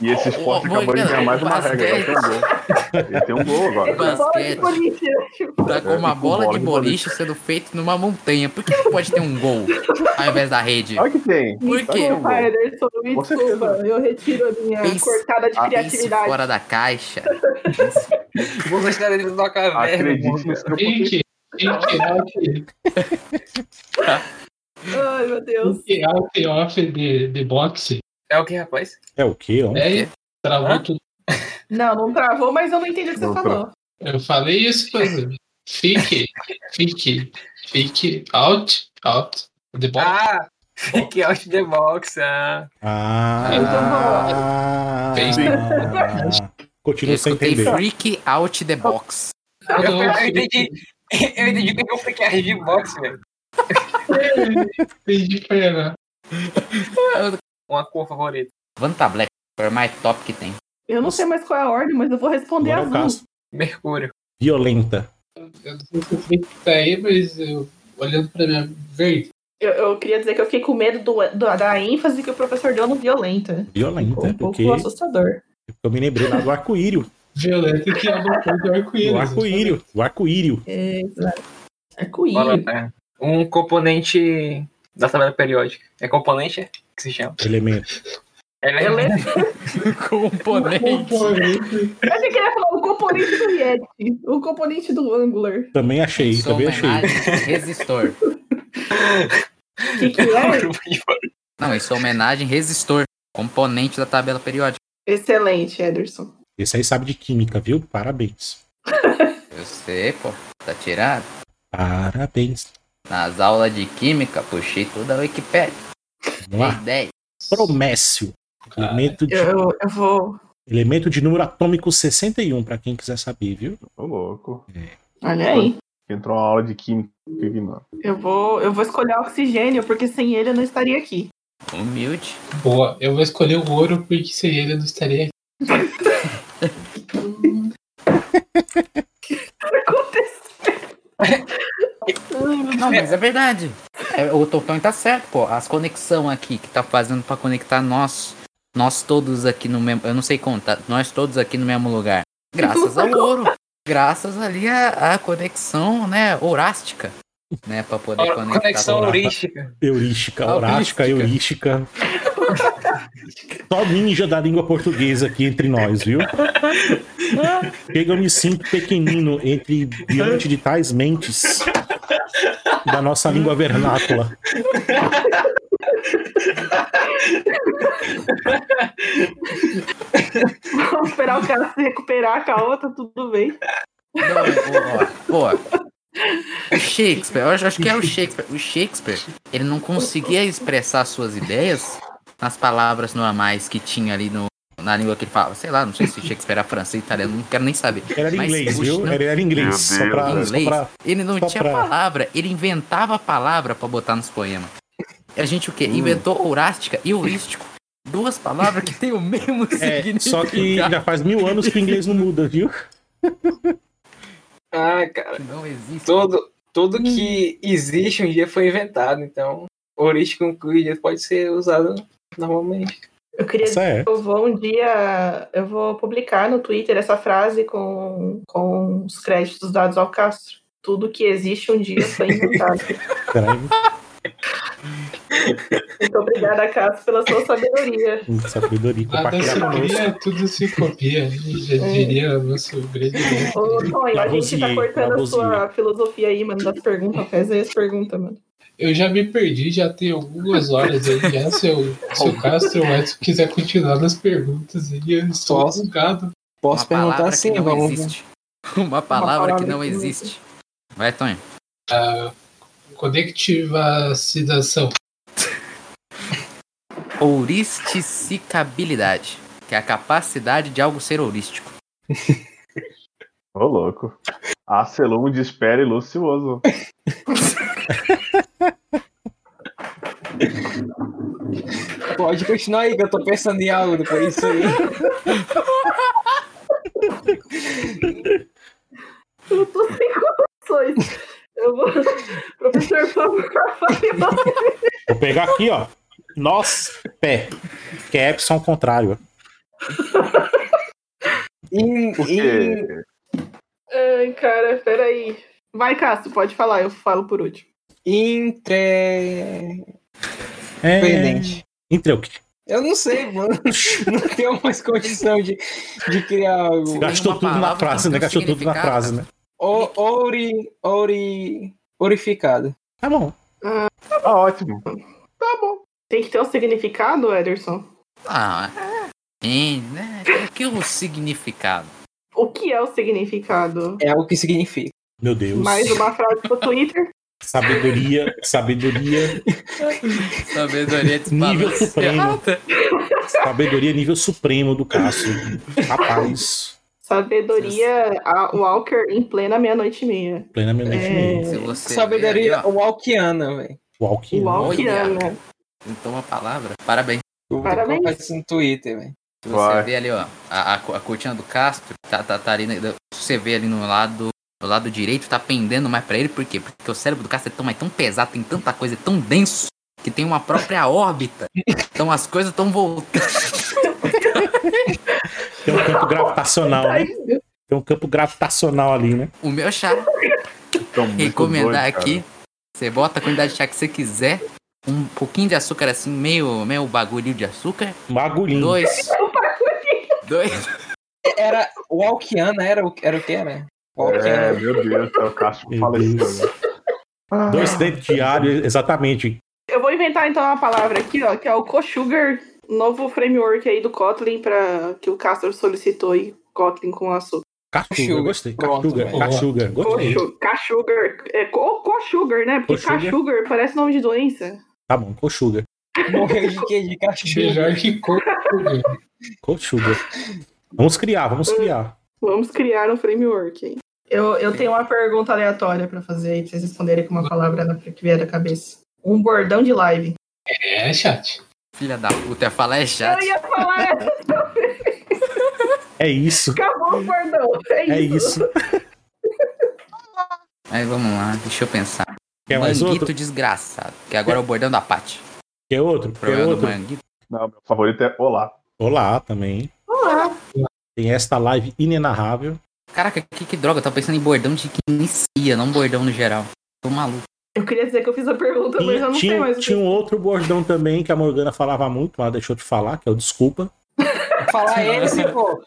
E esse esporte Ô, acabou de ganhar mais uma basquete. regra. Agora tem um gol. Ele tem um gol agora. Basquete. Boliche, tipo, Tá com uma É, com bola bola de boliche sendo feito numa montanha. Por que não pode ter um gol ao invés da rede? Olha que tem. Por quê? Ederson, me desculpa. Eu retiro a minha Pense- cortada de criatividade. fora da caixa. Vou deixar dentro da caverna. Acredite mano. no out, Ai, meu Deus. ink out off de, de boxe. É o que, rapaz? É o quê? ó? É, travou Hã? tudo. Não, não travou, mas eu não entendi o que você Não falou. Eu falei isso, mas fique, fique, fique out, out, the box. Ah! Fique out the box. Ah. Ah, Fez. Continua Eu sem escutei entender. freak out the box. Ah, Eu, não, eu fique. entendi. Eu entendi que eu fiquei a de box, velho. Entendi, pera. Uma cor favorita. Vanta Black. Foi mais top que tem. Eu não sei mais qual é a ordem, mas eu vou responder Agora é o azul. caso. Mercúrio. Violenta. Eu não sei se o tá aí, mas eu, olhando pra minha verde. Eu, eu queria dizer que eu fiquei com medo do, do- da ênfase que o professor deu no violenta. Ficou Violenta, um pouco porque assustador. eu me lembrei lá do arco-írio. Violeta que é cor do arco-íris. Do arco-írio. Do arco-írio. Exato. Fala, Arco-íris. é, Um componente da tabela periódica. É componente? é? Que se chama? Elemento. É Eu lembro- Componente. Componente. eu achei que ele ia falar o componente do Yeti. O componente do Angular. Também achei, Sou também achei. homenagem resistor. O que, que é? Não, isso é homenagem resistor. Componente da tabela periódica. Excelente, Ederson. Esse aí sabe de química, viu? Parabéns. Eu sei, pô. Tá tirado. Parabéns. Nas aulas de química, puxei toda a Wikipédia. Vamos lá. Dei ideia. Promécio. Elemento de, Eu, eu vou. elemento de número atômico 61, pra quem quiser saber, viu? Ô, louco. Olha aí. Entrou uma aula de química mano. Eu vou, eu vou escolher oxigênio, porque sem ele eu não estaria aqui. Humilde. Boa, eu vou escolher o ouro porque sem ele eu não estaria aqui. Não, mas é verdade. É, o Totão tá certo, pô. As conexão aqui que tá fazendo pra conectar nós, nós todos aqui no mesmo. Eu não sei contar, nós todos aqui no mesmo lugar. Graças ao ouro. Graças ali à, à conexão, né, horástica. Né, pra poder conectar. Conexão heurística. Eurística, Aurística. horástica, eurística. Só ninja da língua portuguesa aqui entre nós, viu? Chega, eu me sinto pequenino entre diante de tais mentes da nossa língua vernácula. Vamos esperar o cara se recuperar com a outra, tudo bem. Não, ó, ó, o Shakespeare, eu acho, que é o Shakespeare. O Shakespeare, ele não conseguia expressar suas ideias nas palavras normais que tinha ali no, na língua que ele falava. Sei lá, não sei se Shakespeare era francês, italiano, não quero nem saber. Era Mas, inglês, viu? não. Era, inglês. Só pra, Em só inglês, pra- ele não só tinha pra- palavra, ele inventava a palavra pra botar nos poemas. A gente o quê? Hum. Inventou horástica e heurístico. Duas palavras que têm o mesmo É, significado. só que já faz mil anos que o inglês não muda, viu? Ah, cara. Não existe. Todo, tudo que existe um dia foi inventado, então heurístico dia pode ser usado normalmente. Eu queria Essa é. Eu vou um dia, eu vou publicar no Twitter essa frase com, com os créditos dados ao Castro. Tudo que existe um dia foi inventado. Muito obrigada, Castro, pela sua sabedoria. sabedoria. Conosco. cria, tudo se copia. Já diria o nosso grande. Ô, Tonho, a gente tá cortando a sua filosofia aí, mano, das perguntas. Faz aí as perguntas, mano. Eu já me perdi, já tem algumas horas aí. Já, o Castro quiser continuar nas perguntas aí, eu estou Posso? bugado. Posso Uma perguntar assim, não vamos. existe. Uma palavra que palavra não que não existe. Vai, Tonho. A conectivacidação. Ouristicicabilidade. que é a capacidade de algo ser holístico. Ô, louco. Acelum de espera e lucioso. Pode continuar aí, que eu tô pensando em algo depois disso aí. Eu tô sem condições. Eu vou. Professor, por favor. Vou pegar aqui, ó. Nós, pé. Que é Epson ao contrário. Em, quê? Ai, cara, peraí. Vai, Cássio, pode falar, eu falo por último. entre... É. Pendente. Entre o quê? Eu não sei, mano. Não tenho mais condição de, de criar algo. Gastou uma tudo na frase, né? Gastou tudo na frase, né? O, ori, ori, orificado. Tá bom. Tá ótimo. Tem que ter um significado, Ederson? Ah, é, né? O que é o significado? O que é o significado? É o que significa. Meu Deus. Mais uma frase pro Twitter. Sabedoria, sabedoria, Sabedoria de Nível supremo. sabedoria nível supremo do Cássio. Rapaz, Sabedoria a Walker em plena meia-noite e meia. plena meia-noite e É. meia. Você Sabedoria ali, walkiana, velho. Walkiana. ó, então uma palavra. Parabéns. Eu vou Parabéns. colocar isso no Twitter, velho. Se você Vai. vê ali, ó, a, a, a cortina do Castro, tá, tá, tá ali, na- se você vê ali no lado, no lado direito, tá pendendo mais pra ele, por quê? Porque o cérebro do Castro é tão, é tão pesado, tem tanta coisa, é tão denso, que tem uma própria órbita. Então as coisas estão voltando. Tem um campo gravitacional, né? Tem um campo gravitacional ali, né? O meu chá, Tão muito recomendar doido, aqui, você bota a quantidade de chá que você quiser, um pouquinho de açúcar assim, meio, meio bagulho de açúcar, Um agulhinho. dois, dois, Era walkiana, era, o- era o que era? É, Walkiana. meu Deus, é o Meu faleceu. Né? Dois dentes diários, exatamente. Eu vou inventar então uma palavra aqui, ó, que é o co-sugar, novo framework aí do Kotlin para que o Castro solicitou aí, Kotlin com açúcar. Cachuga, gostei. Cachuga, cachuga, gostei. Cachugar. É co- co-sugar, né? Porque cachugar parece nome de doença. Tá bom, cochuga. Morreu de quê? De cachorro. Melhor que corpo. Cochuga. Vamos criar, vamos criar. Vamos criar um framework aí. Eu, eu tenho uma pergunta aleatória pra fazer aí, pra vocês responderem com uma palavra que vier da cabeça. Um bordão de live. É, chat. Filha da puta, ia falar é Eu chat. ia falar essa, É isso. acabou o bordão. É É isso. isso. Aí vamos lá, deixa eu pensar. Quer mais Manguito outro? desgraçado, que agora é o bordão da Paty. Quer outro? O Quer problema do outro? Manguito. Não, meu favorito é Olá. Olá também. Olá. Tem esta live inenarrável. Caraca, que, que droga, eu tava pensando em bordão de que inicia, não bordão no geral. Tô maluco. Eu queria dizer que eu fiz a pergunta, mas eu Tinha, não sei tinha, mais o que. tinha um outro bordão também que a Morgana falava muito, mas deixou de falar, que é o desculpa. Falar esse, pô.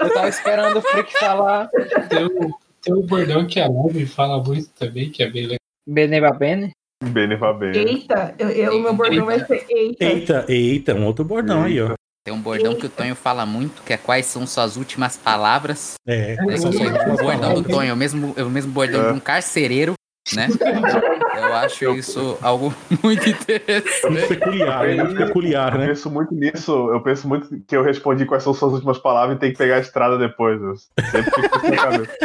Eu tava esperando o Freak falar Tem um, tem um bordão que a Love fala muito também, que é bem legal. Beneba Bene. Beneva bem. Eita, eu, eu- o meu bordão vai ser eita. Eita, eita, um outro bordão aí, ó. Tem um bordão que o Tonho fala muito, que é quais são suas últimas palavras. É, É as o bordão do Tonho é o mesmo, é o mesmo bordão de um carcereiro, né? Eu acho isso algo muito Muito interessante. peculiar, é muito peculiar, Eu né? penso muito nisso, eu penso muito que eu respondi quais são suas últimas palavras e tem que pegar a estrada depois. Eu sempre fico cabeça.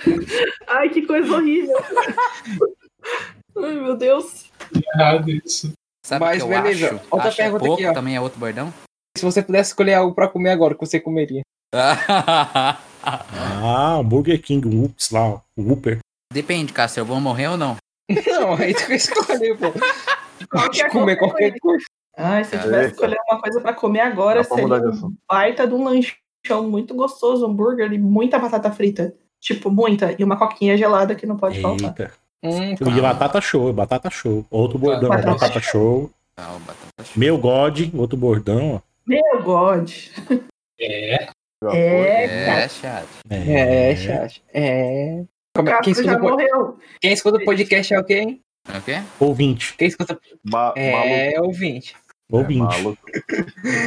Ai, que coisa horrível. Ai, meu Deus. Errado isso. Sabe o Mas que eu beleza, acho? outra acho é pergunta pouco, aqui, ó. também é outro bordão. Se você pudesse escolher algo pra comer agora, o que você comeria? Ah, o Burger King, o Whoops lá, o Whooper. Depende, Cássio, eu vou morrer ou não? Não, aí tu escolheu, pô. Qualquer comer qualquer coisa. Ai, se eu tivesse que escolher uma coisa pra comer agora, Dá seria um assunto. baita de um lanchão muito gostoso, hambúrguer e muita batata frita. Tipo, muita. E uma coquinha gelada que não pode faltar. Eita. Hum, E batata show, batata show. Outro bordão, Batata batata show. Tá, o batata show. Meu God, outro bordão, ó. Meu God. É, É, É, chat. É, chat. É. Como é- quem, escuta, o quem escuta o podcast é o quê? hein? É o quê? Ouvinte, Quem escuta Ma é Maluco. ouvinte. ouvinte. É maluco.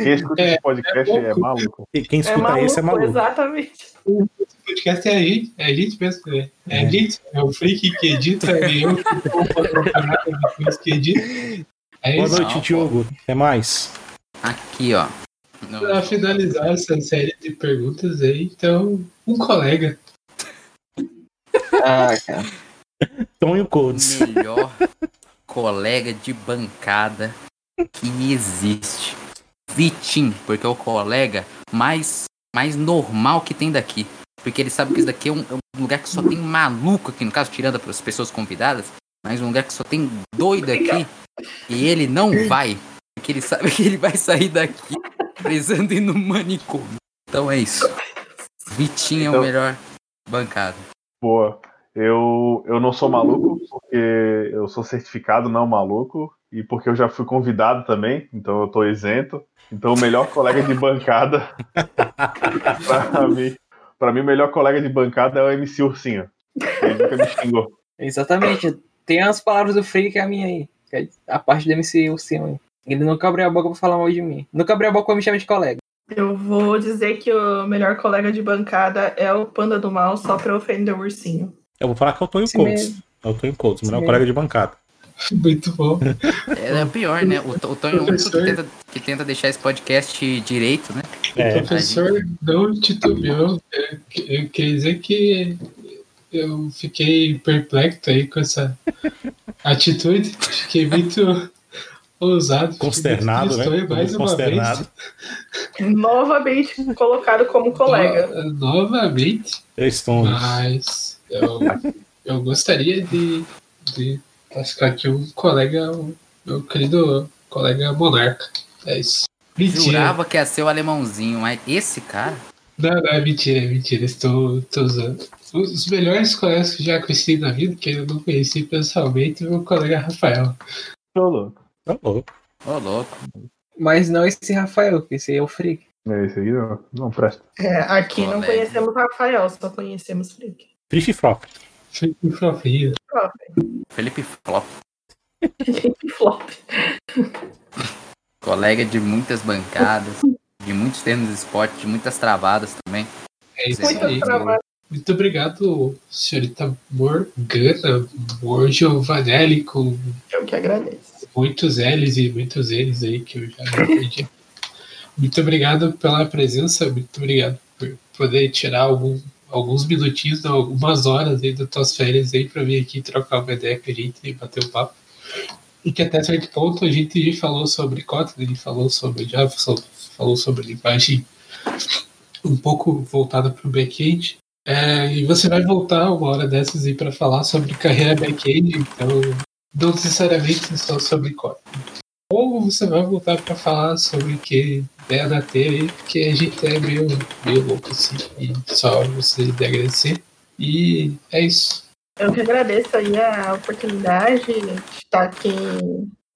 Quem escuta esse podcast é é, maluco. E Quem É escuta maluco, esse é maluco. exatamente. o podcast é a gente, é a gente mesmo. É, é a gente, é o Freak que edita, e eu que vou que edita. É Boa isso. noite, Não, Diogo. Até mais. Aqui, ó. Pra finalizar essa série de perguntas aí, então, um colega. Ah, cara. Tonho Codes. melhor colega de bancada que existe. Vitinho, porque é o colega mais, mais normal que tem daqui. Porque ele sabe que isso daqui é um, é um lugar que só tem maluco aqui, no caso, tirando para as pessoas convidadas, mas um lugar que só tem doido aqui. E ele não vai. Porque ele sabe que ele vai sair daqui precisando ir no manicômio. Então é isso. Vitinho é Então- o melhor bancada. Boa. Eu, eu não sou maluco, porque eu sou certificado não maluco, e porque eu já fui convidado também, então eu tô isento. Então o melhor colega de bancada pra mim, pra mim o melhor colega de bancada é o MC Ursinho. Ele nunca me xingou. Exatamente. Tem as palavras do Freak que é a minha aí. que é a parte do MC Ursinho aí. Ele nunca abriu a boca pra falar mal de mim. Nunca abriu a boca pra me chamar de colega. Eu vou dizer que o melhor colega de bancada é o Panda do Mal, só pra ofender o ursinho. Eu vou falar que é o Tonho mesmo. É o Tonho Codes, o melhor colega de bancada. Muito bom. É, é pior, né? O, o Tonho é o único que tenta, que tenta deixar esse podcast direito, né? É, O professor não titubeou. Eu, eu queria dizer que eu fiquei perplexo aí com essa atitude. Fiquei muito ousado. consternado, muito né? mais uma Consternado. Novamente colocado como vez. colega. No- novamente. Estou. Mas eu, eu gostaria de, de classificar aqui um colega, o meu querido colega monarca. É isso. Mentira. Jurava que ia ser o alemãozinho, mas esse cara. Não, não, é mentira, é mentira. Estou, estou usando. Os melhores colegas que já conheci na vida, que eu não conheci pessoalmente, é o meu colega Rafael. Tô louco. Tá louco. Ô, louco. Mas não esse Rafael, que esse é o Freak. É esse aí não, não presta. É, aqui não conhecemos Rafael, só conhecemos Freak. Frisch Frop. Fico fofinho. Felipe Flop, Flop. colega de muitas bancadas, de muitos termos de esporte, de muitas travadas também. É isso Muito aí. Muito obrigado, senhorita Morgana Morgiovanelli, com Eu que agradeço. muitos L's e muitos N's aí que eu já perdi. Muito obrigado pela presença, muito obrigado por poder tirar algum, alguns minutinhos, algumas horas aí das tuas férias aí para vir aqui trocar uma ideia com a gente e bater um papo. E que até certo ponto a gente falou sobre Kotlin, gente falou sobre Java, falou sobre linguagem um pouco voltada para o back-end. É, e você vai voltar uma hora dessas aí para falar sobre carreira back-end, então não necessariamente só sobre Kotlin. Ou você vai voltar para falar sobre que ideia da T aí, porque a gente é meio, meio louco assim, e só você de agradecer. E é isso. Eu que agradeço aí a oportunidade de estar aqui.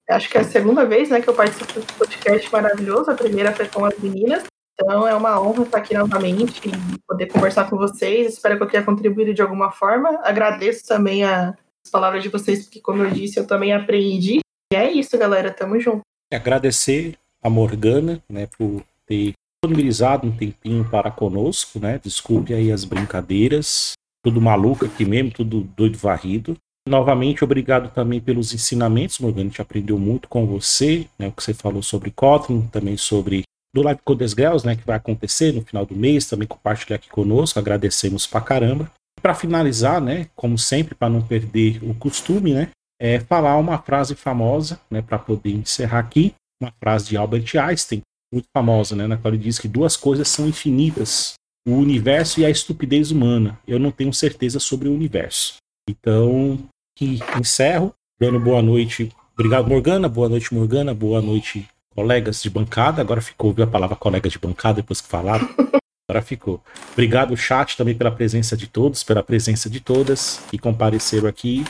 Acho que é a segunda vez né, que eu participo desse podcast maravilhoso. A primeira foi com as meninas. Então é uma honra estar aqui novamente e poder conversar com vocês. Espero que eu tenha contribuído de alguma forma. Agradeço também a- as palavras de vocês, porque, como eu disse, eu também aprendi. E é isso, galera. Tamo junto. Agradecer a Morgana, né, por ter disponibilizado um tempinho para conosco, né? Desculpe aí as brincadeiras. Tudo maluco aqui mesmo, tudo doido varrido. Novamente, obrigado também pelos ensinamentos, Morgana. A gente aprendeu muito com você, né? O que você falou sobre Kotlin, também sobre do Live Coders Girls, né? Que vai acontecer no final do mês, também compartilhar aqui conosco. Agradecemos pra caramba. Para finalizar, né? Como sempre, para não perder o costume, né? É falar uma frase famosa, né? Para poder encerrar aqui. Uma frase de Albert Einstein, muito famosa, né? Na qual ele diz que duas coisas são infinitas: o universo e a estupidez humana. Eu não tenho certeza sobre o universo. Então, que encerro, dando boa noite. Obrigado, Morgana. Boa noite, Morgana. Boa noite, colegas de bancada. Agora ficou, viu a palavra colega de bancada depois que falaram. Agora ficou. Obrigado, chat, também pela presença de todos, pela presença de todas que compareceram aqui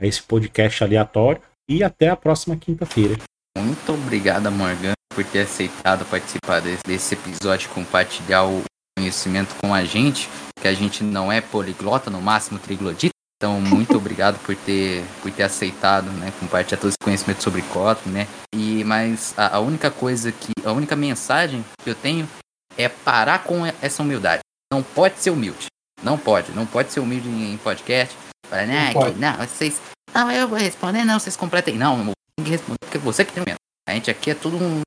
a esse podcast aleatório. E até a próxima quinta-feira. Muito obrigado, Morgan, por ter aceitado participar desse, desse episódio, compartilhar o conhecimento com a gente, que a gente não é poliglota, no máximo triglodita. Então, muito obrigado por ter, por ter aceitado, né, compartilhar todo esse conhecimento sobre Kotlin, né? E mas a, a única coisa que, a única mensagem que eu tenho é parar com essa humildade. Não pode ser humilde. Não pode, não pode ser humilde em, em podcast. Não "Né, que- não, vocês, não, eu vou responder, não, vocês completem. Não, irmão, tem que responder porque você que tem medo. A gente aqui é tudo um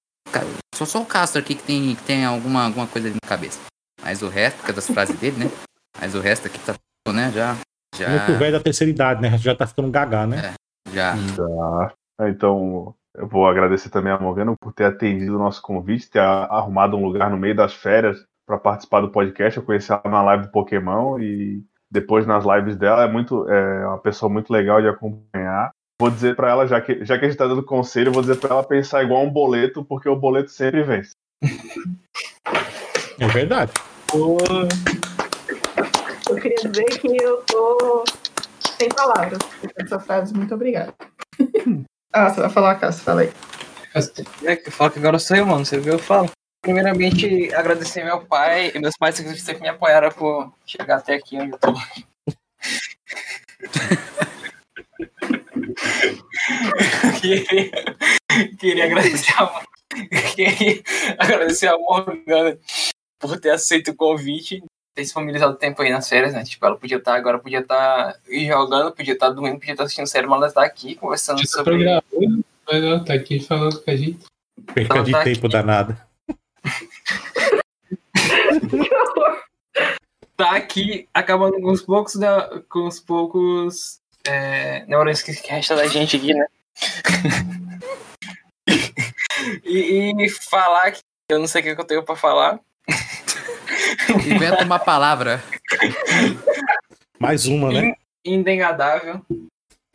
Só, só o Castro aqui que tem, que tem alguma, alguma coisa ali na cabeça. Mas o resto, que é das frases dele, né? Mas o resto aqui tá, né? Já. já... Muito velho da terceira idade, né? Já tá ficando gagá, né? É, já. Tá. Então, eu vou agradecer também a Morgana por ter atendido o nosso convite, ter arrumado um lugar no meio das férias para participar do podcast. Eu conheci ela na live do Pokémon e depois nas lives dela é muito é uma pessoa muito legal de acompanhar. Vou dizer para ela, já que, já que a gente tá dando conselho, vou dizer para ela pensar igual um boleto, porque o boleto sempre vence. É verdade. Eu queria dizer que eu tô sem palavras essa frase. Muito obrigada. ah, você vai falar, Cássio? Fala aí. É que fala que agora sou eu, mano. Você viu? Eu falo. Primeiramente, agradecer meu pai e meus pais que sempre me apoiaram por chegar até aqui onde eu tô. queria, queria agradecer a, queria agradecer a Morgana por ter aceito o convite, ter disponibilizado tempo aí nas férias, né? Tipo, ela podia estar agora, podia estar jogando, podia estar dormindo, podia estar assistindo série, mas ela está aqui conversando sobre. mas não, tá aqui falando com a gente. Perca Ela de tá tempo aqui. danada. Tá aqui acabando com os poucos, da, com os poucos é, neurônios que resta da gente aqui, né? e, e falar que eu não sei o que eu tenho pra falar. Inventa uma palavra. Mais uma, né? Indegadável.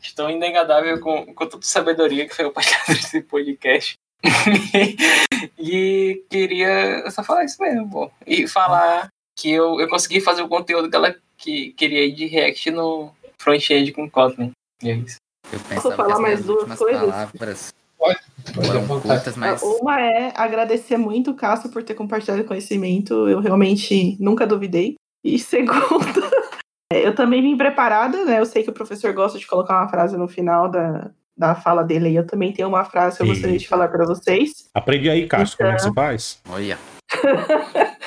Estou indegadável com, com toda a sabedoria que foi o podcast desse podcast. e queria só falar isso mesmo, pô. E falar que eu, eu consegui fazer o conteúdo que ela que, queria ir de React no front-end com Kotlin. E é isso. Eu pensava falar mais duas coisas? palavras Pode vontade. curtas, mas Uma é agradecer muito o Cássio por ter compartilhado conhecimento. Eu realmente nunca duvidei. E segunda, é, eu também vim preparada, né? Eu sei que o professor gosta de colocar uma frase no final da, da fala dele. E eu também tenho uma frase que eu gostaria de falar para vocês. Aprendi aí, Cássio, como é que Então. você faz? olha,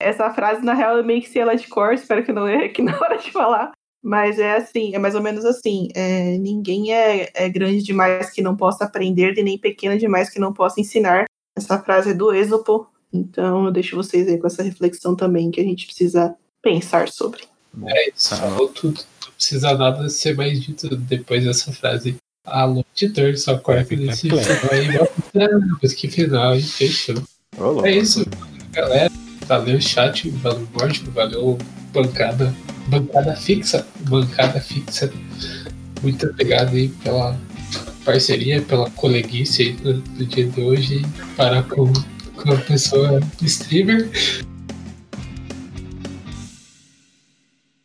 Essa frase, na real, eu meio que sei ela de cor, espero que não erre aqui na hora de falar. Mas é assim, é mais ou menos assim. é, ninguém é, é grande demais que não possa aprender, e nem pequeno demais que não possa ensinar. Essa frase é do Êxopo, então eu deixo vocês aí com essa reflexão também que a gente precisa pensar sobre. É isso. Não precisa nada ser mais dito depois dessa frase. Alô, editor, só corta claro. final aí. Depois que final, e fechou. Louco. É isso, galera. Valeu, chat. Valeu, Morte. Valeu, bancada. Bancada fixa. Bancada fixa. Muito obrigado aí pela parceria, pela coleguice aí do, do dia de hoje. Parar com, com a pessoa streamer.